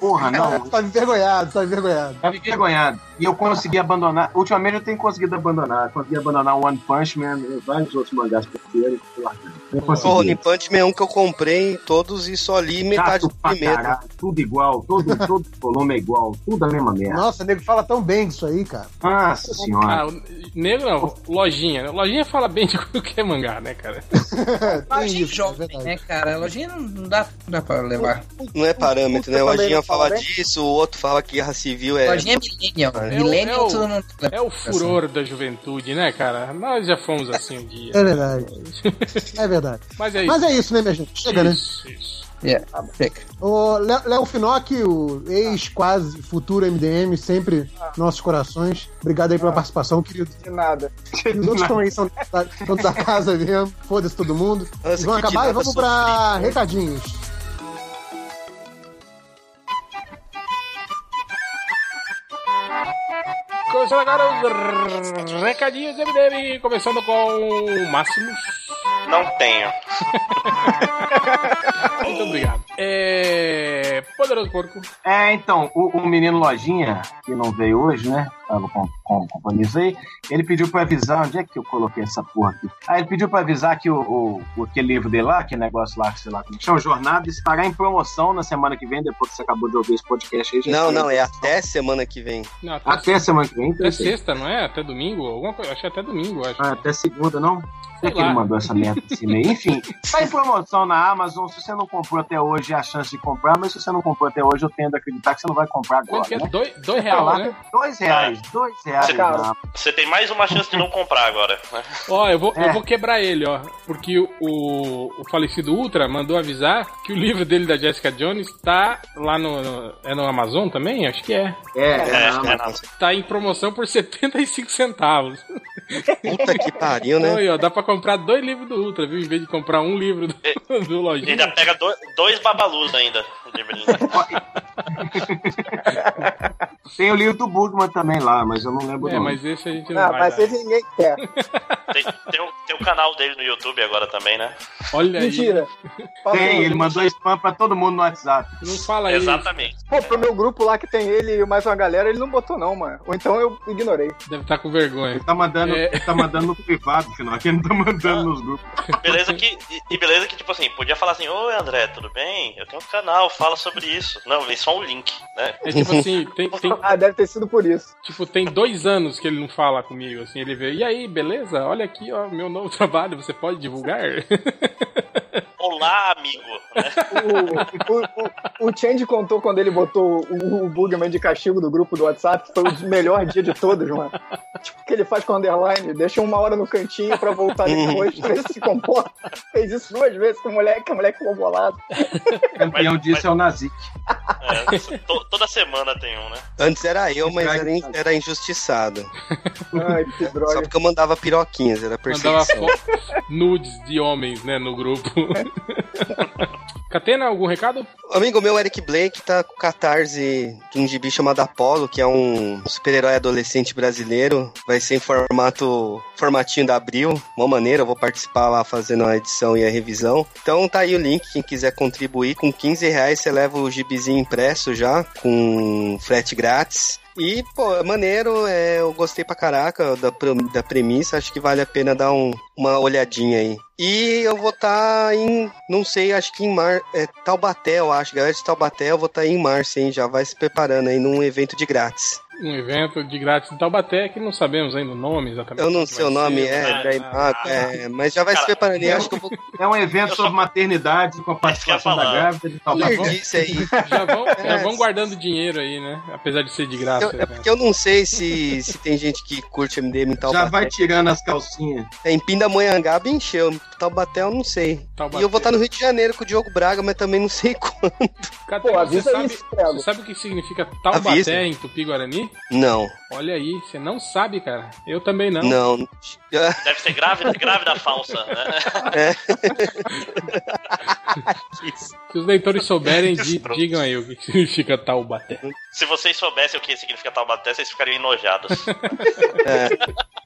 Porra, não. Tá envergonhado, tá envergonhado. Tava envergonhado. E eu consegui abandonar. Ultimamente eu tenho conseguido abandonar. Consegui abandonar One Punch Man e vários outros mangás que eu consegui. One Punch Man é um que eu comprei todos e só li metade Chato do primeiro. caralho, tudo igual, todo, todo volume é igual, tudo a mesma merda. Nossa, o nego fala tão bem disso aí, cara. Nossa senhora. Ah, negro não, lojinha. né? Lojinha fala bem de qualquer mangá, né, cara? Lojinha isso, é jovem, verdade. né, cara? Lojinha não, dá, não dá pra levar. Não é parâmetro, né? Lojinha fala bem? disso, o outro fala que Guerra Civil é. Lojinha é millennial. É o- millennial é o- não É o furor da juventude, né, cara? Nós já fomos assim um dia. É verdade. É verdade. Mas é isso. Mas é isso, né, minha gente? Chega, né? Isso, isso. Yeah. O Léo Léo Finocchi, o ex-quase futuro MDM, sempre nossos corações. Obrigado aí pela participação, querido. De nada. E os outros estão aí, são da, da casa mesmo. Foda-se todo mundo. Nossa, E vamos acabar e vamos pra sofrida. recadinhos. Começando agora os recadinhos do MDM, começando com o Máximos. Não tenho. Muito obrigado. É. Poderoso Porco. É, então, o, o menino Lojinha, que não veio hoje, né? Tava com, com compromisso aí, ele pediu pra avisar, onde é que eu coloquei essa porra aqui? Ah, ele pediu pra avisar que o, o, o- aquele livro dele lá, aquele negócio lá, sei lá, como chama, Jornada, estará em promoção na semana que vem, depois que você acabou de ouvir esse podcast aí. já Não, não, é até semana que vem. Não, até, Até semana que vem, então até é sexta, não é? Até domingo? Alguma coisa. Acho que é até domingo, acho. Ah, até segunda, não? Por Sei que ele mandou essa merda desse e-mail? Enfim, tá em promoção na Amazon. Se você não comprou até hoje, é a chance de comprar. Mas se você não comprou até hoje, eu tendo a acreditar que você não vai comprar agora. Quanto que é? Né? Dois, dois Tá reais, lá, né? Dois reais, dois reais. Você-. Você tem mais uma chance de não comprar agora. Ó, eu vou, É. eu vou quebrar ele, ó. Porque o, o, falecido Ultra mandou avisar que o livro dele da Jessica Jones tá lá no, no- É no Amazon também? Acho que é. É, é, É, na é, Amazon. não. Tá em promoção por 75 centavos. Puta que pariu, né? aí, ó, dá pra comprar dois livros do Ultra, viu? Em vez de comprar um livro do, do Lojinha. ainda pega dois, dois babalus ainda Tem o livro do Bugman também lá, mas eu não lembro É, nome. mas esse a gente não Ah, vai mas dar. esse ninguém quer. Tem, tem, o, tem o canal dele no YouTube agora também, né? Olha aí. Mentira. Fala Tem, ele mandou spam pra todo mundo no WhatsApp. Não fala aí. Exatamente. Pô, pro meu grupo lá que tem ele e mais uma galera, ele não botou não, mano. Ou então eu ignorei. Deve estar com vergonha. Ele tá mandando, É. ele tá mandando no privado, final, que ele não tá mandando nos grupos. Beleza que. E, e beleza que, tipo assim, podia falar assim, oi André, tudo bem? Eu tenho um canal, fala sobre isso. Não, vem só um link, né? É tipo assim, tem, tem, Ah, deve ter sido por isso. tipo, tem dois anos que ele não fala comigo, assim, ele vê, e aí, beleza? Olha aqui, ó, meu novo trabalho, você pode divulgar? Olá, amigo. Né? O, o, o, o Change contou quando ele botou o, o Bugman de castigo do grupo do WhatsApp, foi o melhor dia de todos, mano. Tipo, o que ele faz com o underline, deixa uma hora no cantinho pra voltar depois, ver se se comporta. Fez isso duas vezes com o moleque, o moleque ficou bolado. O campeão Mas- disso mas- é o Nazik. É, to- toda semana tem um, né? Antes era eu, mas era, in- era injustiçado. Ai, que Só droga. porque eu mandava piroquinhas, era Mandava perseguição. fo- nudes de homens, né, no grupo. Catena, algum recado? amigo meu, Eric Blake, tá com catarse de um gibi chamado Apollo, que é um super-herói adolescente brasileiro. Vai ser em formato formatinho da Abril. Uma maneira, eu vou participar lá fazendo a edição e a revisão. Então tá aí o link, quem quiser contribuir. Com 15 reais você leva o gibizinho impresso já, com frete grátis. E, pô, é maneiro, é, eu gostei pra caraca da, da premissa, acho que vale a pena dar um- uma olhadinha aí. E eu vou estar em, não sei, acho que em mar, é, Taubaté, eu acho, galera de Taubaté, eu vou estar em março, hein, já vai se preparando aí num evento de grátis. Um evento de grátis em Taubaté que não sabemos ainda o nome exatamente. Eu não sei o nome, ser. é, Ah, da ah, Imago, é, mas já vai se Cara, preparando aí, acho que eu vou É um evento sobre maternidade com a participação da grávida de Taubaté. aí. Já vão, já É. vão guardando dinheiro aí, né? Apesar de ser de graça. Eu- é né? porque eu não sei se, se tem gente que curte MDM em Já Taubaté. vai tirando as calcinhas. É, em Pindamonhangaba encheu, Taubaté eu não sei. Taubaté. E eu vou estar no Rio de Janeiro com o Diogo Braga, mas também não sei quando. Catena, Pô, você, sabe, isso, você sabe o que significa Taubaté Avisa. em Tupi-Guarani? Não, Olha aí, você não sabe, cara. Eu também não. não. Deve ser grávida, grávida falsa, né? Se os leitores souberem, digam aí o que significa Taubaté. Se vocês soubessem o que significa Taubaté, vocês ficariam enojados. É,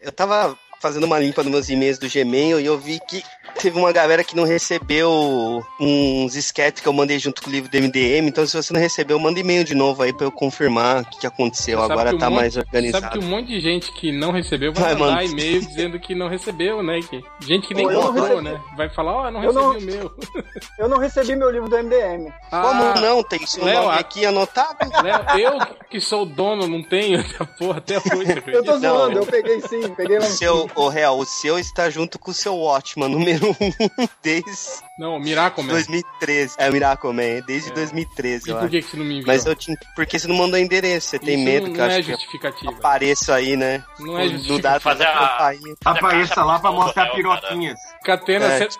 eu tava fazendo uma limpa nos meus e-mails do Gmail e eu vi que teve uma galera que não recebeu uns sketches que eu mandei junto com o livro do MDM. Então, se você não recebeu, manda e-mail de novo aí pra eu confirmar o que, que aconteceu. Sabe Agora que um tá monte- mais Sabe organizado. que um monte de gente que não recebeu vai, Vai, mandar e-mail dizendo que não recebeu, né? Que, gente que nem Pô, comprou, né? Vai falar, ó, não Eu recebi não- o meu. Eu não recebi meu livro do MDM. Como Ah, não? Tem seu Léo, nome a- aqui anotado? Léo, eu que sou o dono, não tenho essa porra até hoje, Eu tô zoando, eu peguei sim, peguei O lá. seu, o real, o seu está junto com o seu Watchman número 1 desde Não, o Miracle Man. 2013. É o Miracle Man, desde É. 2013.2013, E eu por que, que você não me enviou? Mas eu te... Porque você não mandou endereço, você tem Isso medo não, que eu não é que eu justificativa. apareça aí, né? Não é justificativa. dado Fazer a-. Apareça lá pra mostrar piroquinhas. Catena, É, cê-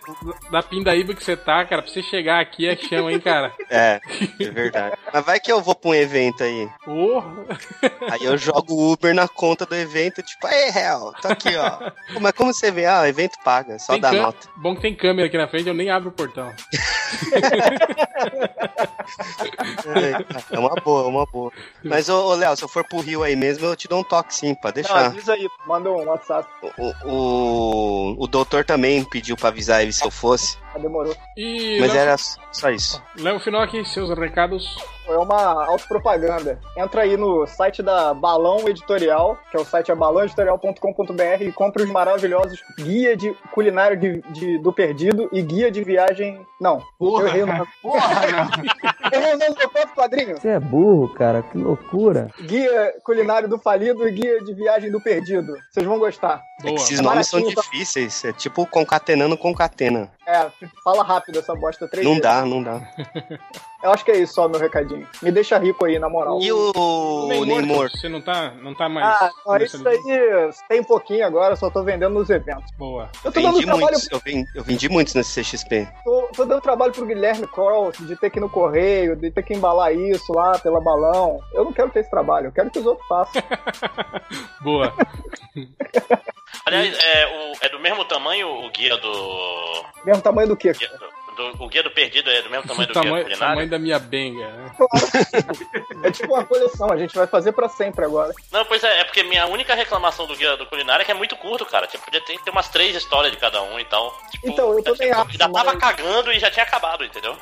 da pindaíba que você tá, cara, pra você chegar aqui é chão, hein, cara? É, é verdade. Mas vai que eu vou pra um evento aí. Ô, Aí eu jogo o Uber na conta do evento, tipo, aí, real, tô aqui, ó. Pô, mas como você vê? Ah, o evento paga, só tem dá cam- nota. Bom que tem câmera aqui na frente, eu nem abro o portão. É, é uma boa, é uma boa. Mas, ô, ô, Léo, se eu for pro Rio aí mesmo, eu te dou um toque sim, pra Não, deixar. avisa aí, manda um WhatsApp. O, o, o doutor também pediu pra avisar ele se eu fosse, Ah, demorou. E mas Léo, era só isso. Léo Final aqui, seus recados. É uma autopropaganda. Entra aí no site da Balão Editorial, que é o site é balãoeditorial.com.br e compre os maravilhosos guia de culinária de, de- do perdido e guia de viagem. Não, Porra, eu errei o nome. Porra, não. Errei o nome do meu próprio quadrinho. Você é burro, cara, que loucura. Guia culinário do falido e guia de viagem do perdido. Vocês vão gostar. É Boa. que esses É nomes são difíceis, é tipo concatenando concatena. É, fala rápido essa bosta três Não vezes. dá, não dá. Eu acho que é isso só, meu recadinho. Me deixa rico aí, na moral. E o Nem Ney morto, Morto? Você não tá, não tá mais. Ah, não, isso aí tem pouquinho agora, só tô vendendo nos eventos. Boa. Eu tô dando Vendi trabalho muitos, eu vendi, eu vendi muitos nesse CXP. Tô, tô dando trabalho pro Guilherme Kroll de ter que ir no correio, de ter que embalar isso lá pela balão. Eu não quero ter esse trabalho, eu quero que os outros façam. Boa. Aliás, é, o- é do mesmo tamanho o guia do. Mesmo tamanho do que? guia do- do- o guia do perdido é do mesmo tamanho do guia tamanho, culinário? tamanho da minha benga. né? É tipo uma coleção, a gente vai fazer pra sempre agora. Não, pois é, é porque minha única reclamação do guia do culinário é que é muito curto, cara. Tipo, podia ter, ter umas três histórias de cada um e tal. Tipo, Então, eu também acho, Já tava mas- cagando e já tinha acabado, entendeu?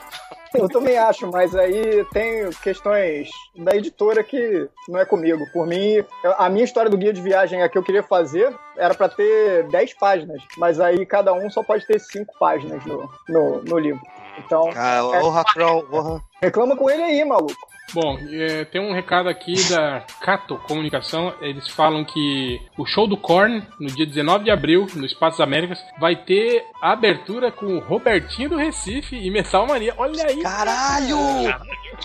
Eu também acho, mas aí tem questões da editora que não é comigo. Por mim, a minha história do guia de viagem a que eu queria fazer era pra ter 10 páginas, mas aí cada um só pode ter 5 páginas no, no, no livro. Então, Ah, ô, Racron, porra. reclama com ele aí, maluco. Bom, é, tem um recado aqui da Cato Comunicação. Eles falam que o show do Korn, no dia 19 de abril, no Espaço das Américas, vai ter a abertura com o Robertinho do Recife e Metal Mania. Olha aí! Caralho!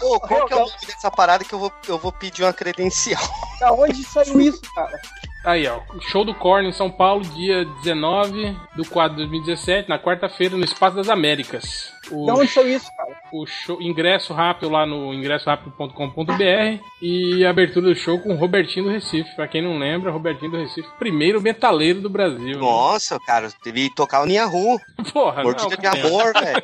Ô, qual que é o nome dessa parada que eu vou, eu vou pedir uma credencial? Da onde saiu isso, cara? Aí, ó. Show do Korn em São Paulo, dia 19 do 4 de 2017, na quarta-feira, no Espaço das Américas. O, De onde são isso, cara? o show, ingresso rápido lá no ingressorápido.com.br e a abertura do show com o Robertinho do Recife. Pra quem não lembra, Robertinho do Recife, primeiro metaleiro do Brasil. né? Nossa, cara, teve que tocar o Niahu. Porra, Mordida não, de amor, velho.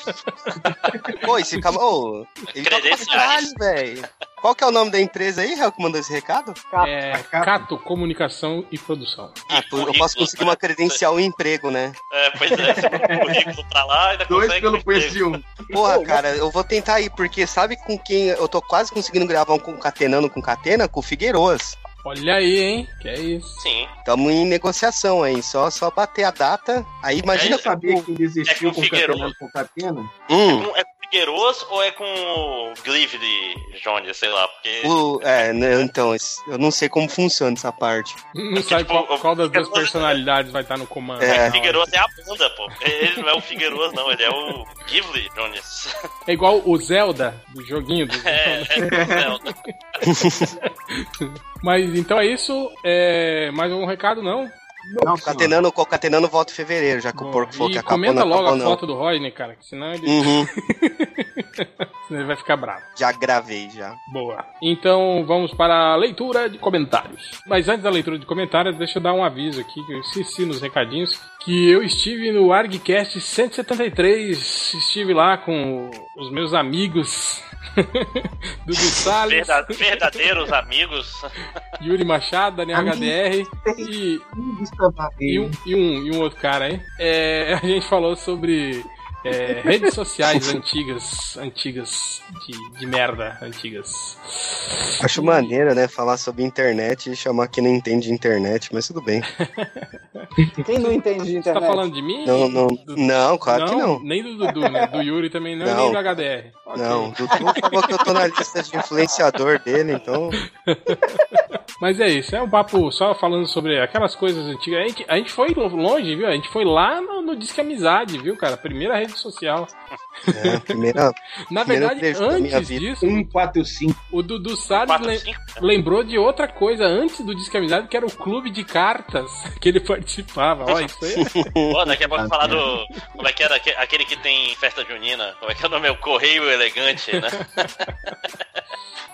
Pô, esse cara. Ô, ele pra caralho, velho. Qual que é o nome da empresa aí, Real, que mandou esse recado? É Cato Comunicação e Produção. Ah, eu posso conseguir uma credencial e emprego, né? É, pois é, currículo pra lá e ainda Dois consegue emprego. de um. Porra, cara, eu vou tentar ir, porque sabe com quem eu tô quase conseguindo gravar um concatenando com Catena? Com o Figueiroas. Olha aí, hein? Que é isso. Sim. Tamo em negociação aí, só, só bater a data. Aí imagina É, Eu sabia que É existiu com com. Catena com Catena. Hum, Com- É com Figueiroas ou é com o de Jones, sei lá, porque... o, é, né, então, eu não sei como funciona essa parte. Não sabe tipo, qual, qual das duas Figueiroas- personalidades vai estar no comando. É. Figueiroas é a banda, pô. Ele não é o Figueiroas, não, ele é o Gively Jones. É igual o Zelda do joguinho. Do... É, é, não. Mas então é isso. É... Mais algum recado? Não? Não, senhor. Catenando, Catenando volta em fevereiro, já que o Bom, porco falou que acabou, comenta não logo acabou a não. foto do Rodney, cara, que senão ele, Uhum, senão ele vai ficar bravo. já gravei, já. Boa. Então vamos para a leitura de comentários. Mas antes da leitura de comentários, deixa eu dar um aviso aqui, que eu esqueci nos recadinhos, que eu estive no ArgCast 173, estive lá com os meus amigos Dudu Salles, Verda- verdadeiros amigos. Yuri Machado, Daniel HDR e, e, um, e, um, e um outro cara aí. É, a gente falou sobre é, redes sociais antigas, antigas, de, de merda, antigas. Acho maneiro, né, falar sobre internet e chamar quem não entende de internet, mas tudo bem. Quem não entende de Você tá internet? falando de mim? Não, não, não, claro que não. Nem do Dudu, né? Do Yuri também não, Não. nem do HDR. Ok. Não, o Dudu falou que eu tô na lista de influenciador dele, então. Mas é isso, é um papo só falando sobre aquelas coisas antigas. A gente, a gente foi longe, viu? A gente foi lá no, no Disque Amizade, viu, cara? Primeira rede social. É, a primeira. Na verdade, antes disso, 145. o Dudu Salles Quatro, lem- cinco. lembrou de outra coisa antes do Disque Amizade, que era o clube de cartas que ele participava. Ó, isso aí. Pô, daqui a pouco falar do. Como é que era aque- aquele que tem festa junina? Como é que é o nome? É o Correio Elegante, né?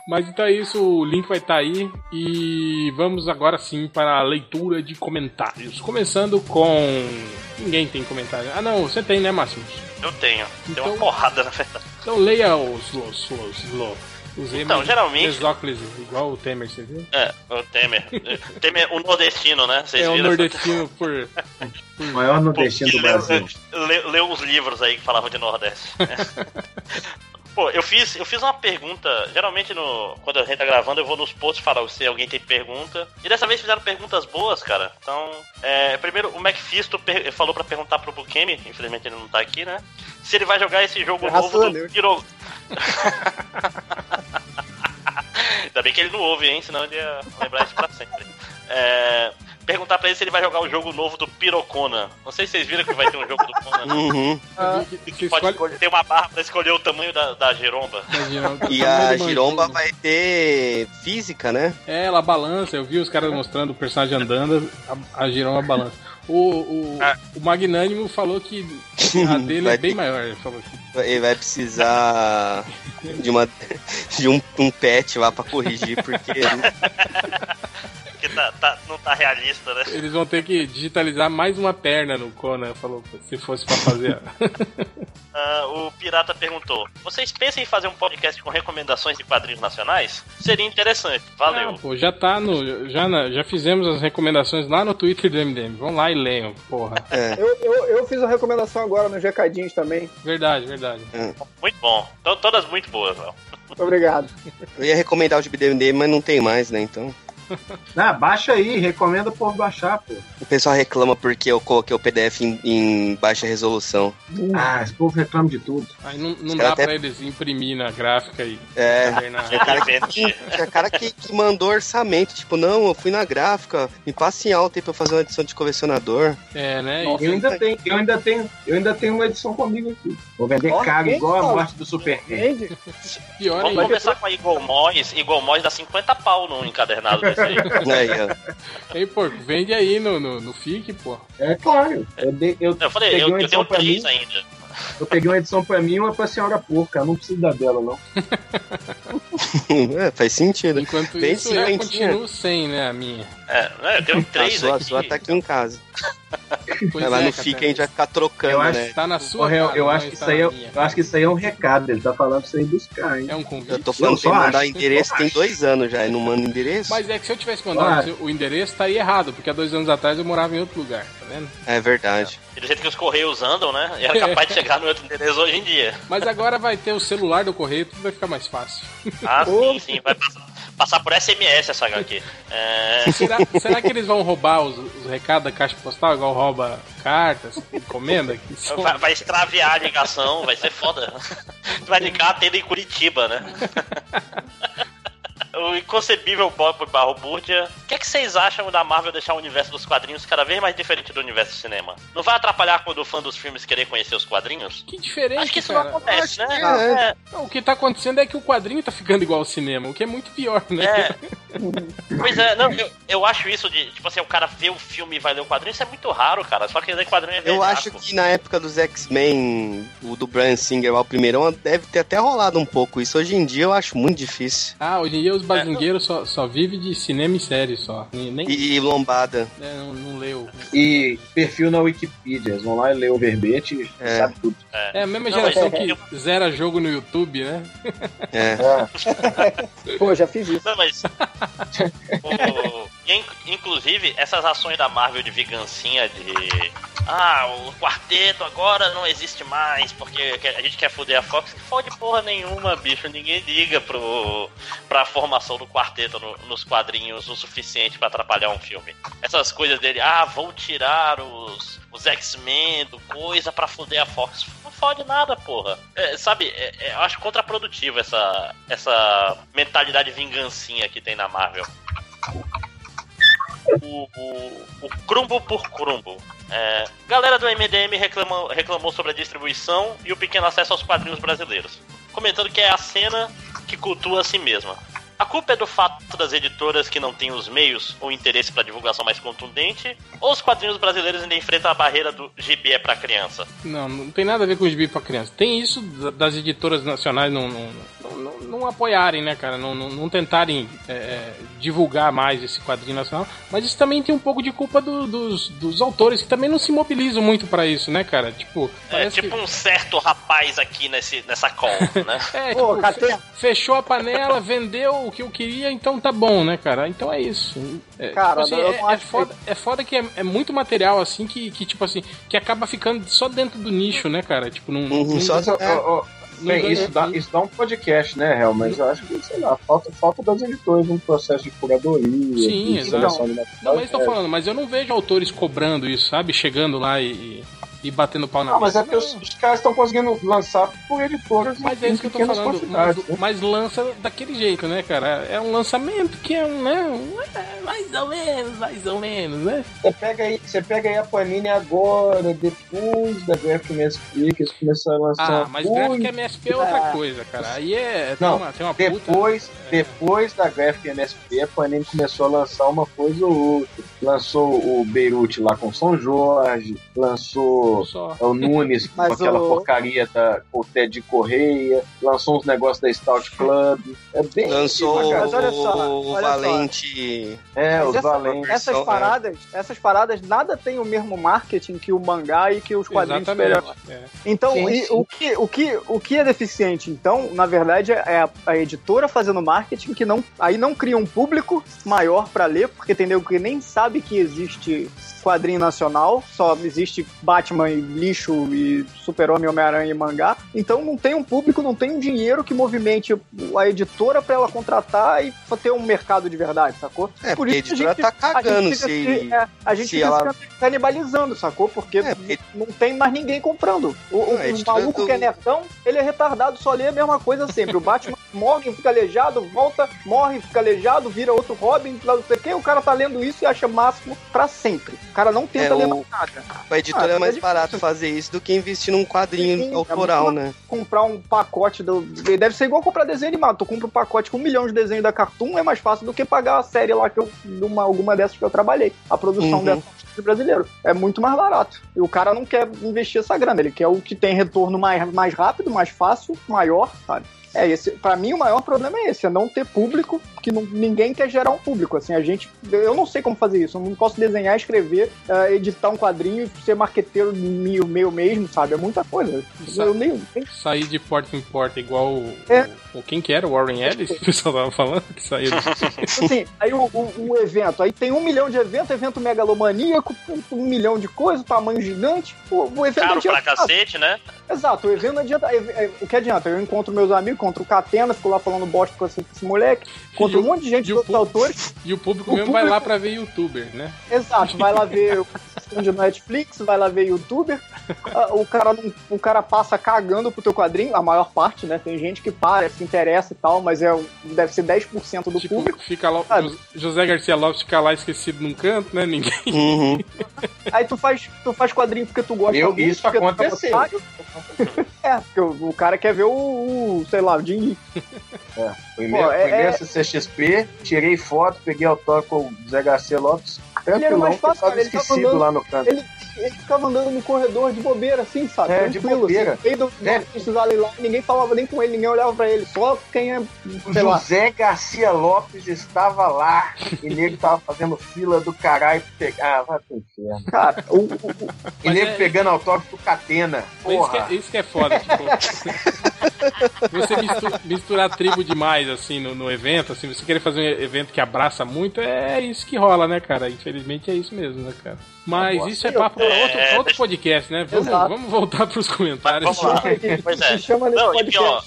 Mas então é isso, o link vai estar aí. E vamos agora sim para a leitura de comentários. Começando com. Ninguém tem comentário. Ah, não, você tem, né, Máximo? Eu tenho. Tem Então- uma porrada na verdade. Então leia os os os os Usei Então, geralmente- Mesóclis, igual o Temer, você viu? É, o Temer. O Temer, o nordestino, né? Vocês É o viram? nordestino por. O maior nordestino do Leu- Brasil. Leu, leu uns livros aí que falavam de Nordeste. Pô, eu fiz, eu fiz uma pergunta. Geralmente, no, quando a gente tá gravando, eu vou nos posts falar se alguém tem pergunta. E dessa vez fizeram perguntas boas, cara. Então, é, primeiro, o McFisto per- falou pra perguntar pro Bukemi, infelizmente ele não tá aqui, né? Se ele vai jogar esse jogo Graças novo do Deus. Piro. Ainda bem que ele não ouve, hein? Senão ele ia lembrar isso pra sempre. É, perguntar pra ele se ele vai jogar o jogo novo do Pirocona. Não sei se vocês viram que vai ter um jogo do Conan. Uhum. Eu vi que- que Pode escolhe- tem uma barra pra escolher o tamanho da, da giromba. E a giromba vai ter física, né? É, ela balança. Eu vi os caras mostrando o personagem andando, a, a giromba balança. O, o, Ah. o Magnânimo falou que a dele é bem ter- maior. Ele falou que Ele vai precisar de, uma, de um, um pet lá pra corrigir, porque Porque tá, tá- não tá realista, né? eles vão ter que digitalizar mais uma perna no Conan. Falou se fosse pra fazer. Ah, o Pirata perguntou: Vocês pensam em fazer um podcast com recomendações de quadrinhos nacionais? Seria interessante. Valeu. Ah, pô, já tá no. Já, na- já fizemos as recomendações lá no Twitter do MDM. Vão lá e leiam, porra. Eu, eu, eu fiz a recomendação agora nos recadinhos também. Verdade, verdade. Muito bom. Então, todas muito boas, Léo. Muito obrigado. eu ia recomendar o GBDMD, mas não tem mais, né? Então. Ah, baixa aí, recomenda o povo baixar, pô. O pessoal reclama porque eu coloquei o PDF em, em baixa resolução. Ah, esse povo reclama de tudo. Aí não, não dá até- pra eles imprimir na gráfica e É, tinha cara, que, tinha cara que, que mandou orçamento, tipo, não, eu fui na gráfica, me passa em alta aí pra fazer uma edição de colecionador. É, né? Eu ainda tenho, eu ainda tenho, eu ainda tenho uma edição comigo aqui. Vou vender Nossa, caro igual a fala? morte do Super Vamos começar com a Eagle Moys. Eagle Moys dá 50 pau num encadernado Aí, ó. Aí, pô, vende aí no, no, no FIC, pô. É claro. Eu, dei, eu, Eu falei, peguei eu, uma eu edição tenho pra três mim. ainda. Eu peguei uma edição pra mim e uma pra senhora porca. Eu não preciso da dela, não. é, faz sentido. Enquanto Vem isso, sim, eu continuo sem, né, a minha. É, né, eu tenho A três sua, a aqui. sua tá aqui em casa. Pois É, lá é, no cara, FIC a gente vai ficar trocando, Eu acho- né? Tá na sua cara, eu, não acho que está isso aí é, eu acho que isso aí é um recado. Ele tá falando pra você ir buscar, hein? É um convite. Eu tô falando pra mandar acho. endereço tem dois anos já, e não manda endereço. Mas é que se eu tivesse mandado Claro. o endereço, estaria errado, porque há dois anos atrás eu morava em outro lugar, tá vendo? É verdade. E do jeito que os correios andam, né? E era capaz de chegar no outro endereço hoje em dia. Mas agora vai ter o celular do correio, tudo vai ficar mais fácil. Ah, sim, sim. Vai passar, passar por SMS essa HQ. É, Será, será que eles vão roubar os, os recados da caixa postal, igual rouba cartas, encomenda? Vai, vai extraviar a ligação, vai ser foda. Tu vai ligar atendo em Curitiba, né? O inconcebível Bob Barro Burdia. O que, é que vocês acham da Marvel deixar o universo dos quadrinhos cada vez mais diferente do universo do cinema? Não vai atrapalhar quando o fã dos filmes querer conhecer os quadrinhos? Que diferente, Acho que isso cara. não acontece, né? é. É, Não, o que tá acontecendo é que o quadrinho tá ficando igual ao cinema, o que é muito pior, né? É. Pois é, não, eu, eu acho isso de, tipo assim, o cara vê o filme e vai ler o quadrinho, isso é muito raro, cara. Só que ler quadrinho é Eu acho que na época dos X-Men, o do Brian Singer o primeirão, deve ter até rolado um pouco isso. Hoje em dia eu acho muito difícil. Ah, hoje em dia os bazingueiros só, só vivem de cinema e série só. Nem, nem E, e lombada. é, não, não leu. E perfil na Wikipedia. Eles vão lá e lê o verbete e É. sabe tudo. É a mesma Não, geração que zera jogo no YouTube, né? É. Pô, já fiz isso. Não, mas. o- inclusive, essas ações da Marvel de vingancinha de. Ah, o quarteto agora não existe mais porque a gente quer foder a Fox. Que fode porra nenhuma, bicho. Ninguém liga pro, pra formação do quarteto no- nos quadrinhos o suficiente pra atrapalhar um filme. Essas coisas dele, ah, vão tirar os, os X-Men coisa pra foder a Fox. Não fode nada, porra. É, sabe, é- é- eu acho contraprodutivo essa, essa mentalidade vingancinha que tem na Marvel. O, o, o crumbo por crumbo. É, galera do MDM reclamou, reclamou sobre a distribuição e o pequeno acesso aos quadrinhos brasileiros, comentando que é a cena que cultua a si mesma. A culpa é do fato das editoras que não têm os meios ou interesse para divulgação mais contundente, ou os quadrinhos brasileiros ainda enfrentam a barreira do GB é pra criança? Não, não tem nada a ver com gibi pra criança. Tem isso da- das editoras nacionais não, não, não, não- não apoiarem, né, cara? Não, não, não tentarem é, é, divulgar mais esse quadrinho nacional. Mas isso também tem um pouco de culpa do- dos, dos autores que também não se mobilizam muito pra isso, né, cara? Tipo, É tipo que- um certo rapaz aqui nesse, nessa call, né? É, Pô, tipo, fechou a panela, vendeu o que eu queria, então tá bom, né, cara? Então é isso. É, Cara, tipo assim, eu é, é acho foda, é foda que é, é muito material, assim, que, que, tipo assim, que acaba ficando só dentro do nicho, né, cara? Tipo, não. Uhum, só- É. ó, ó, não bem, isso, dá, isso dá um podcast, né, Real? Mas eu acho que, sei lá, falta, falta das editoras um processo de curadoria. Sim, de exato. seleção de material. Não, mas estou falando, mas eu não vejo autores cobrando isso, sabe? Chegando lá e, e, batendo pau na Não, mas é porque os, os caras estão conseguindo lançar por editoras Mas é isso que eu tô falando. Mas, né? mas lança daquele jeito, né, cara? É um lançamento que é um, né? é, mais ou menos, mais ou menos, né? Você pega, aí, você pega aí a Panini agora, depois da Graphic MSP, que eles começaram a lançar. Ah, mas muito- Graphic MSP é outra coisa, cara. Aí é. Tem Não, uma, tem uma puta. Depois, depois da Graphic MSP, a Panini começou a lançar uma coisa ou outra. Lançou o Beirute lá com São Jorge, lançou Só. o Nunes com aquela o- porcaria da com o Ted Correia, lançou uns negócios da Stout Club. É bem. Lançou Mas olha só, o olha só. Valente. É, Mas os essa- valentes. Essas paradas, essas paradas nada tem o mesmo marketing que o mangá e que os quadrinhos Exatamente. É. Então, Sim, sim. o, que, o, que, o que é deficiente? Então, na verdade, é a, a editora fazendo marketing que não, aí não cria um público maior pra ler, porque nego que nem sabe que existe quadrinho nacional, só existe Batman E lixo e Super-Homem, Homem-Aranha e mangá. Então não tem um público, não tem um dinheiro que movimente a editora pra ela contratar e pra ter um mercado de verdade, sacou? É, porque a editora tá cagando a gente fica se- é, a gente se fica ela- canibalizando, sacou? Porque não tem mais ninguém comprando. O, Não, a maluco do- que é netão, ele é retardado, só lê a mesma coisa sempre. O Batman morre, fica aleijado, volta, morre, fica aleijado, vira outro Robin, não sei o que. O cara tá lendo isso e acha máximo pra sempre. O cara não tenta É, ler mais nada. A editora Ah, é mais é barato fazer isso do que investir num quadrinho Sim, é autoral, muito né? comprar um pacote do. Deve ser igual comprar desenho animado. Tu compra um pacote com um milhão de desenho da Cartoon, é mais fácil do que pagar a série lá que eu. Uma, alguma dessas que eu trabalhei. A produção Uhum. dessa de brasileiro. É muito mais barato. E o cara não quer investir essa grana, ele quer o que tem retorno mais, mais rápido, mais fácil, maior, sabe? É esse, para mim o maior problema é esse, é não ter público, que não- ninguém quer gerar um público. Assim, a gente, eu não sei como fazer isso, eu não posso desenhar, escrever, eh, editar um quadrinho e ser marqueteiro meu, meu mesmo, sabe? É muita coisa. Eu nem, nem Sair de porta em porta igual o, É. o- quem que era? O Warren Ellis? Que o pessoal tava falando que saía do... assim, aí o, o- o evento, aí tem um milhão de evento, evento megalomaníaco, um, um milhão de coisas, tamanho gigante. O, o evento Caro pra cacete, né? Exato, o evento não adianta. O que adianta? Eu encontro meus amigos, encontro o Catena, fico lá falando bosta com esse, com esse moleque, encontro um monte de gente, outros autores. E o público O mesmo vai público- lá pra ver youtuber, né? Exato, vai lá ver o de Netflix, vai lá ver youtuber. Ah, O cara, não- o cara passa cagando pro teu quadrinho, a maior parte, né? Tem gente que para, se interessa e tal, mas é, deve ser 10% do público. Fica lá, José Garcia Lopes fica lá esquecido num canto, né? Ninguém. Uhum. Aí tu faz, tu faz quadrinho porque tu gosta Eu- muito, isso porque tu tá aconteceu. otário. É, porque o, o cara quer ver o, o, sei lá, o Lee. É, fui mesmo, Pô, é- fui é- nessa CXP, tirei foto, peguei autógrafo com o Zé Garcia Lopes, Ele era mais fácil, cara. Ele tava andando, lá no canto. Ele, ele ficava andando no corredor de bobeira, assim, sabe? É, de Tranquilo, bobeira. Assim, no meio do, É. do lá, ninguém falava nem com ele, ninguém olhava pra ele. Só quem é, O sei lá. José Garcia Lopes estava lá e nego tava fazendo fila do caralho pra pegar. Ah, vai pro inferno. Cara, o, o, E nego pegando autógrafo do Catena. Mas Isso que, Porra. é, isso que é foda, tipo. você mistu- misturar tribo demais, assim, no, no evento, assim, você querer fazer um evento que abraça muito, é isso que rola, né, cara? Infelizmente é isso mesmo, né, cara? Mas isso é papo pra outro, É, outro podcast, né? Vamos, vamos voltar pros comentários. Vamos lá. Pois é. chama nesse Não, e pior.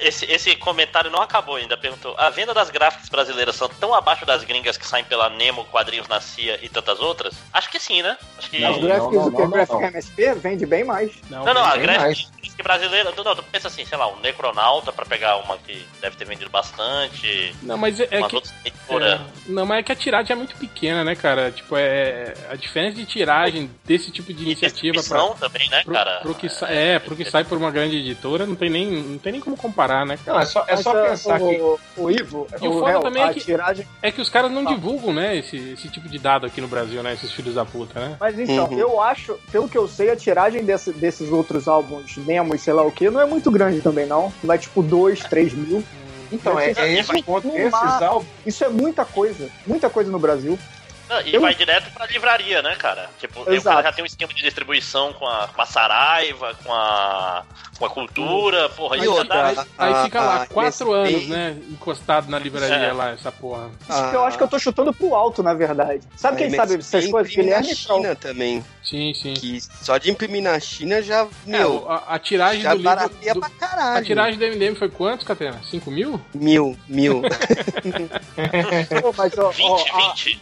Esse, esse comentário não acabou ainda. Perguntou: a venda das gráficas brasileiras são tão abaixo das gringas que saem pela Nemo, Quadrinhos na CIA e tantas outras? Acho que sim, né? Acho que. As gráficas do que Graphic MSP vende bem mais. Não, não, a graphic mais. graphic brasileira. Não, tu pensa assim, sei lá, um Necronauta pra pegar uma que deve ter vendido bastante. Não, mas é, é que. é, não, mas é que a tiragem é muito pequena, né, cara? Tipo, é. A diferença de tiragem desse tipo de iniciativa pra. Distribuição também, né, pro, cara? pro que sa- é, pro que sai por uma grande editora, não tem nem, não tem nem como comparar, né, cara? Não, é só, é só Mas, ah, pensar o, que. O Ivo, E o o foda réu, também a é que, tiragem. é que os caras não Ah. divulgam, né, esse, esse tipo de dado aqui no Brasil, né, esses filhos da puta, né? Mas então, Uhum. eu acho, pelo que eu sei, a tiragem desse- desses outros álbuns, Nemo e sei lá o que, não é muito grande também, não. Não é tipo 2, 3 mil. Então, é, é esse o ponto. Esses álbuns. Isso é muita coisa. Muita coisa no Brasil. Não, e Eu- vai direto pra livraria, né, cara? Tipo, aí o Exato. cara já tem um esquema de distribuição com a, com a Saraiva, com a, com a Cultura, porra, E isso já outra, dá. Aí a- fica lá a quatro anos, né, encostado na livraria É. lá, essa porra. Isso que eu acho que eu tô chutando pro alto, na verdade. Sabe A quem sabe essas coisas? imprime na Guilherme China também. Sim, sim. Que só de imprimir na China já, É, meu, a, a tiragem já do livro... do- pra a caralho. tiragem do MDM foi quantos, Catena? 5 mil? Mil, mil. Pô, mas, ó, 20, ó, a- 20.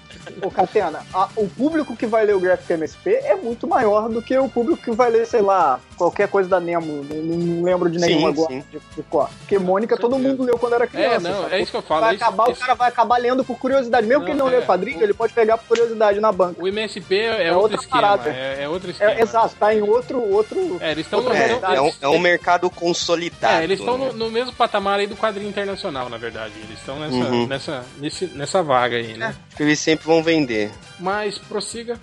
Catena, a- o público que vai ler o Graphic MSP é muito maior do que o público que vai ler, sei lá, qualquer coisa da Nemo. Não, não lembro de nenhuma Sim, agora. sim. De, de qual. Porque Mônica todo mundo leu quando era criança. É, não, sabe? é isso que eu falo. Vai é isso- acabar, isso- O cara vai acabar lendo por curiosidade. Mesmo que ele não Não, lê é. quadrinho, ele pode pegar por curiosidade na banca. O MSP é, É outro outra esquema. parada. É, é outro esquema. É, exato, tá em outro. outro É, eles estão no, É, é, um, é um mercado consolidado. É, eles estão né? no, no mesmo patamar aí do quadrinho internacional, na verdade. Eles estão nessa, Uhum. nessa, nesse- nessa vaga aí, né? Que eles sempre vão vender. Mas prossiga.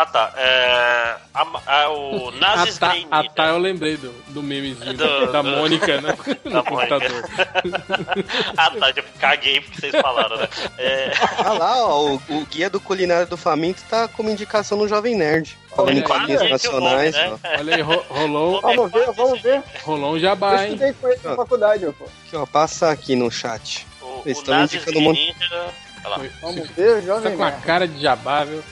Ah, tá. É, a- a- o Nazis ah, tá, Green ah, tá, eu lembrei do, do memezinho Do- da do- Mônica, né? Da No Mônica. computador. ah, tá. Eu caguei porque vocês falaram, né? É, Ah lá, ó, o, o guia do culinário do Faminto tá como indicação no Jovem Nerd. Falando em quadrinhos é o nome, nacionais, né? ó. Olha aí, ro- rolou, Vamos ver, vamos ver. rolou um Eu jabá, hein? estudei com ele na faculdade, pô. Aqui, ó, passa aqui no chat. O, Eles o Nazis indicando Green Ninja. Olha lá. Foi- Vamos Você ver, tá jovem com a nerd. cara de jabá, viu?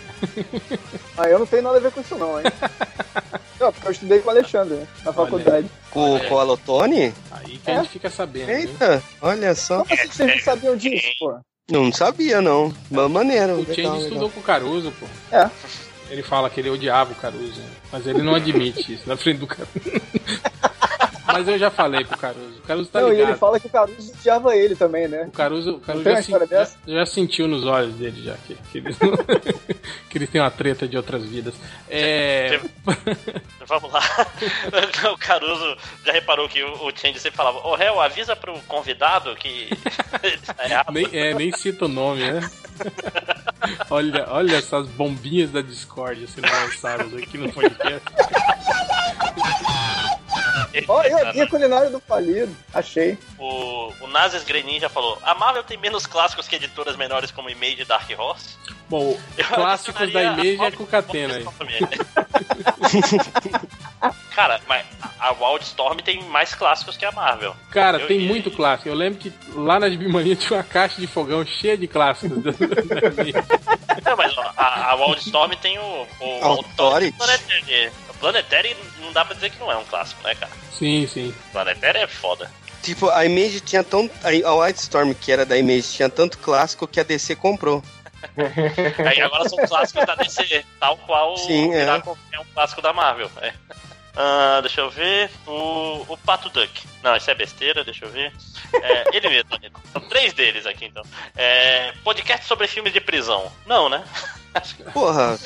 Ah, eu não tenho nada a ver com isso, não, hein? Não, porque eu estudei com o Alexandre, né? Na faculdade. Com, com a Lotone? Aí que a gente fica sabendo. Eita, olha só. Como assim vocês não sabiam disso, pô? Não sabia, não. Mas maneiro. O legal, Change legal. estudou com o Caruso, pô. É. Ele fala que ele odiava o Caruso, né? mas ele não admite isso na frente do Caruso. mas eu já falei pro Caruso. O Caruso tá não, e ligado. ele fala que o Caruso odiava ele também, né? O Caruso, o Caruso já, sen- já, dessa? já sentiu nos olhos dele já que, que, eles, que eles têm uma treta de outras vidas. É, Vamos lá. o Caruso já reparou que o, Change sempre falava: Ô réu, avisa pro convidado que. tá errado." nem, é, nem cita o nome, né? olha, olha essas bombinhas da Discord sendo lançadas aqui no podcast. Ó, eu a guia culinária do falido. Achei. O, o Nazis Grenin já falou: A Marvel tem menos clássicos que editoras menores como Image e Dark Horse? Bom, Eu clássicos da Image é com o Catena aí. Cara, mas a Wildstorm tem mais clássicos que a Marvel. Cara, Eu- tem e- muito clássico. Eu lembro que lá na Gibimania tinha uma caixa de fogão cheia de clássicos. da- da. Não, mas ó, a, a Wildstorm tem o. O Authority. Planetary. Planetary não dá pra dizer que não é um clássico, né, cara? sim, sim. Planetary é foda. Tipo, a Image tinha tão. A Wildstorm, que era da Image, tinha tanto clássico que a DC comprou. Aí agora são clássicos da DC, tal qual Sim, é. qualquer um clássico da Marvel. é. Ah, deixa eu ver. O, o Pato Duck. Não, isso é besteira, deixa eu ver. É, ele mesmo. São três deles aqui, então. É, podcast sobre filmes de prisão. Não, né? Porra,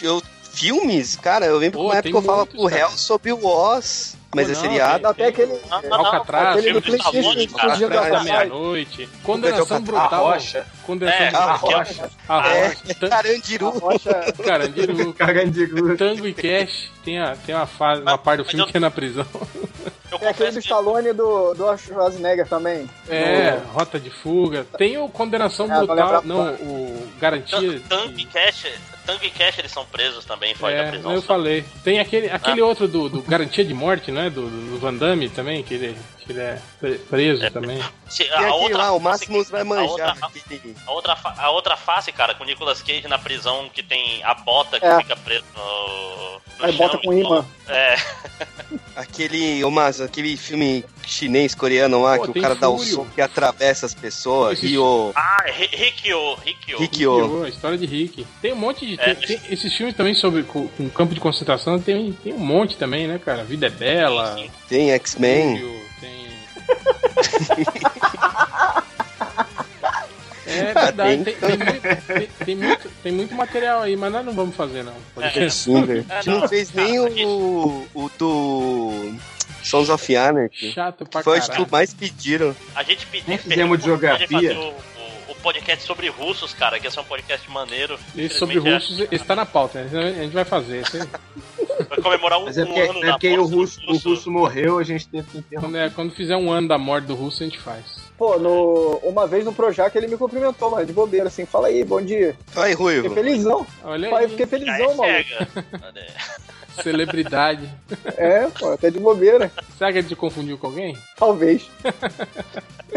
eu. Filmes, cara, eu lembro que Pô, uma época eu falava pro réu sobre o Oz, mas é não, seriado. Até aquele. Não, não. Alcatraz, aquele do cara. fugindo da Atrás da Alcatraz. meia-noite. Condenação A brutal. rocha. Condenação É, brutal. a rocha. A É, rocha. Tan- Carandiru. Rocha. Carandiru. Carandiru. Tango e Cash. Tem, a, tem uma, fase, uma parte do filme eu- que é na prisão. Tem aquele do que Stallone e do, do Schwarzenegger também. É, Rota de Fuga. Tem o Condenação É, Brutal. Não, o Garantia. Tango e Cash, Tango e Cash eles são presos também, fora da É, prisão. eu falei. Tem aquele, aquele Ah. outro do, do Garantia de Morte, né? Do, do Van Damme também, que ele, que ele é pre- preso É, também. Se- E aquele lá, o face Máximos que- vai a manjar. outra- aquele- A outra, a outra face, cara, com o Nicolas Cage na prisão, que tem a bota que É. fica preso no. no Aí chão, bota com imã. É, Aquele, ô Mas, aquele filme chinês, coreano lá, Pô, que o cara dá o Fúrio. soco e atravessa as pessoas. Esse- E o. Ah, Ri- Rikyo, Rikyo. Rikyo. A história de Rick. Tem um monte de. É. tem- tem esses filmes também sobre com, com campo de concentração tem, tem um monte também, né, cara? Vida é Bela. Sim, Tem X-Men. É verdade, tem, tem muito, tem, tem muito, tem muito material aí, mas nós não vamos fazer, não. Podcast. Sim, velho. É, A gente não não, fez nem o, o do Sons of Anarchy. Chato pra Foi acho que caralho. o mais pediram. A gente pediu. Fizemos de geografia. o, o, o podcast sobre russos, cara, que esse é um podcast maneiro. Esse sobre Infelizmente, russos, esse tá na pauta, né? A gente vai fazer. Esse aí. Vai comemorar um, Mas é um porque, ano é da porque aí o, russo, o russo morreu, a gente teve que interromper. Quando, é, quando fizer um ano da morte do russo, a gente faz. Pô, no, uma vez no Projac ele me cumprimentou, mas de bobeira, assim. Fala aí, bom dia. Aí, Fiquei Ruivo. felizão. Olha Pai, aí, fiquei Já felizão, é maluco. cega. Celebridade. É, pô, até de bobeira. Será que ele te confundiu com alguém? Talvez.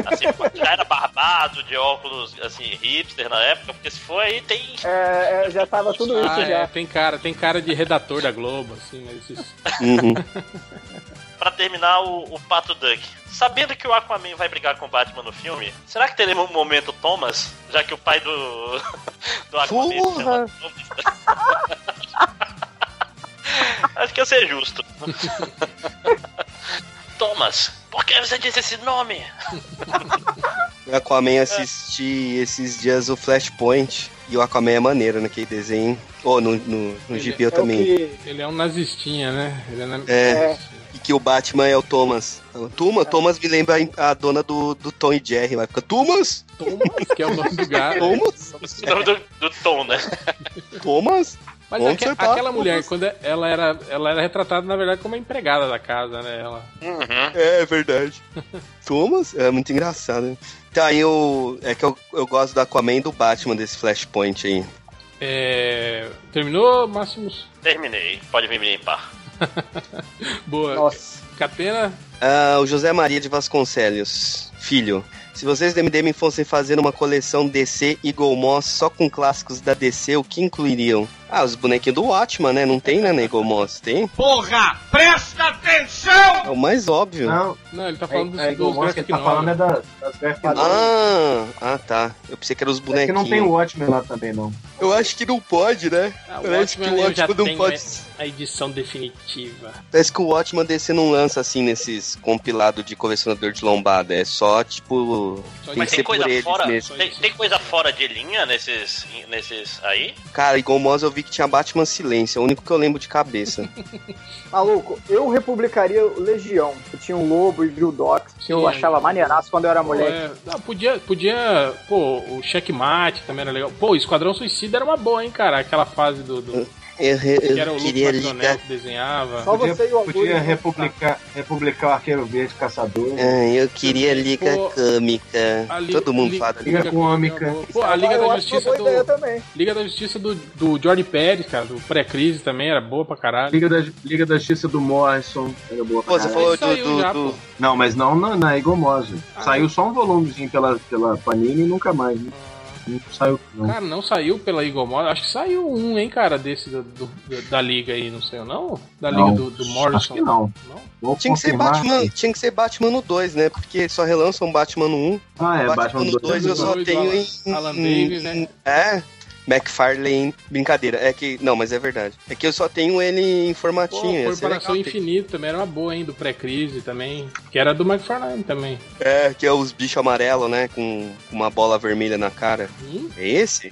Assim, já era barbado, de óculos, assim, hipster na época, porque se for aí tem. É, é, já tava tudo isso Ah, já. é, tem cara, tem cara de redator da Globo, assim, né, esses... Uhum. Pra terminar, o, o Pato Duck. Sabendo que o Aquaman vai brigar com o Batman no filme, será que teremos um momento Thomas? Já que o pai do, do Aquaman se chama Porra! Acho que ia ser justo. Thomas, por que você disse esse nome? O Aquaman assisti esses dias o Flashpoint. E o Aquaman é maneiro naquele desenho. Ou no, no, no Ele gibi eu É o também. que. Ele é um nazistinha, né? Ele é, na... É. E que o Batman é o Thomas. Tuma, Thomas me lembra a dona do, do Tom e Jerry. Vai ficar Thomas? Thomas, que é o nome do gato. Thomas? O nome do, do Tom, né? Thomas? Mas aque- tá? aquela mulher, quando ela era, ela era retratada, na verdade, como a empregada da casa, né? Ela... Uhum. É verdade. Thomas? É muito engraçado. né? Tá, aí eu. É que eu, eu gosto do Aquaman e do Batman desse Flashpoint aí. É... Terminou, Máximos? Terminei. Pode vir me limpar. Boa. Nossa. Catena, Ah, o José Maria de Vasconcelos. Filho, se vocês do MDM fossem fazer uma coleção DC Eagle Moss só com clássicos da DC, o que incluiriam? Ah, os bonequinhos do Watchman, né? Não tem, né, Eagle Moss? Tem? Porra, presta atenção! É o mais óbvio. Não, Não, ele tá falando dos, é, é, dos igual que ele tá falando é da, das graphic novels. Ah, ah, tá. Eu pensei que eram os É bonequinhos. que não tem o Watchmen lá também, não. Eu acho que não pode, né? Ah, Parece que o Watchman não pode. a edição definitiva. Parece que o Watchman DC não lança assim nesses compilados de colecionador de lombada. É só, tipo. Só tem Mas que tem ser por coisa eles fora. mesmo. Tem, tem coisa fora de linha nesses. nesses aí? Cara, igual Moss eu vi que tinha Batman Silêncio. É o único que eu lembro de cabeça. Maluco, eu republicaria Legião, que tinha o Lobo e o Dox, que eu achava maneiraço quando eu era moleque. é, não, podia, podia. Pô, o Checkmate também era legal. Pô, o Esquadrão Suicida era uma boa, hein, cara? Aquela fase do. do Eu, eu que era o Luke queria McDonnell ligar. que desenhava. Só Podia, você e o Augusto. podia republicar, republicar o Arqueiro Verde Caçador. Ah, eu queria Liga Pô, Cômica. a Liga- Todo mundo fala. Liga Liga Cômica. Pô, a Liga eu da Justiça do. também. Liga da Justiça do, do Jordi Pérez, cara, do pré-crise também, era boa pra caralho. Liga da, Liga da Justiça do Morrison. Era boa pra Pô, você caralho. falou Isso saiu do. do- já, do-. Não, mas não na, na. Ah. Saiu só um volumezinho pela, pela Panini e nunca mais. Né? Não saiu, não. Cara, não saiu pela Eagle Moss. Acho que saiu um, hein, cara, desse do, do- da Liga aí, não sei, não? Da Liga Não, do, do Morrison. Acho que não. Não? Tinha que, ser Batman, aqui. tinha que ser Batman no 2, né? Porque só relançam Batman no 1. Ah, é, Batman, Batman no do 2 eu só dois, tenho Alan- em. Alan em- Davis, né? É. McFarlane. Brincadeira. É que. Não, mas é verdade. É que eu só tenho ele em Pô, formatinho. ia ser Corporação. Infinito também era uma boa, hein, do pré-crise também. Que era do McFarlane também. É, que é os bichos amarelos, né? Com uma bola vermelha na cara. Hum? É esse?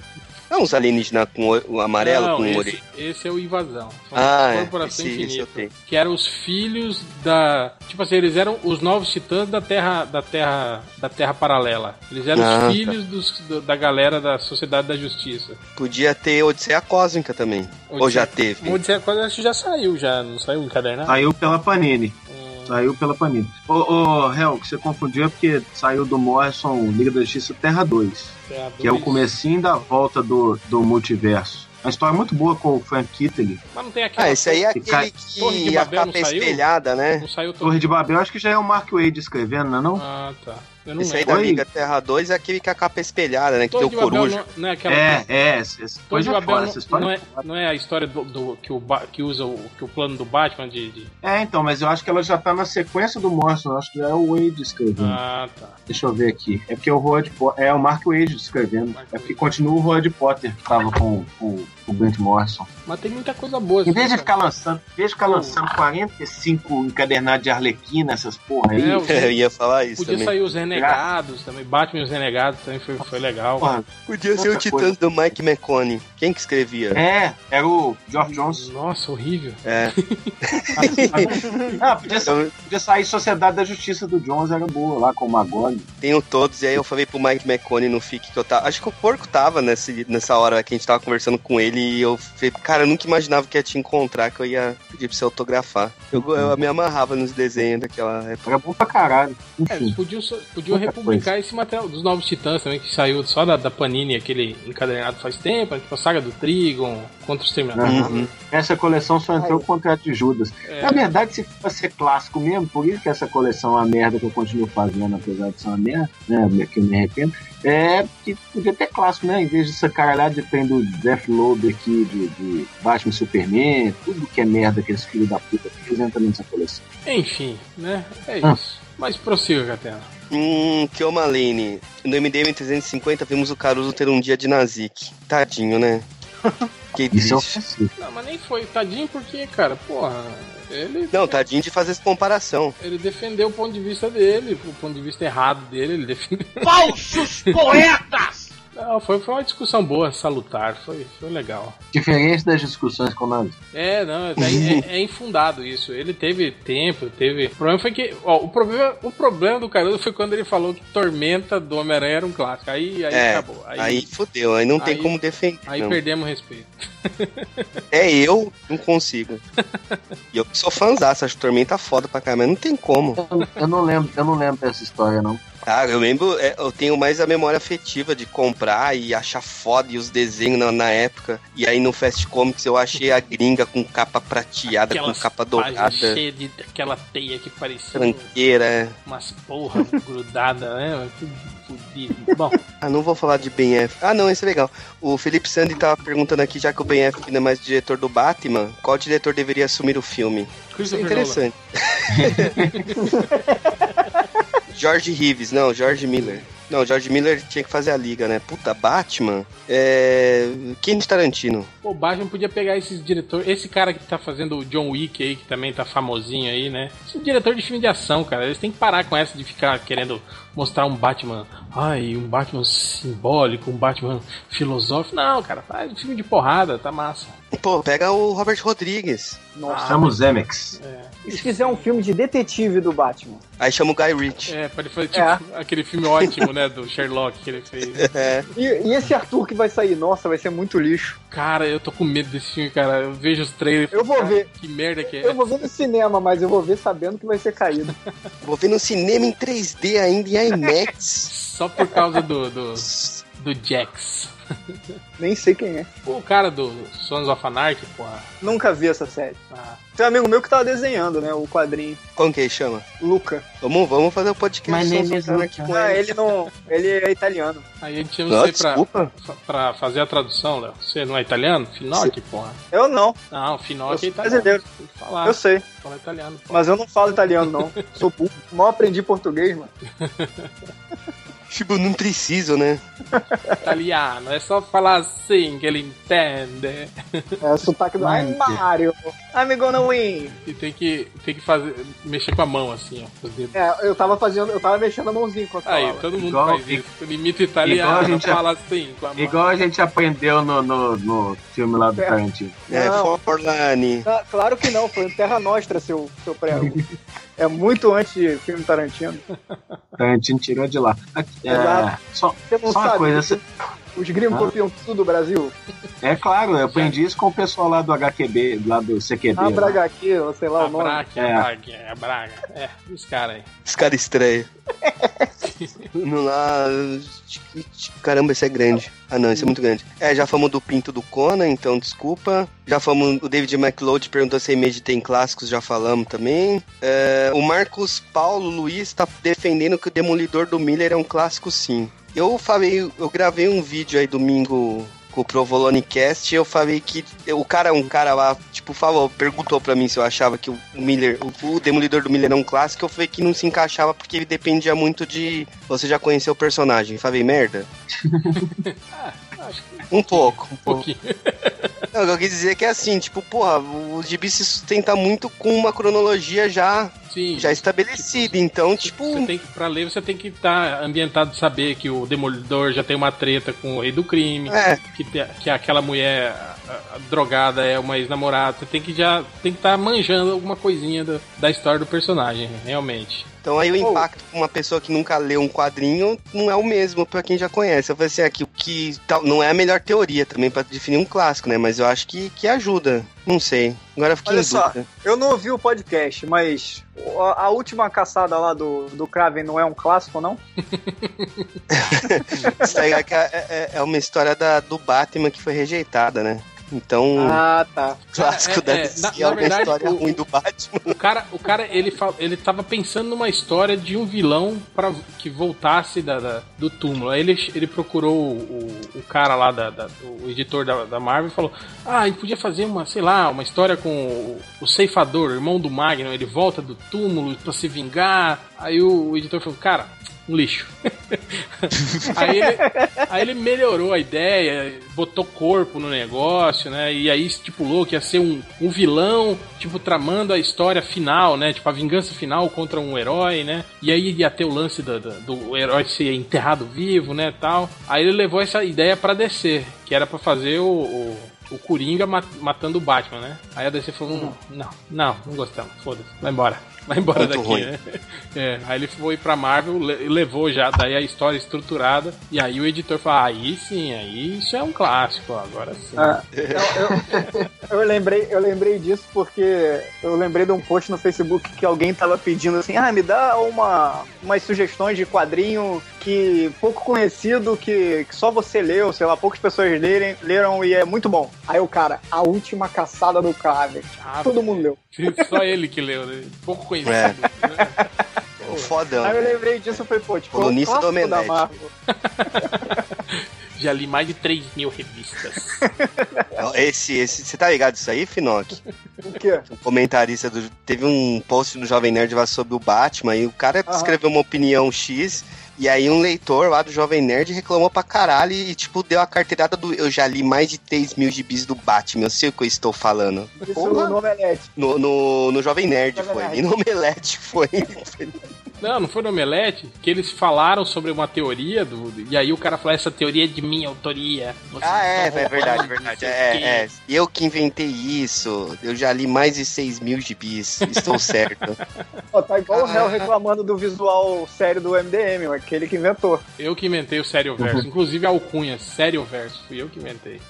Não, os alienígenas com o o amarelo, Não, com o esse, orelha. esse é o Invasão. São Ah, é. Corporação Esse- esse eu Infinito. tenho. que eram os filhos da. Tipo assim, eles eram os novos titãs da Terra. Da Terra. Da Terra Paralela. Eles eram Ah, tá. os filhos dos- do- da galera da Sociedade da Justiça. Podia ter Odisseia Cósmica também. Ou já teve? O Odisseia Cósmica acho que já saiu, já. Não saiu encadernado? Saiu pela Panini. Hum, Saiu pela Panini. Ô, ô, Hel, que você confundiu é porque saiu do Morrison Liga da Justiça Terra 2, Que é o comecinho da volta do, do multiverso. Uma história muito boa com o Frank Kittley. Mas não tem aquela. Ah, esse aí é Que aquele cai- Torre de que a Babel não capa é saiu? espelhada, né? Não saiu. Torre de Babel, acho que já é o Mark Wade escrevendo, não é não? Ah, tá. Eu não Esse aí da Oi? Liga Terra 2 é aquele que a capa é espelhada, né? Que Torre tem de o coruja. não, não é aquela. É, é, essa, coisa de é Babel não, essa história não é é, não é a história do, do- que, o, que usa o, que o plano do Batman de. de- É, então, mas eu acho que ela já tá na sequência do Morrison, eu acho que é o Wade escrevendo. Ah, tá. Deixa eu ver aqui. É porque o Road é o Mark Wade escrevendo. Mark É porque continua o Road Potter que tava com, com, com o Grant Morrison. Mas tem muita coisa boa. Em vez de assim, ficar lançando, em vez de ficar lançando 45 encadernados de Arlequina, essas porra aí. É, Eu ia falar isso Podia também. sair os Renegados também. Batman e os Renegados também foi, foi legal. porra, Podia ser o Titãs do Mike McCone. Quem que escrevia? é, era o George Jones. Nossa, horrível. É. Ah, podia, podia sair Sociedade da Justiça do Jones, era boa, lá com o Magog. tenho todos, e aí eu falei pro Mike McCone no FIC que eu tava. Acho que o porco tava nesse, nessa hora que a gente tava conversando com ele e eu falei, cara, eu nunca imaginava que ia te encontrar, que eu ia pedir pra você autografar. Eu, eu me amarrava nos desenhos daquela época. Era bom pra caralho. É, podiam, republicar esse material dos Novos Titãs também, que saiu só da, da Panini, aquele encadernado faz tempo, tipo a saga do Trigon, contra os Terminadores. Uhum. Essa coleção só entrou com o contrato de Judas. É. Na verdade, se fosse ser clássico mesmo, por isso que essa coleção é uma merda que eu continuo fazendo, apesar de ser uma merda, né? Que eu me arrependo. É que podia ter clássico, né? Em vez dessa caralhada de tem do Deathload aqui, de, de Batman e Superman, tudo que é merda que esse filho da puta fez entra nessa coleção. Enfim, né? É Ah. isso. Mas prossiga, Catena. Hum, Kiomalene. No MDM 350 vimos o Caruso ter um dia de Nazik. Tadinho, né? Que Isso é. Não, mas nem foi tadinho porque, cara, porra, ele, Não, tadinho de fazer essa comparação. ele defendeu o ponto de vista dele, o ponto de vista errado dele, ele defendeu. Falsos poetas! Não, foi, foi uma discussão boa, salutar, foi, foi legal. Diferente das discussões com nós. É, não, é, é- é infundado isso. Ele teve tempo, teve. O problema foi que. Ó, o, problema, o problema do Caruso foi quando ele falou que Tormenta do Homem-Aranha era um clássico. Aí, aí é, acabou. Aí, aí, fudeu, aí não tem aí- como defender. aí não. perdemos o respeito. É eu, não consigo. e eu que sou fãzaço, acho que Tormenta foda pra caramba, mas não tem como. Eu, eu não lembro, eu não lembro dessa história, não. Ah, eu lembro, é, eu tenho mais a memória afetiva de comprar e achar foda e os desenhos na, na época. E aí no Fast Comics eu achei a gringa com capa prateada, Aquelas com capa dourada, cheias de aquela teia que parecia um- tranqueira. umas porra grudada, né? Bom, Ah, não vou falar de Ben F. Ah, não, esse é legal. O Felipe Sandy tava perguntando aqui, já que o Ben F não é mais diretor do Batman, qual diretor deveria assumir o filme? Isso é interessante. George Reeves, não, George Miller. Não, George Miller tinha que fazer a liga, né? Puta, Batman. É. Quentin Tarantino. o Batman podia pegar esses diretores. Esse cara que tá fazendo o John Wick aí, que também tá famosinho aí, né? Esse diretor de filme de ação, cara. Eles têm que parar com essa de ficar querendo mostrar um Batman. Ai, um Batman simbólico, um Batman filosófico. Não, cara, faz um filme de porrada, tá massa. Pô, pega o Robert Rodrigues. Nossa. Chama o Zemex. E se fizer um filme de detetive do Batman? Aí chama o Guy Ritchie. É, pra ele fazer tipo aquele filme ótimo, né? Do Sherlock que ele fez. É. E, e esse Arthur que vai sair? Nossa, vai ser muito lixo. Cara, eu tô com medo desse filme, cara. Eu vejo os trailers. Eu vou cara, ver. Que merda que é. Eu vou ver no cinema, mas eu vou ver sabendo que vai ser caído. Vou ver no cinema em 3D ainda, em IMAX. Só por causa do. do, do Jax. Nem sei quem é. O cara do Sons of Anarchy, porra. Nunca vi essa série. Ah, Tem um amigo meu que tava desenhando, né? O quadrinho. Como que ele chama? Luca. Vamos, vamos fazer o podcast Sons name of is Anarchy com Ah, ele. não. Ele é italiano. Aí a gente Não, você pra, desculpa. pra fazer a tradução, Léo. Você não é italiano? Finocchi, porra. Eu não. Não, Finocchi é italiano. brasileiro. Tem que falar. Eu sei. Fala italiano. pô. Mas eu não falo italiano, não. Sou burro. Mal aprendi português, mano. Tipo, não preciso, né? Italiano, é só falar assim que ele entende. É o sotaque do. Ai, Mario. I'm gonna win. E tem que, tem que fazer, mexer com a mão assim, ó. dedos. É, eu tava fazendo. Eu tava mexendo a mãozinha enquanto Aí, falava. todo mundo Igual- faz isso. Limita igual a italiano, gente- fala assim com a mão. Igual a gente aprendeu no, no, no filme lá do É. Tarantino. É. Forlani. Claro que não, foi Terra Nostra, seu, seu prego. É muito antes de filme Tarantino. Tarantino tirou de lá. É, só, Você só uma coisa, que Os gringos Ah. copiam tudo do Brasil. é claro, eu aprendi isso com o pessoal lá do HQB, lá do CQB. A lá. Braga aqui, ou sei lá A o nome. Braga, É. a Braga, é, a Braga. É, esse cara aí. Esse cara estranho. Vamos lá. Caramba, esse é grande. Ah, não, esse é muito grande. É, já falamos do Pinto do Conan, então desculpa. Já falamos, o David McLeod perguntou se a Image tem clássicos, já falamos também. É, o Marcos Paulo Luiz tá defendendo que o Demolidor do Miller é um clássico, sim. Eu falei, eu gravei um vídeo aí domingo com o Provolone Cast, eu falei que o cara, um cara lá, tipo, falou, perguntou pra mim se eu achava que o Miller, o, o Demolidor do Miller é um clássico, eu falei que não se encaixava porque ele dependia muito de você já conhecer o personagem. Falei, merda? Acho que Um pouco. um pouquinho. Não, o que eu quis dizer é que é assim, tipo, porra, o gibi se sustenta muito com uma cronologia já, Sim. já estabelecida, então, tipo... Você tem que, pra ler, você tem que estar ambientado de saber que o Demolidor já tem uma treta com o rei do crime, É. que, que aquela mulher a- a drogada é uma ex-namorada. Você tem que já tem que estar manjando alguma coisinha da, da história do personagem, realmente. Então aí o impacto pra uma pessoa que nunca leu um quadrinho não é o mesmo pra quem já conhece. Eu falei assim, aqui, o que tal, não é a melhor teoria também pra definir um clássico, né? Mas eu acho que, que ajuda. Não sei. Agora eu fiquei Olha só, dúvida. eu não ouvi o podcast, mas a, última caçada lá do, do Kraven não é um clássico, não? Isso aí é, é- é- é uma história da, do Batman que foi rejeitada, né? Então, Ah, tá. clássico é, da é, DC na- é, na uma verdade, história o- ruim do Batman. O cara, o cara ele, fa- ele tava pensando numa história de um vilão para que voltasse da, da- do túmulo. Aí ele, ele procurou o, o, cara lá, da, da- o editor da, da Marvel, e falou: Ah, gente podia fazer uma, sei lá, uma história com o, o ceifador, o irmão do Magnum. Ele volta do túmulo pra se vingar. Aí o, o editor falou: Cara, um lixo. aí, ele, aí ele melhorou a ideia, botou corpo no negócio, né? E aí estipulou que ia ser um, um vilão, tipo, tramando a história final, né? Tipo, a vingança final contra um herói, né? E aí ia ter o lance do, do, do herói ser enterrado vivo, né? Tal. Aí ele levou essa ideia pra DC, que era pra fazer o. o o Coringa ma- matando o Batman, né? Aí a DC falou: não, não, não, não gostamos, foda-se, vai embora. Vai embora Muito daqui, ruim. né? É, aí ele foi pra Marvel le- e levou já daí a história estruturada. E aí o editor falou: ah, aí sim, aí isso é um clássico, agora sim. Ah, Eu lembrei, eu lembrei disso porque eu lembrei de um post no Facebook que alguém tava pedindo assim, ah, me dá uma, umas sugestões de quadrinho que pouco conhecido, que, que só você leu, sei lá, poucas pessoas lerem, leram e é muito bom. Aí o cara, a última caçada do Kraven. Ah, Todo mundo leu. Só ele que leu, né? Pouco conhecido. É. né? O fodão. Aí eu lembrei disso e falei, pô, tipo, Colunista é do clássico da. Marvel. Já li mais de 3 mil revistas. Esse, esse, você tá ligado disso aí, Finoc? O quê? O comentarista do. Teve um post no Jovem Nerd sobre o Batman e o cara escreveu uma opinião X. E aí um leitor lá do Jovem Nerd reclamou pra caralho e, tipo, deu a carteirada do. Eu já li mais de 3 mil gibis do Batman, eu sei o que eu estou falando. Isso no Omelete. No, no, no Jovem Nerd Jovem foi. Nerd. E no Omelete foi. Não, não foi no Omelete que eles falaram sobre uma teoria do. E aí o cara falou: essa teoria é de minha autoria. Vocês Ah, é, é verdade, verdade. É, quê." é. Eu que inventei isso. Eu já li mais de 6 mil gibis. Estou certo. Pô, tá igual o réu reclamando do visual sério do MDM, aquele que inventou. Eu que inventei o Sério Verso. Inclusive a alcunha, Sério Verso. Fui eu que inventei.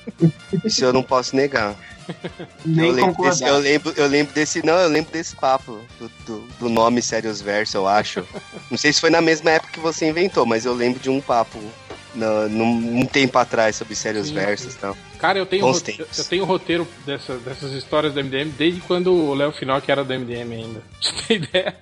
Isso eu não posso negar. Nem eu, lembro desse, eu, lembro, eu lembro desse. Não, eu lembro desse papo. Do, do, do nome Sérios Verso, eu acho. Não sei se foi na mesma época que você inventou, mas eu lembro de um papo. No, num, um tempo atrás sobre sérios versos e tal. Cara, eu tenho, Bons rote- tempos. eu tenho roteiro dessa- dessas histórias do MDM desde quando o Léo Final que era do MDM ainda. Você ter ideia?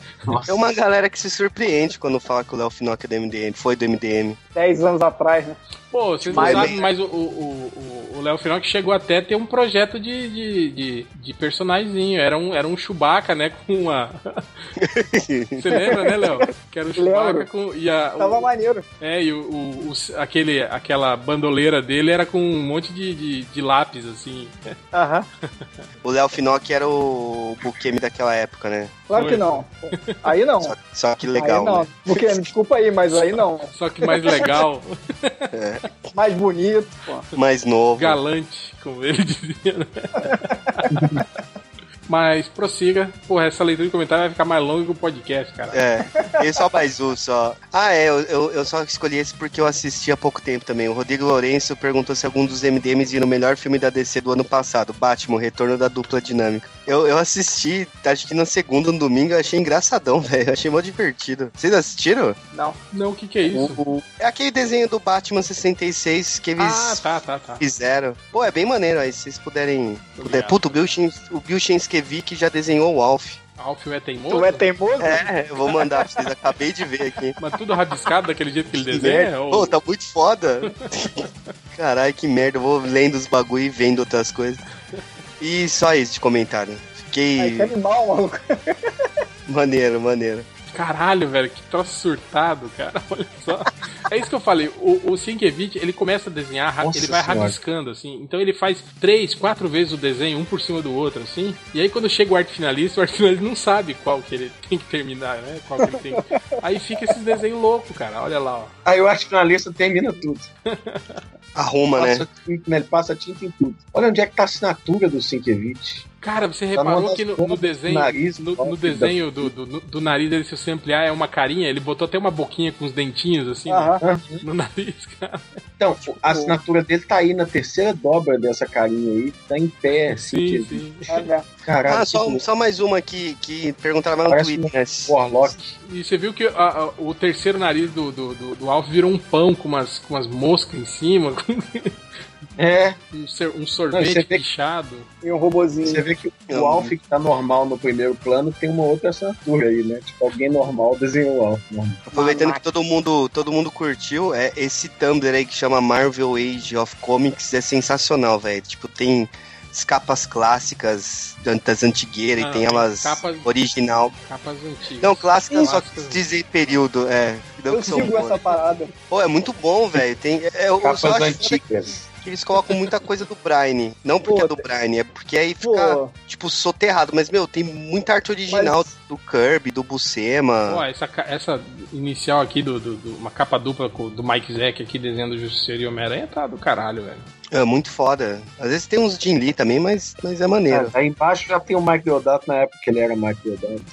É uma galera que se surpreende quando fala que o Léo Finock é do MDM, foi do MDM. 10 anos atrás, né? Pô, vocês não Mas- sabem, mas o, o, o, o Léo Final que chegou até a ter um projeto de, de, de, de personagemzinho. Era um, era um Chewbacca, né? Com uma. Você lembra, né, Léo? Que era o Chewbacca Lembro. com. E a, Tava o, maneiro. é, e o, o, o- aquele, aquela bandoleira dele era com um monte de, de, de lápis, assim. Aham. O Léo Finock era o Bukemi daquela época, né? Claro que não. Aí não. Só, só que legal, aí não. né? Porque, desculpa aí, mas aí não. Só que mais legal, Mais bonito, pô. Mais novo. galante, como ele dizia, né? Mas prossiga. Porra, essa leitura de comentário vai ficar mais longa que o podcast, cara. É, e só mais um só. Ah, é, eu, eu, eu só escolhi esse porque eu assisti há pouco tempo também. O Rodrigo Lourenço perguntou se algum dos MDMs viram o melhor filme da DC do ano passado, Batman, o Retorno da Dupla Dinâmica. Eu, eu assisti, acho que na segunda, no domingo, eu achei engraçadão, velho. Eu achei mó divertido. Vocês assistiram? Não. Não, o que que é isso? O- é aquele desenho do Batman 66 que eles Ah, tá, tá, tá. fizeram. Pô, é bem maneiro aí, se vocês puderem. puder. Puta, o Bill, Shins, Shinskevic já desenhou o Alf. Alfio é teimoso? Tu é teimoso? É, eu vou mandar pra vocês, acabei de ver aqui. Mas tudo rabiscado daquele jeito que ele Que desenha? merda. Ou... Pô, tá muito foda. Caralho, que merda. Eu vou lendo os bagulho e vendo outras coisas. E só isso de comentário. Fiquei que animal, maluco. maneiro, maneiro. Caralho, velho, que troço surtado, cara. Olha só. É isso que eu falei. O, o Sienkiewicz, ele começa a desenhar, Nossa ele vai Senhora. rabiscando, assim. Então ele faz três, quatro vezes o desenho, um por cima do outro, assim. E aí quando chega o arte finalista, o arte finalista não sabe qual que ele tem que terminar, né? Qual que ele tem que... Aí fica esses desenhos loucos, cara. Olha lá, ó. Aí eu acho que na lista termina tudo. Arruma, né? Passa tinta, né? Ele passa tinta em tudo. Olha onde é que tá a assinatura do Sienkiewicz. Cara, você Tá reparou numa que no, no desenho, nariz, no, no desenho do, do, do nariz dele, se você ampliar, é uma carinha, ele botou até uma boquinha com os dentinhos, assim, no- Aham. no, nariz, cara. Então, a assinatura dele tá aí na terceira dobra dessa carinha aí. Tá em pé, Sim, Sienkiewicz. sim. Olha. Caralho, Ah, só, só mais uma que, que perguntaram lá no Parece Twitter, né? Warlock. E você viu que a- a- o terceiro nariz do, do, do, do Alf virou um pão com umas, com umas moscas em cima, É, um, ser- um Não, sorvete vê- pichado. E um robozinho. você vê que Não. o Alf que tá normal no primeiro plano tem uma outra assinatura aí, né? Tipo, alguém normal desenhou o Alf. normal. Aproveitando que todo mundo, todo mundo curtiu, é esse Tumblr aí que chama Marvel Age of Comics é sensacional, velho. Tipo, tem as capas clássicas das antigueiras Ah, e tem elas capas- original. Capas antigas. Não, clássicas só Clássicas. dizer período, é. Não Eu que são essa parada. Pô, é muito bom, velho. Tem, é, eu Capas só acho antigas. Que eles colocam muita coisa do Brian. Não porque Pô, é do Brian, é porque aí fica, Pô, tipo, soterrado. Mas, meu, tem muita arte original do Kirby, do Buscema. Pô, essa, essa inicial aqui, do, do- do- uma capa dupla com- do Mike Zack aqui, desenhando Justiceiro e Homem-Aranha, tá do caralho, velho. É muito foda. Às vezes tem uns Jin Lee também, mas, mas é maneiro. Aí embaixo já tem o Mike Deodato na época que ele era Mike Deodato.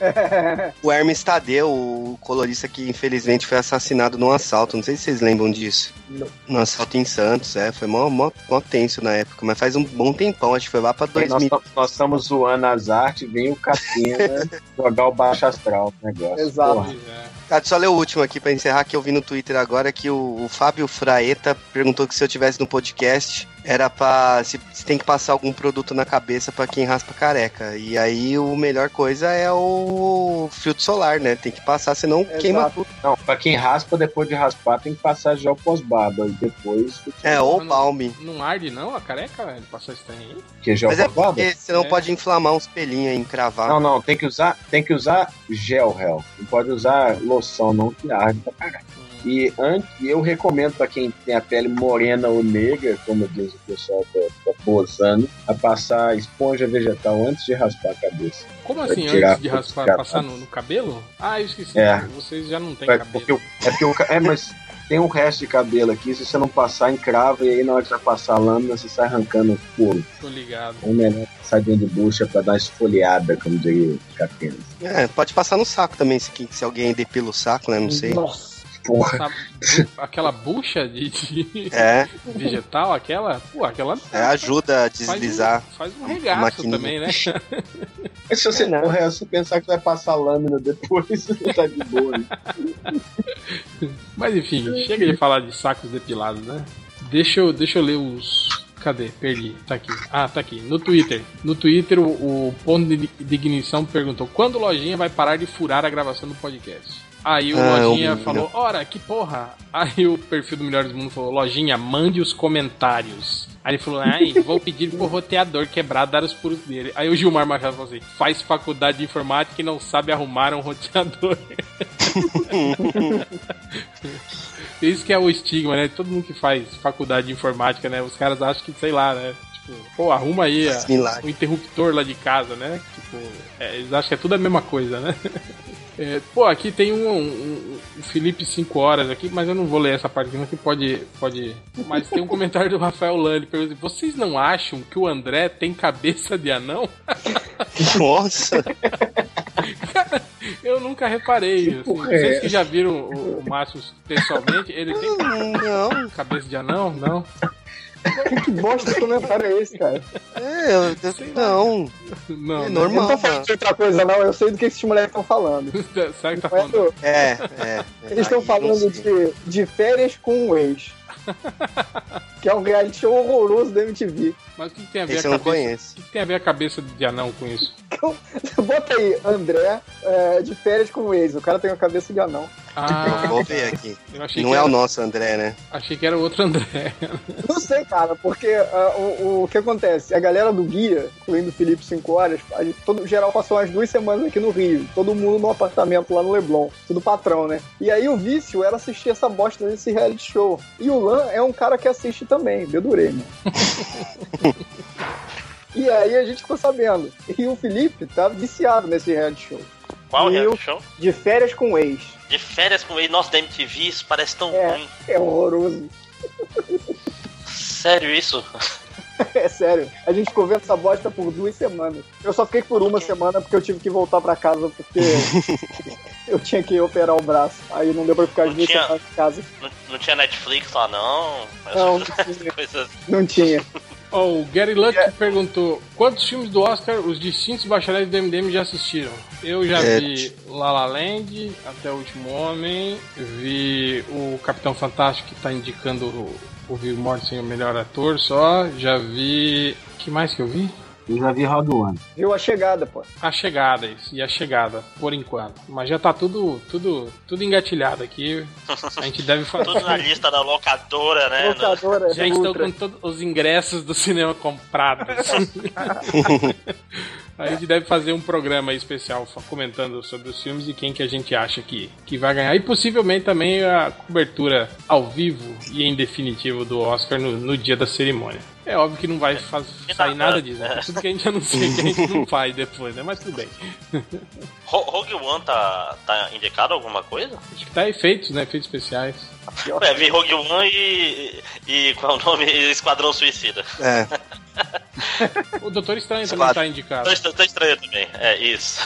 O Hermes Tadeu, o colorista que infelizmente foi assassinado num assalto. Não sei se vocês lembram disso. Não. Num assalto em Santos, é. Foi mó, mó, mó tenso na época. Mas faz um bom tempão, acho que foi lá pra Nós, 2000. tam- nós estamos zoando as artes, vem o Catena jogar o baixo astral negócio. Exato. Porra. Ah, deixa eu ler o último aqui pra encerrar, que eu vi no Twitter agora que o, o Fábio Fraeta perguntou que se eu tivesse no podcast era pra. Se, se tem que passar algum produto na cabeça pra quem raspa careca. E aí o melhor coisa é o filtro solar, né? Tem que passar, senão queima tudo. Não, pra quem raspa, depois de raspar, tem que passar gel pós-barba. E depois. É, ou balme. Não arde não a careca, velho? Passou esse trem aí? Que gel Mas é porque senão É. pode inflamar uns pelinhos aí, encravar. Não, não, tem que usar, tem que usar gel, réu. Não pode usar loção, não, que arde pra caralho. E antes, eu recomendo pra quem tem a pele morena ou negra, como diz o pessoal da, da posando, a passar esponja vegetal antes de raspar a cabeça. Como Pra assim, tirar antes de raspar, passar no, no cabelo? Ah, eu esqueci. É. Vocês já não têm É cabelo. porque, é porque o é, mas tem um resto de cabelo aqui, se você não passar, encrava, e aí na hora que você passar a lâmina, você sai arrancando o couro. Tô ligado. É melhor passar dentro de bucha pra dar uma esfoliada, como diria o Catena. É, pode passar no saco também, se, se alguém depila o saco, né? Não sei. Nossa. Porra. Aquela bucha de, de É, vegetal, aquela, pô, aquela é, ajuda a faz deslizar. um, faz um regaço maquininha. também, né? Mas se você, o resto, você pensar que vai passar lâmina depois, você tá de boa. Mas enfim, chega de falar de sacos depilados, né? Deixa eu, deixa eu ler os. Cadê? Perdi. Tá aqui. Ah, tá aqui. No Twitter. No Twitter, o, o ponto de de ignição perguntou: quando Lojinha vai parar de furar a gravação do podcast? Aí o Ah, Lojinha falou: Ora, que porra! Aí o perfil do Melhores do Mundo falou: Lojinha, mande os comentários. Aí ele falou: Ai, vou pedir pro roteador quebrar dar os puros dele. Aí o Gilmar Machado falou assim: faz faculdade de informática e não sabe arrumar um roteador. Isso que é o estigma, né? Todo mundo que faz faculdade de informática, né? Os caras acham que, sei lá, né? Tipo, pô, arruma aí a- o interruptor lá de casa, né? Tipo, é, eles acham que é tudo a mesma coisa, né? É, pô, aqui tem um, um- um Felipe 5 horas aqui, mas eu não vou ler essa parte aqui, não, que pode, pode. Mas tem um comentário do Rafael Lani, pergunta: vocês não acham que o André tem cabeça de anão? Nossa! Eu nunca reparei. Assim. é Vocês essa? que já viram o, o Márcio pessoalmente, ele tem Não. cabeça de anão? Não. Que bosta de comentário é esse, cara? É, eu, eu- não. Não, É né? Eu não normal. tô falando de outra coisa, não. Eu sei do que esses moleques estão falando. Sabe o que tá é falando? do- É, é. Eles estão Aí, falando sei. de, de férias com um ex. que é um reality show horroroso da MTV. Mas o que, que tem a ver Esse a cabeça? conheço. O que, que tem a ver a cabeça de anão com isso? Bota aí, André, é, de férias com um ex. O cara tem uma cabeça de anão. Ah, Vou ver aqui. Não é era, o nosso André, né? Achei que era outro André. Não sei, cara, porque ah, o, o que acontece? A galera do guia, incluindo o Felipe 5 horas, a gente, todo geral passou umas duas semanas aqui no Rio. Todo mundo no apartamento lá no Leblon. Tudo patrão, né? E aí o vício era assistir essa bosta desse reality show. E o Lan é um cara que assiste também, dedurei, né? E aí a gente ficou sabendo. E o Felipe tá viciado nesse reality show. Qual reality eu- show? De férias com o ex. De férias com ele, nossa, da MTV, isso parece tão É. ruim. É horroroso. Sério isso? É sério. A gente essa bosta por duas semanas. Eu só fiquei por uma semana porque eu tive que voltar pra casa porque eu tinha que operar o braço. Aí não deu pra ficar Não duas tinha- semanas em casa. Não, não tinha Netflix lá, não? Não, não tinha. coisas. Não tinha. Ó, o Gary Luck perguntou: quantos filmes do Oscar os distintos bacharéis do MDM já assistiram? Eu já É. vi La La Land, Até o Último Homem, vi o Capitão Fantástico que tá indicando o, o Viggo Mortensen o melhor ator só, já vi. que mais que eu vi? Eu já vi Round One. Viu a chegada, pô. A chegada, isso, e a chegada, por enquanto. Mas já tá tudo, tudo, tudo engatilhado aqui. A gente deve fazer. Tudo na lista da locadora, né? No- Locadora, Já estou Ultra. com todos os ingressos do cinema comprados. a gente deve fazer um programa aí especial comentando sobre os filmes e quem que a gente acha que, que vai ganhar. E possivelmente também a cobertura ao vivo e em definitivo do Oscar no, no dia da cerimônia. É óbvio que não vai faz- sair nada disso. né? Tudo que a gente anuncia que a gente não faz depois, né? Mas tudo bem. Ro- Rogue One tá, tá indicado alguma coisa? Acho que tá efeitos, né? Efeitos especiais. É, vi Rogue One e. e qual é o nome? Esquadrão Suicida. É. O Doutor Estranho também tá indicado. Tá, tá estranho também. É, isso.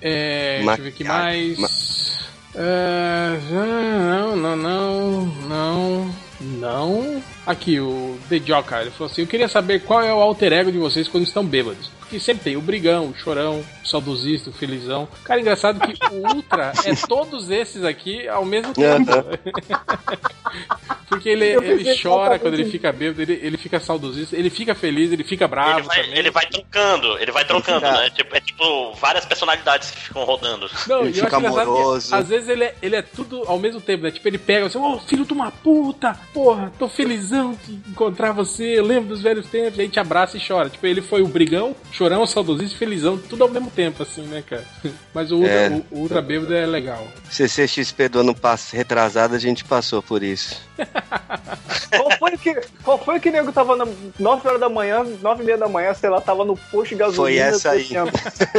É, Ma- deixa eu ver o que mais. É, não, não, não, não, não. Aqui, o The Joker, ele falou assim: Eu queria saber qual é o alter ego de vocês quando estão bêbados. Porque sempre tem o brigão, o chorão, o saudosista, o felizão. Cara, engraçado que o Ultra é todos esses aqui ao mesmo tempo. Porque ele, ele chora quando ele fica bêbado, ele, ele fica saudosista, ele fica feliz, ele fica bravo Ele vai, também. ele vai trocando, ele vai trocando, né? Tipo, é tipo várias personalidades que ficam rodando. Não, e eu acho engraçado que, às vezes ele é, ele é tudo ao mesmo tempo, né? Tipo, ele pega assim, ô filho de uma puta, porra, tô felizão de encontrar você, eu lembro dos velhos tempos, e aí te abraça e chora. Tipo, ele foi o brigão, chorão, saudosista e felizão, tudo ao mesmo tempo, assim, né, cara? Mas o Ultra, É. o, o Ultra Bêbado é legal. CCXP do ano passado, retrasado, a gente passou por isso. Qual foi que, qual foi que nego tava na 9 horas da manhã, 9 e meia da manhã, sei lá, tava no posto de gasolina. Foi essa aí.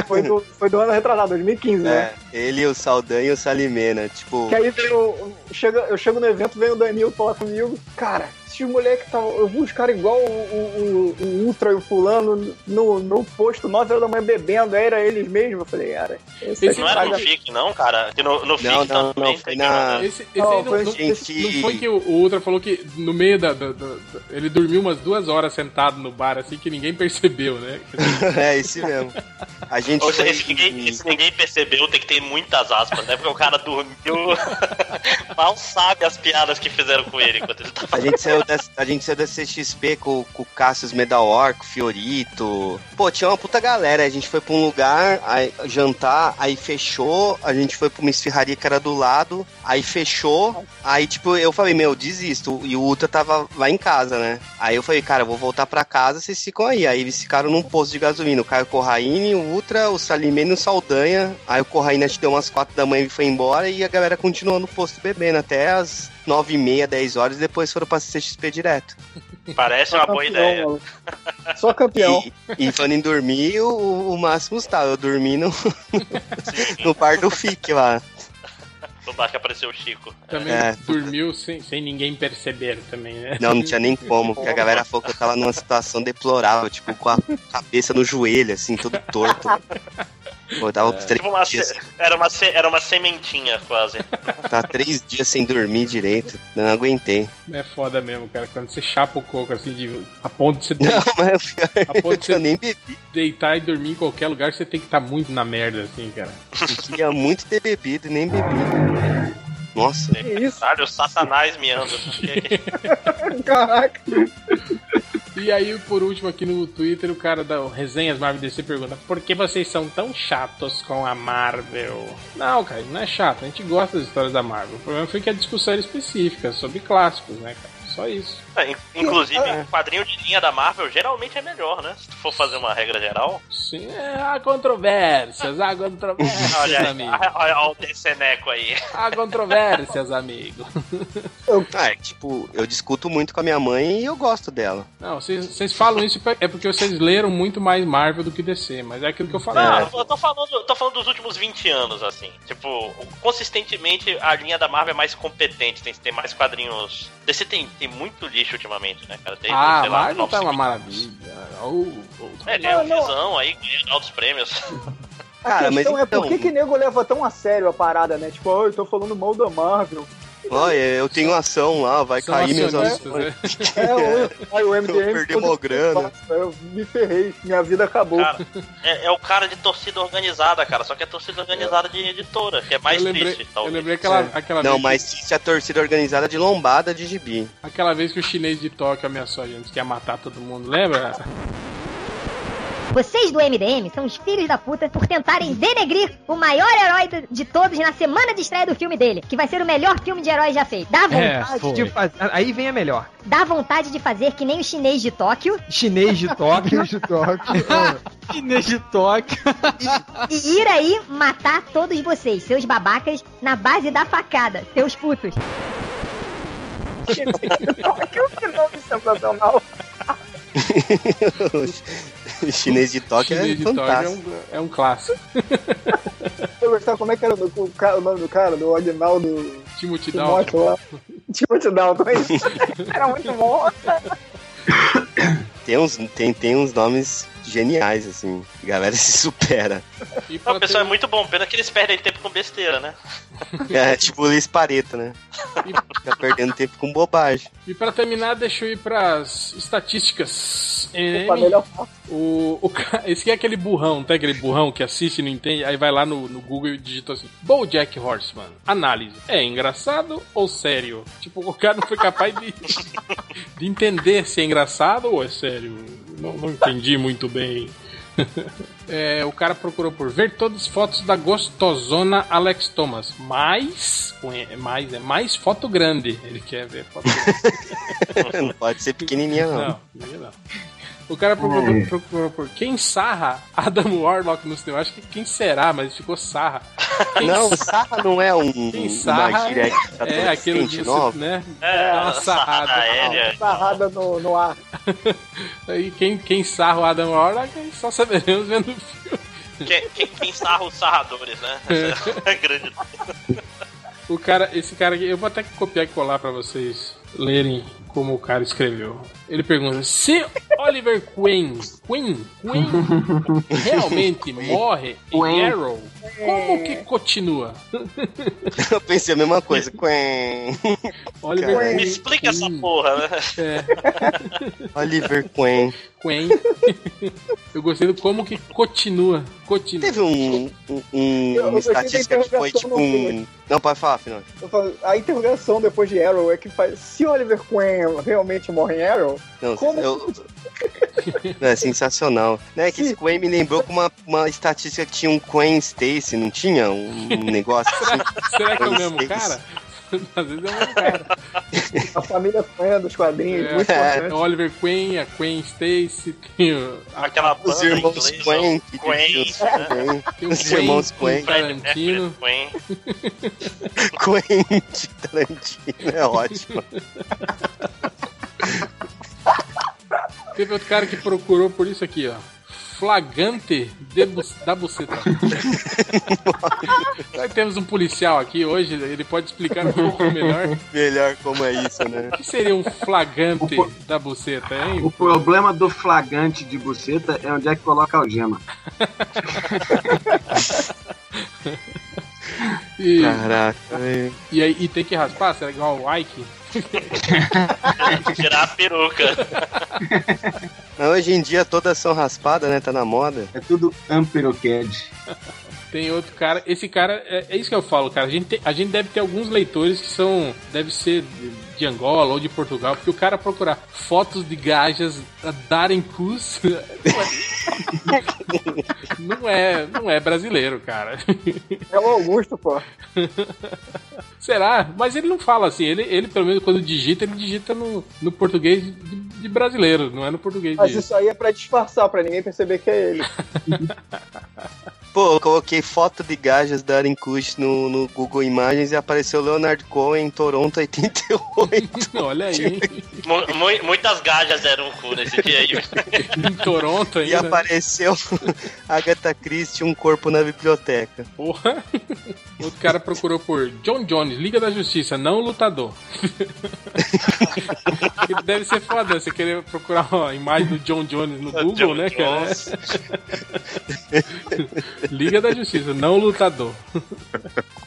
Foi do, foi do ano retrasado, 2015, né? É, ele, o Saldanha e o Salimena, tipo... Que aí veio. Chega, eu chego no evento, vem o Danilo falar comigo. Cara, esses moleques estavam. Eu vi os caras igual o, o, o- o Ultra e o Fulano no, no posto, 9 horas da manhã bebendo. Aí era eles mesmos. Eu falei, cara. Esse, Esse não era no FIC, não, cara? Que no, no FIC Não, não, também não, na- Esse, esse Não, aí não, foi não- esse- não foi que o, o Ultra falou que no meio da, da- da- Ele dormiu umas duas horas sentado no bar, assim, que ninguém percebeu, né? é, esse mesmo. A gente Ou seja, foi... ninguém, se ninguém percebeu, tem que ter muitas aspas, né? Porque o cara dormiu. Mal sabe as piadas que fizeram com ele enquanto ele tava. A gente saiu a gente saiu da CXP com, com o Cassius Medalor, com o Fiorito. Pô, tinha uma puta galera. A gente foi pra um lugar, aí, jantar, aí fechou. A gente foi pra uma esfirraria que era do lado, aí fechou. Aí, tipo, eu falei, meu, desisto. E o Ultra tava lá em casa, né? Aí eu falei, cara, eu vou voltar pra casa, vocês ficam aí. Aí eles ficaram num posto de gasolina. O Caio Corraine, o Ultra, o Salimene e o Saldanha. Aí o Corraine que deu umas quatro da manhã e foi embora. E a galera continuou no posto bebendo até as nove e meia, dez horas. E depois foram pra CXP direto. Parece uma boa ideia. Só campeão. E, e falando em dormir, o, o Máximo tá. Eu dormi no, no bar do FIC lá. No bar que apareceu o Chico. Também É. dormiu sem, sem ninguém perceber também, né? Não, não tinha nem como, porque a galera falou que eu tava numa situação deplorável, tipo, com a cabeça no joelho, assim, todo torto. Pô, tava três Tipo uma dias, se- era, uma se- era uma sementinha, quase. tava três dias sem dormir direito, não aguentei. É foda mesmo, cara. Quando você chapa o coco assim, de, a ponto de você Não, mas a ponto de você nem bebi. deitar e dormir em qualquer lugar, você tem que estar muito na merda, assim, cara. Eu queria muito ter bebido e nem bebi. Nossa. Caralho, o satanás miando. Caraca. E aí, por último, aqui no Twitter, o cara da Resenhas Marvel DC pergunta: Por que vocês são tão chatos com a Marvel? Não, cara, não é chato. A gente gosta das histórias da Marvel. O problema foi que a discussão era específica, sobre clássicos, né, cara? Só isso. É, in- Inclusive, o quadrinho de linha da Marvel geralmente é melhor, né? Se tu for fazer uma regra geral. Sim, é, há controvérsias, há controvérsias, Olha aí, amigo. olha, olha o Deceneco aí. Há controvérsias, amigo. Ah, é, tipo, eu discuto muito com a minha mãe e eu gosto dela. Não, vocês vocês falam isso é porque vocês leram muito mais Marvel do que DC, mas é aquilo que eu falei. Não, eu tô falando, eu tô falando dos últimos 20 anos, assim. Tipo, consistentemente a linha da Marvel é mais competente, tem, tem mais quadrinhos. DC tem, tem muito lixo ultimamente, né, cara? Tem, Ah, sei lá, tá uma 900. maravilha. Ou- ou- É, tem um visão aí ganhando altos prêmios. A questão é por que, que nego leva tão a sério a parada, né? Tipo, oh, eu tô falando mal da Marvel. Olha, eu tenho ação lá, vai São cair meus acionistas, ações. É, o, aí o MDM. Eu perdi mó grana. Eu me ferrei, minha vida acabou. Cara, é, é o cara de torcida organizada, cara. Só que é torcida organizada de editora, que é mais Eu lembrei- triste, eu talvez. lembrei aquela, aquela Não, vez, mas se a torcida organizada de lombada de gibi. aquela vez que o chinês de Tóquio ameaçou a gente que ia matar todo mundo, lembra? Vocês do MDM são os filhos da puta por tentarem denegrir o maior herói de todos na semana de estreia do filme dele, que vai ser o melhor filme de herói já feito. Dá É, vontade, foi. de, Faz- Aí vem a melhor. dá vontade de fazer que nem o chinês de Tóquio Chinês de Tóquio. Chinês de Tóquio. Chinês de Tóquio. e ir aí matar todos vocês, seus babacas, na base da facada, seus putos. Que nome sensacional. o chinês de Tóquio Chinês é de Tóquio é fantástico. um, é um clássico. Eu gostava como é que era o, o o nome do cara, do Agnaldo Timothy Timóteo Dalton. Timothy Dalton, é isso. Era muito bom. Tem uns, tem, tem uns nomes geniais, assim. A galera se supera. E Não, o pessoal é muito bom, pena que eles perdem tempo com besteira, né? É tipo o Luiz Pareto, né? Fica perdendo tempo com bobagem. E pra terminar, deixa eu ir pras estatísticas. Opa, melhor O, o, esse aqui é aquele burrão, tá? Aquele burrão que assiste e não entende, aí vai lá no, no Google e digita assim: Bojack Horseman, análise. É engraçado ou sério? Tipo, o cara não foi capaz de, de entender se é engraçado ou é sério. Não, não entendi muito bem. É, o cara procurou por ver todas as fotos da gostosona Alex Thomas. Mais, é mais, é mais foto grande. Ele quer ver foto grande. não pode ser pequenininha, não. Não, não, não. O cara procurou, procurou por quem sarra Adam Warlock no cinema. Acho que quem será, mas ficou sarra. Quem Não, sarra não é um, Quem uma sarra gíria que tá é aquilo de né? É, Dá uma sarrada. aérea. Sarrada no, no ar. Aí quem, quem sarra o Adam Warlock, só saberemos vendo o filme. Quem, quem, quem sarra os sarradores, né? É a grande. O cara, esse cara aqui, eu vou até copiar e colar pra vocês lerem como o cara escreveu. Ele pergunta: se Oliver Queen, Queen, Queen realmente morre em Queen. Arrow, como que continua? Eu pensei a mesma coisa. Quen. Oliver. Queen. Me explica essa porra, né? É. Oliver Queen. Queen. Eu gostei do como que continua. Continua. Teve um, um- um- Eu- estatística que foi tipo um. filme. Não, pode falar, falo, A interrogação depois de Arrow é que faz. Se Oliver Queen realmente morre em Arrow, Não, como eu- Não, é sensacionacional. Né, que esse Queen me lembrou com uma, uma estatística que tinha um Queen Stacy, não tinha? Um, um negócio assim. Será que é o mesmo Stacy. cara? Às vezes é mesmo cara. a família Queen dos quadrinhos, É, muito é, importante. Oliver Queen, a Queen Stacy, tem o- Aquela Os banda irmãos inglesa, Queen. os Queen, tem o Os irmãos Queen. Tarantino. Queen. Queen de Tarantino é ótimo. Teve outro cara que procurou por isso aqui, ó. Flagante de bu- da buceta. Nós temos um policial aqui hoje, ele pode explicar um pouco melhor. Melhor como é isso, né? O que seria um flagante da buceta, hein? O problema do flagrante de buceta é onde é que coloca a algema. E, Caraca, velho. e, aí, e tem que raspar? Será igual o Ike? Tirar a peruca. Hoje em dia todas são raspadas, né? Tá na moda. É tudo amperocad. Tem outro cara. Esse cara, é, é isso que eu falo, cara. A gente, tem- a gente deve ter alguns leitores que são. Deve ser de, Angola ou de Portugal, porque o cara procurar fotos de gajas a darem cus. Não é, não é brasileiro, cara. É o Augusto, pô. Será? Mas ele não fala assim. Ele, ele pelo menos, quando digita, ele digita no, no português de, de brasileiro, não é no português Mas de. isso aí é pra disfarçar, pra ninguém perceber que é ele. Pô, eu coloquei foto de gajas da Arincush no, no Google Imagens e apareceu Leonard Cohen em Toronto 88. Olha aí, mu- muitas gajas deram um cu nesse dia aí. em Toronto E ainda. apareceu Agatha Christie um corpo na biblioteca. Porra. Outro cara procurou por John Jones, Liga da Justiça, não lutador. Deve ser foda você querer procurar a imagem do John Jones no Google, John né, cara? Jones. Liga da Justiça, não lutador.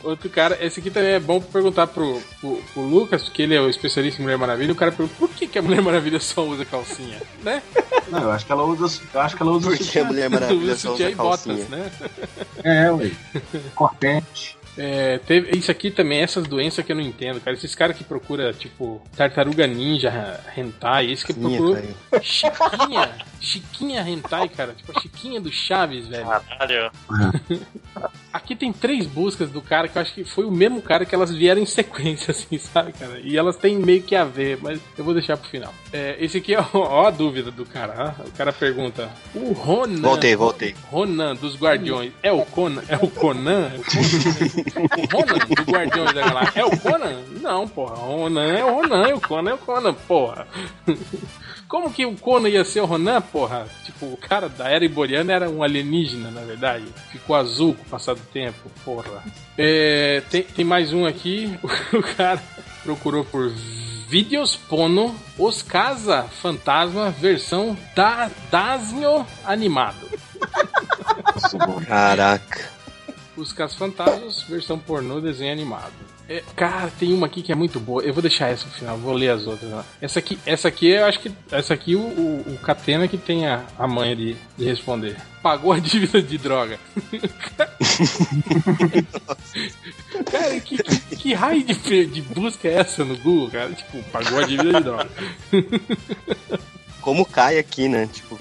Outro cara, esse aqui também é bom pra perguntar pro, pro, pro Lucas, porque ele é o especialista em Mulher Maravilha. O cara pergunta por que, que a Mulher Maravilha só usa calcinha, né? Não, eu acho que ela usa. Eu acho que ela usa Porque a Mulher Maravilha Usa só sutiã usa e botas, calcinha. né? É, ué. Corpete. É, teve, isso aqui também, essas doenças que eu não entendo, cara. Esses caras que procura tipo, tartaruga ninja, hentai, esse que procurou. Chiquinha, Chiquinha hentai, cara. Tipo a Chiquinha do Chaves, velho. Caralho. Aqui tem três buscas do cara que eu acho que foi o mesmo cara que elas vieram em sequência, assim, sabe, cara? E elas têm meio que a ver, mas eu vou deixar pro final. É, esse aqui é ó, ó a dúvida do cara. ah. O cara pergunta: O Ronan. Voltei, voltei. Ronan dos Guardiões é o Conan? É o Conan? É o Conan? Ronan do Guardiões da Galáxia é o Conan? Não, porra. O Ronan é o Ronan e o Conan é o Conan, porra. Como que o Conan ia ser o Ronan, porra? Tipo, o cara da Era Iboriana era um alienígena, na verdade. Ficou azul com o passar do tempo, porra. É, tem, tem mais um aqui. O cara procurou por vídeos Pono Os Casa Fantasma versão da Dazinho animado. Caraca. Os Fantasmas, versão pornô, desenho animado. É, cara, tem uma aqui que é muito boa. Eu vou deixar essa no final, vou ler as outras. lá. Essa aqui, essa aqui eu acho que. Essa aqui o, o, o Catena que tem a, a manha de, de responder. Pagou a dívida de droga. cara, que, que, que raio de, de busca é essa no Google, cara? Tipo, pagou a dívida de droga. Como cai aqui, né? Tipo,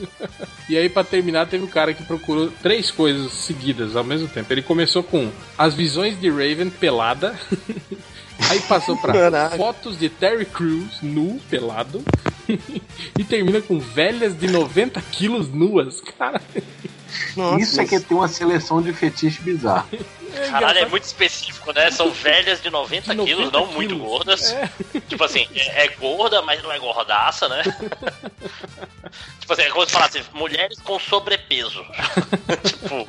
E aí, pra terminar, teve um cara que procurou três coisas seguidas ao mesmo tempo. Ele começou com as visões de Raven pelada. Aí passou pra Caraca. fotos de Terry Crews nu, pelado. e termina com velhas de 90 quilos nuas. Cara, Isso é que tem uma seleção de fetiche bizarro. Caralho, é muito específico, né? São velhas de 90, De 90 quilos, não muito gordas. É. Tipo assim, é, é gorda, mas não é gordaça, né? tipo assim, é como se falasse, mulheres com sobrepeso. tipo.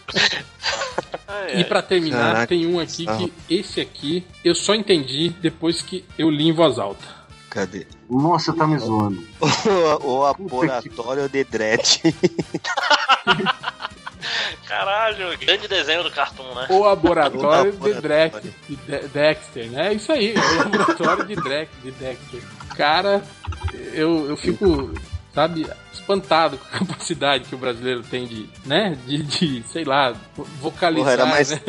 E pra terminar, Caraca, tem um aqui que esse aqui eu só entendi depois que eu li em voz alta. Cadê? Nossa, tá me zoando. O, o laboratório de Dredd. Caralho, grande desenho do Cartoon, né? O laboratório O de, Drek, de De- Dexter, né? É isso aí, o laboratório de, Drek, de Dexter. Cara, eu, eu fico, sabe, espantado com a capacidade que o brasileiro tem de, né? De, de sei lá, vocalizar. Porra, era mais- né?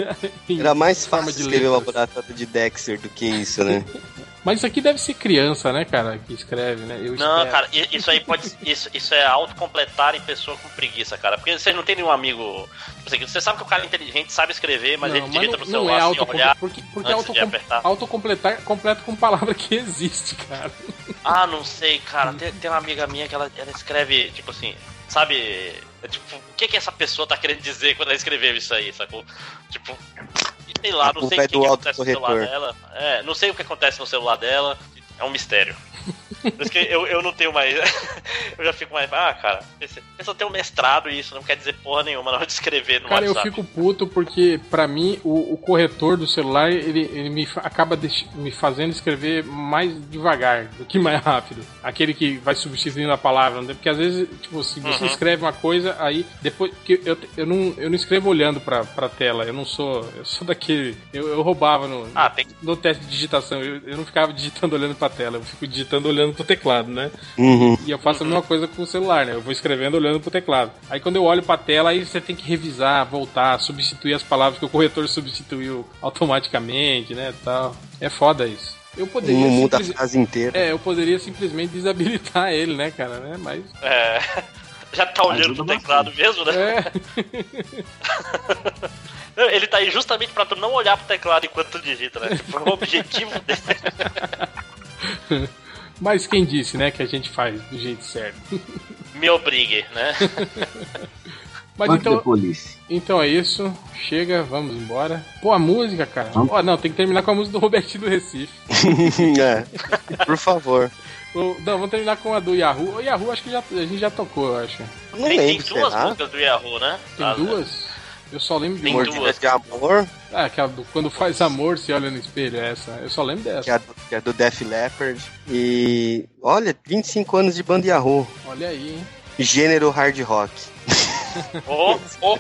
Era mais fácil de escrever o laboratório de Dexter do que isso, né? Mas isso aqui deve ser criança, né, cara, que escreve, né? Eu Não, espero. cara, isso aí pode. Isso, isso é autocompletar em pessoa com preguiça, cara. Porque você não tem nenhum amigo. assim, Você sabe que o cara é inteligente, sabe escrever, mas Não, ele digita não, não celular é sem autocom- olhar. porque, porque antes de autocom- apertar. autocompletar completa com palavra que existe, cara. Ah, não sei, cara. Tem, tem uma amiga minha que ela, ela escreve, tipo assim, sabe? é Tipo, o que que essa pessoa tá querendo dizer quando ela escreveu isso aí, sacou? Tipo, sei lá, não sei o que, que acontece no celular dela. É, não sei o que acontece no celular dela. É um mistério. Por isso que eu, eu não tenho mais. eu já fico mais. Ah, cara, pensa ter um mestrado e isso não quer dizer porra nenhuma na hora de escrever no Cara, eu WhatsApp. fico puto porque, pra mim, o, o corretor do celular, ele, ele me acaba deix- me fazendo escrever mais devagar do que mais rápido. Aquele que vai substituindo a palavra, né? Porque às vezes, tipo, se você Uhum. escreve uma coisa, aí depois. que eu, eu, não, eu não escrevo olhando pra, pra tela, eu não sou. Eu sou daquele. Eu, eu roubava no, Ah, tem no teste de digitação. Eu, eu não ficava digitando olhando pra tela, eu fico digitando olhando pro teclado, né? Uhum. E eu faço a mesma coisa com o celular, né? Eu vou escrevendo olhando pro teclado. Aí quando eu olho pra tela, aí você tem que revisar, voltar, substituir as palavras que o corretor substituiu automaticamente, né? Tal. É foda isso. Eu poderia. Não muda a simples- frase inteira. É, eu poderia simplesmente desabilitar ele, né, cara? Né? Mas. É. Já tá olhando pro teclado mesmo, né? É. Ele tá aí justamente pra tu não olhar pro teclado enquanto tu digita, né? Tipo, o objetivo dele. Mas quem disse, né, que a gente faz do jeito certo? Me obrigue, né? Mas então, então é isso. Chega, vamos embora. Pô, a música, cara. Ó, não, tem que terminar com a música do Robertinho do Recife. é. Por favor. Não, vamos terminar com a do Yahoo. O Yahoo acho que já, a gente já tocou, eu acho. Não tem, tem duas será? músicas do Yahoo, né? Tem Ah, duas? Eu só lembro de Tem duas. De amor, Ah, aquela do quando faz amor, se olha no espelho, é essa. Eu só lembro que dessa. é, do, que é do Def Leppard. E olha, 25 anos de banda Yahoo. Olha aí, hein? Gênero hard rock. Oh, oh,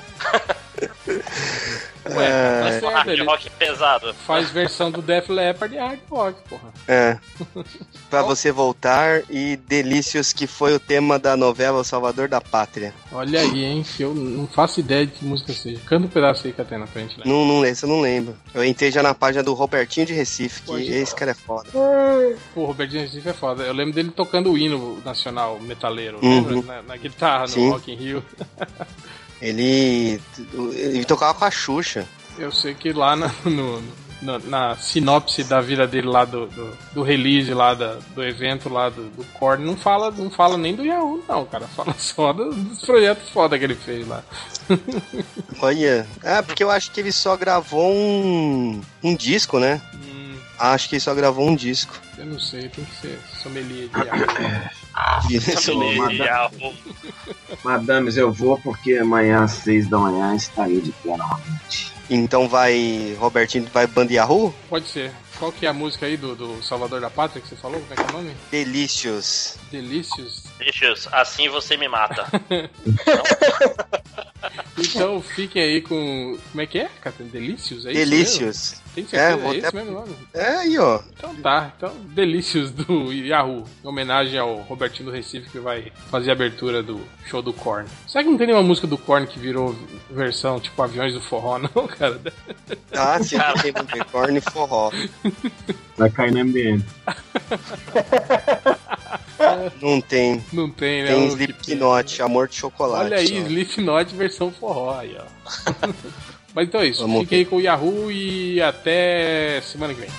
Ué, É, tá certo, hard rock pesado. faz versão do Def Leppard e hard rock, porra. É. Pra você voltar e Delícios, que foi o tema da novela O Salvador da Pátria. Olha aí, hein? Que eu não faço ideia de que música seja. Canta um pedaço aí que tem na frente, né? Não, não, esse eu não lembro. Eu entrei já na página do Robertinho de Recife, que Pode esse cara é foda. Pô, o Robertinho Recife é foda. Eu lembro dele tocando o hino nacional metaleiro, Uhum. lembra? Na, na guitarra, no Sim. Rock in Rio. Ele, ele tocava com a Xuxa. Eu sei que lá na, no- na, na sinopse da vida dele lá do, do, do release lá da- do evento lá do, do Korn, não fala, não fala nem do Yahoo, não, cara. Fala só do- dos projetos foda que ele fez lá. Olha. Ah, porque eu acho que ele só gravou um, um disco, né? Hum, Acho que ele só gravou um disco. Eu não sei, tem que ser sommelier de Yahoo. Sommelier de Yahoo. Madames, eu vou porque amanhã às seis da manhã estarei de pé novamente. Então vai. Robertinho vai Banda Yahoo? Pode ser. Qual que é a música aí do, do Salvador da Pátria que você falou? Como é que é o nome? Delicious. Delícios. Bichos, assim você me mata. Então fiquem aí com. Como é que é, cara? Delícios? É isso Delicious. mesmo? Tem certeza? É, É, vou isso até- mesmo o nome? É aí, ó. Então tá, então Delícios do Yahoo, em homenagem ao Robertinho do Recife que vai fazer a abertura do show do Korn. Será que não tem nenhuma música do Korn que virou versão tipo Aviões do Forró, não, cara? Ah, sim, tem unicórnio e forró. Vai cair no MDM. Não tem. Não tem, né? Tem Slipknot, Amor de Chocolate. Olha aí, só. Slipknot versão forró aí, ó. Mas então é isso, Vamos fiquem aí com o Yahoo e até semana que vem.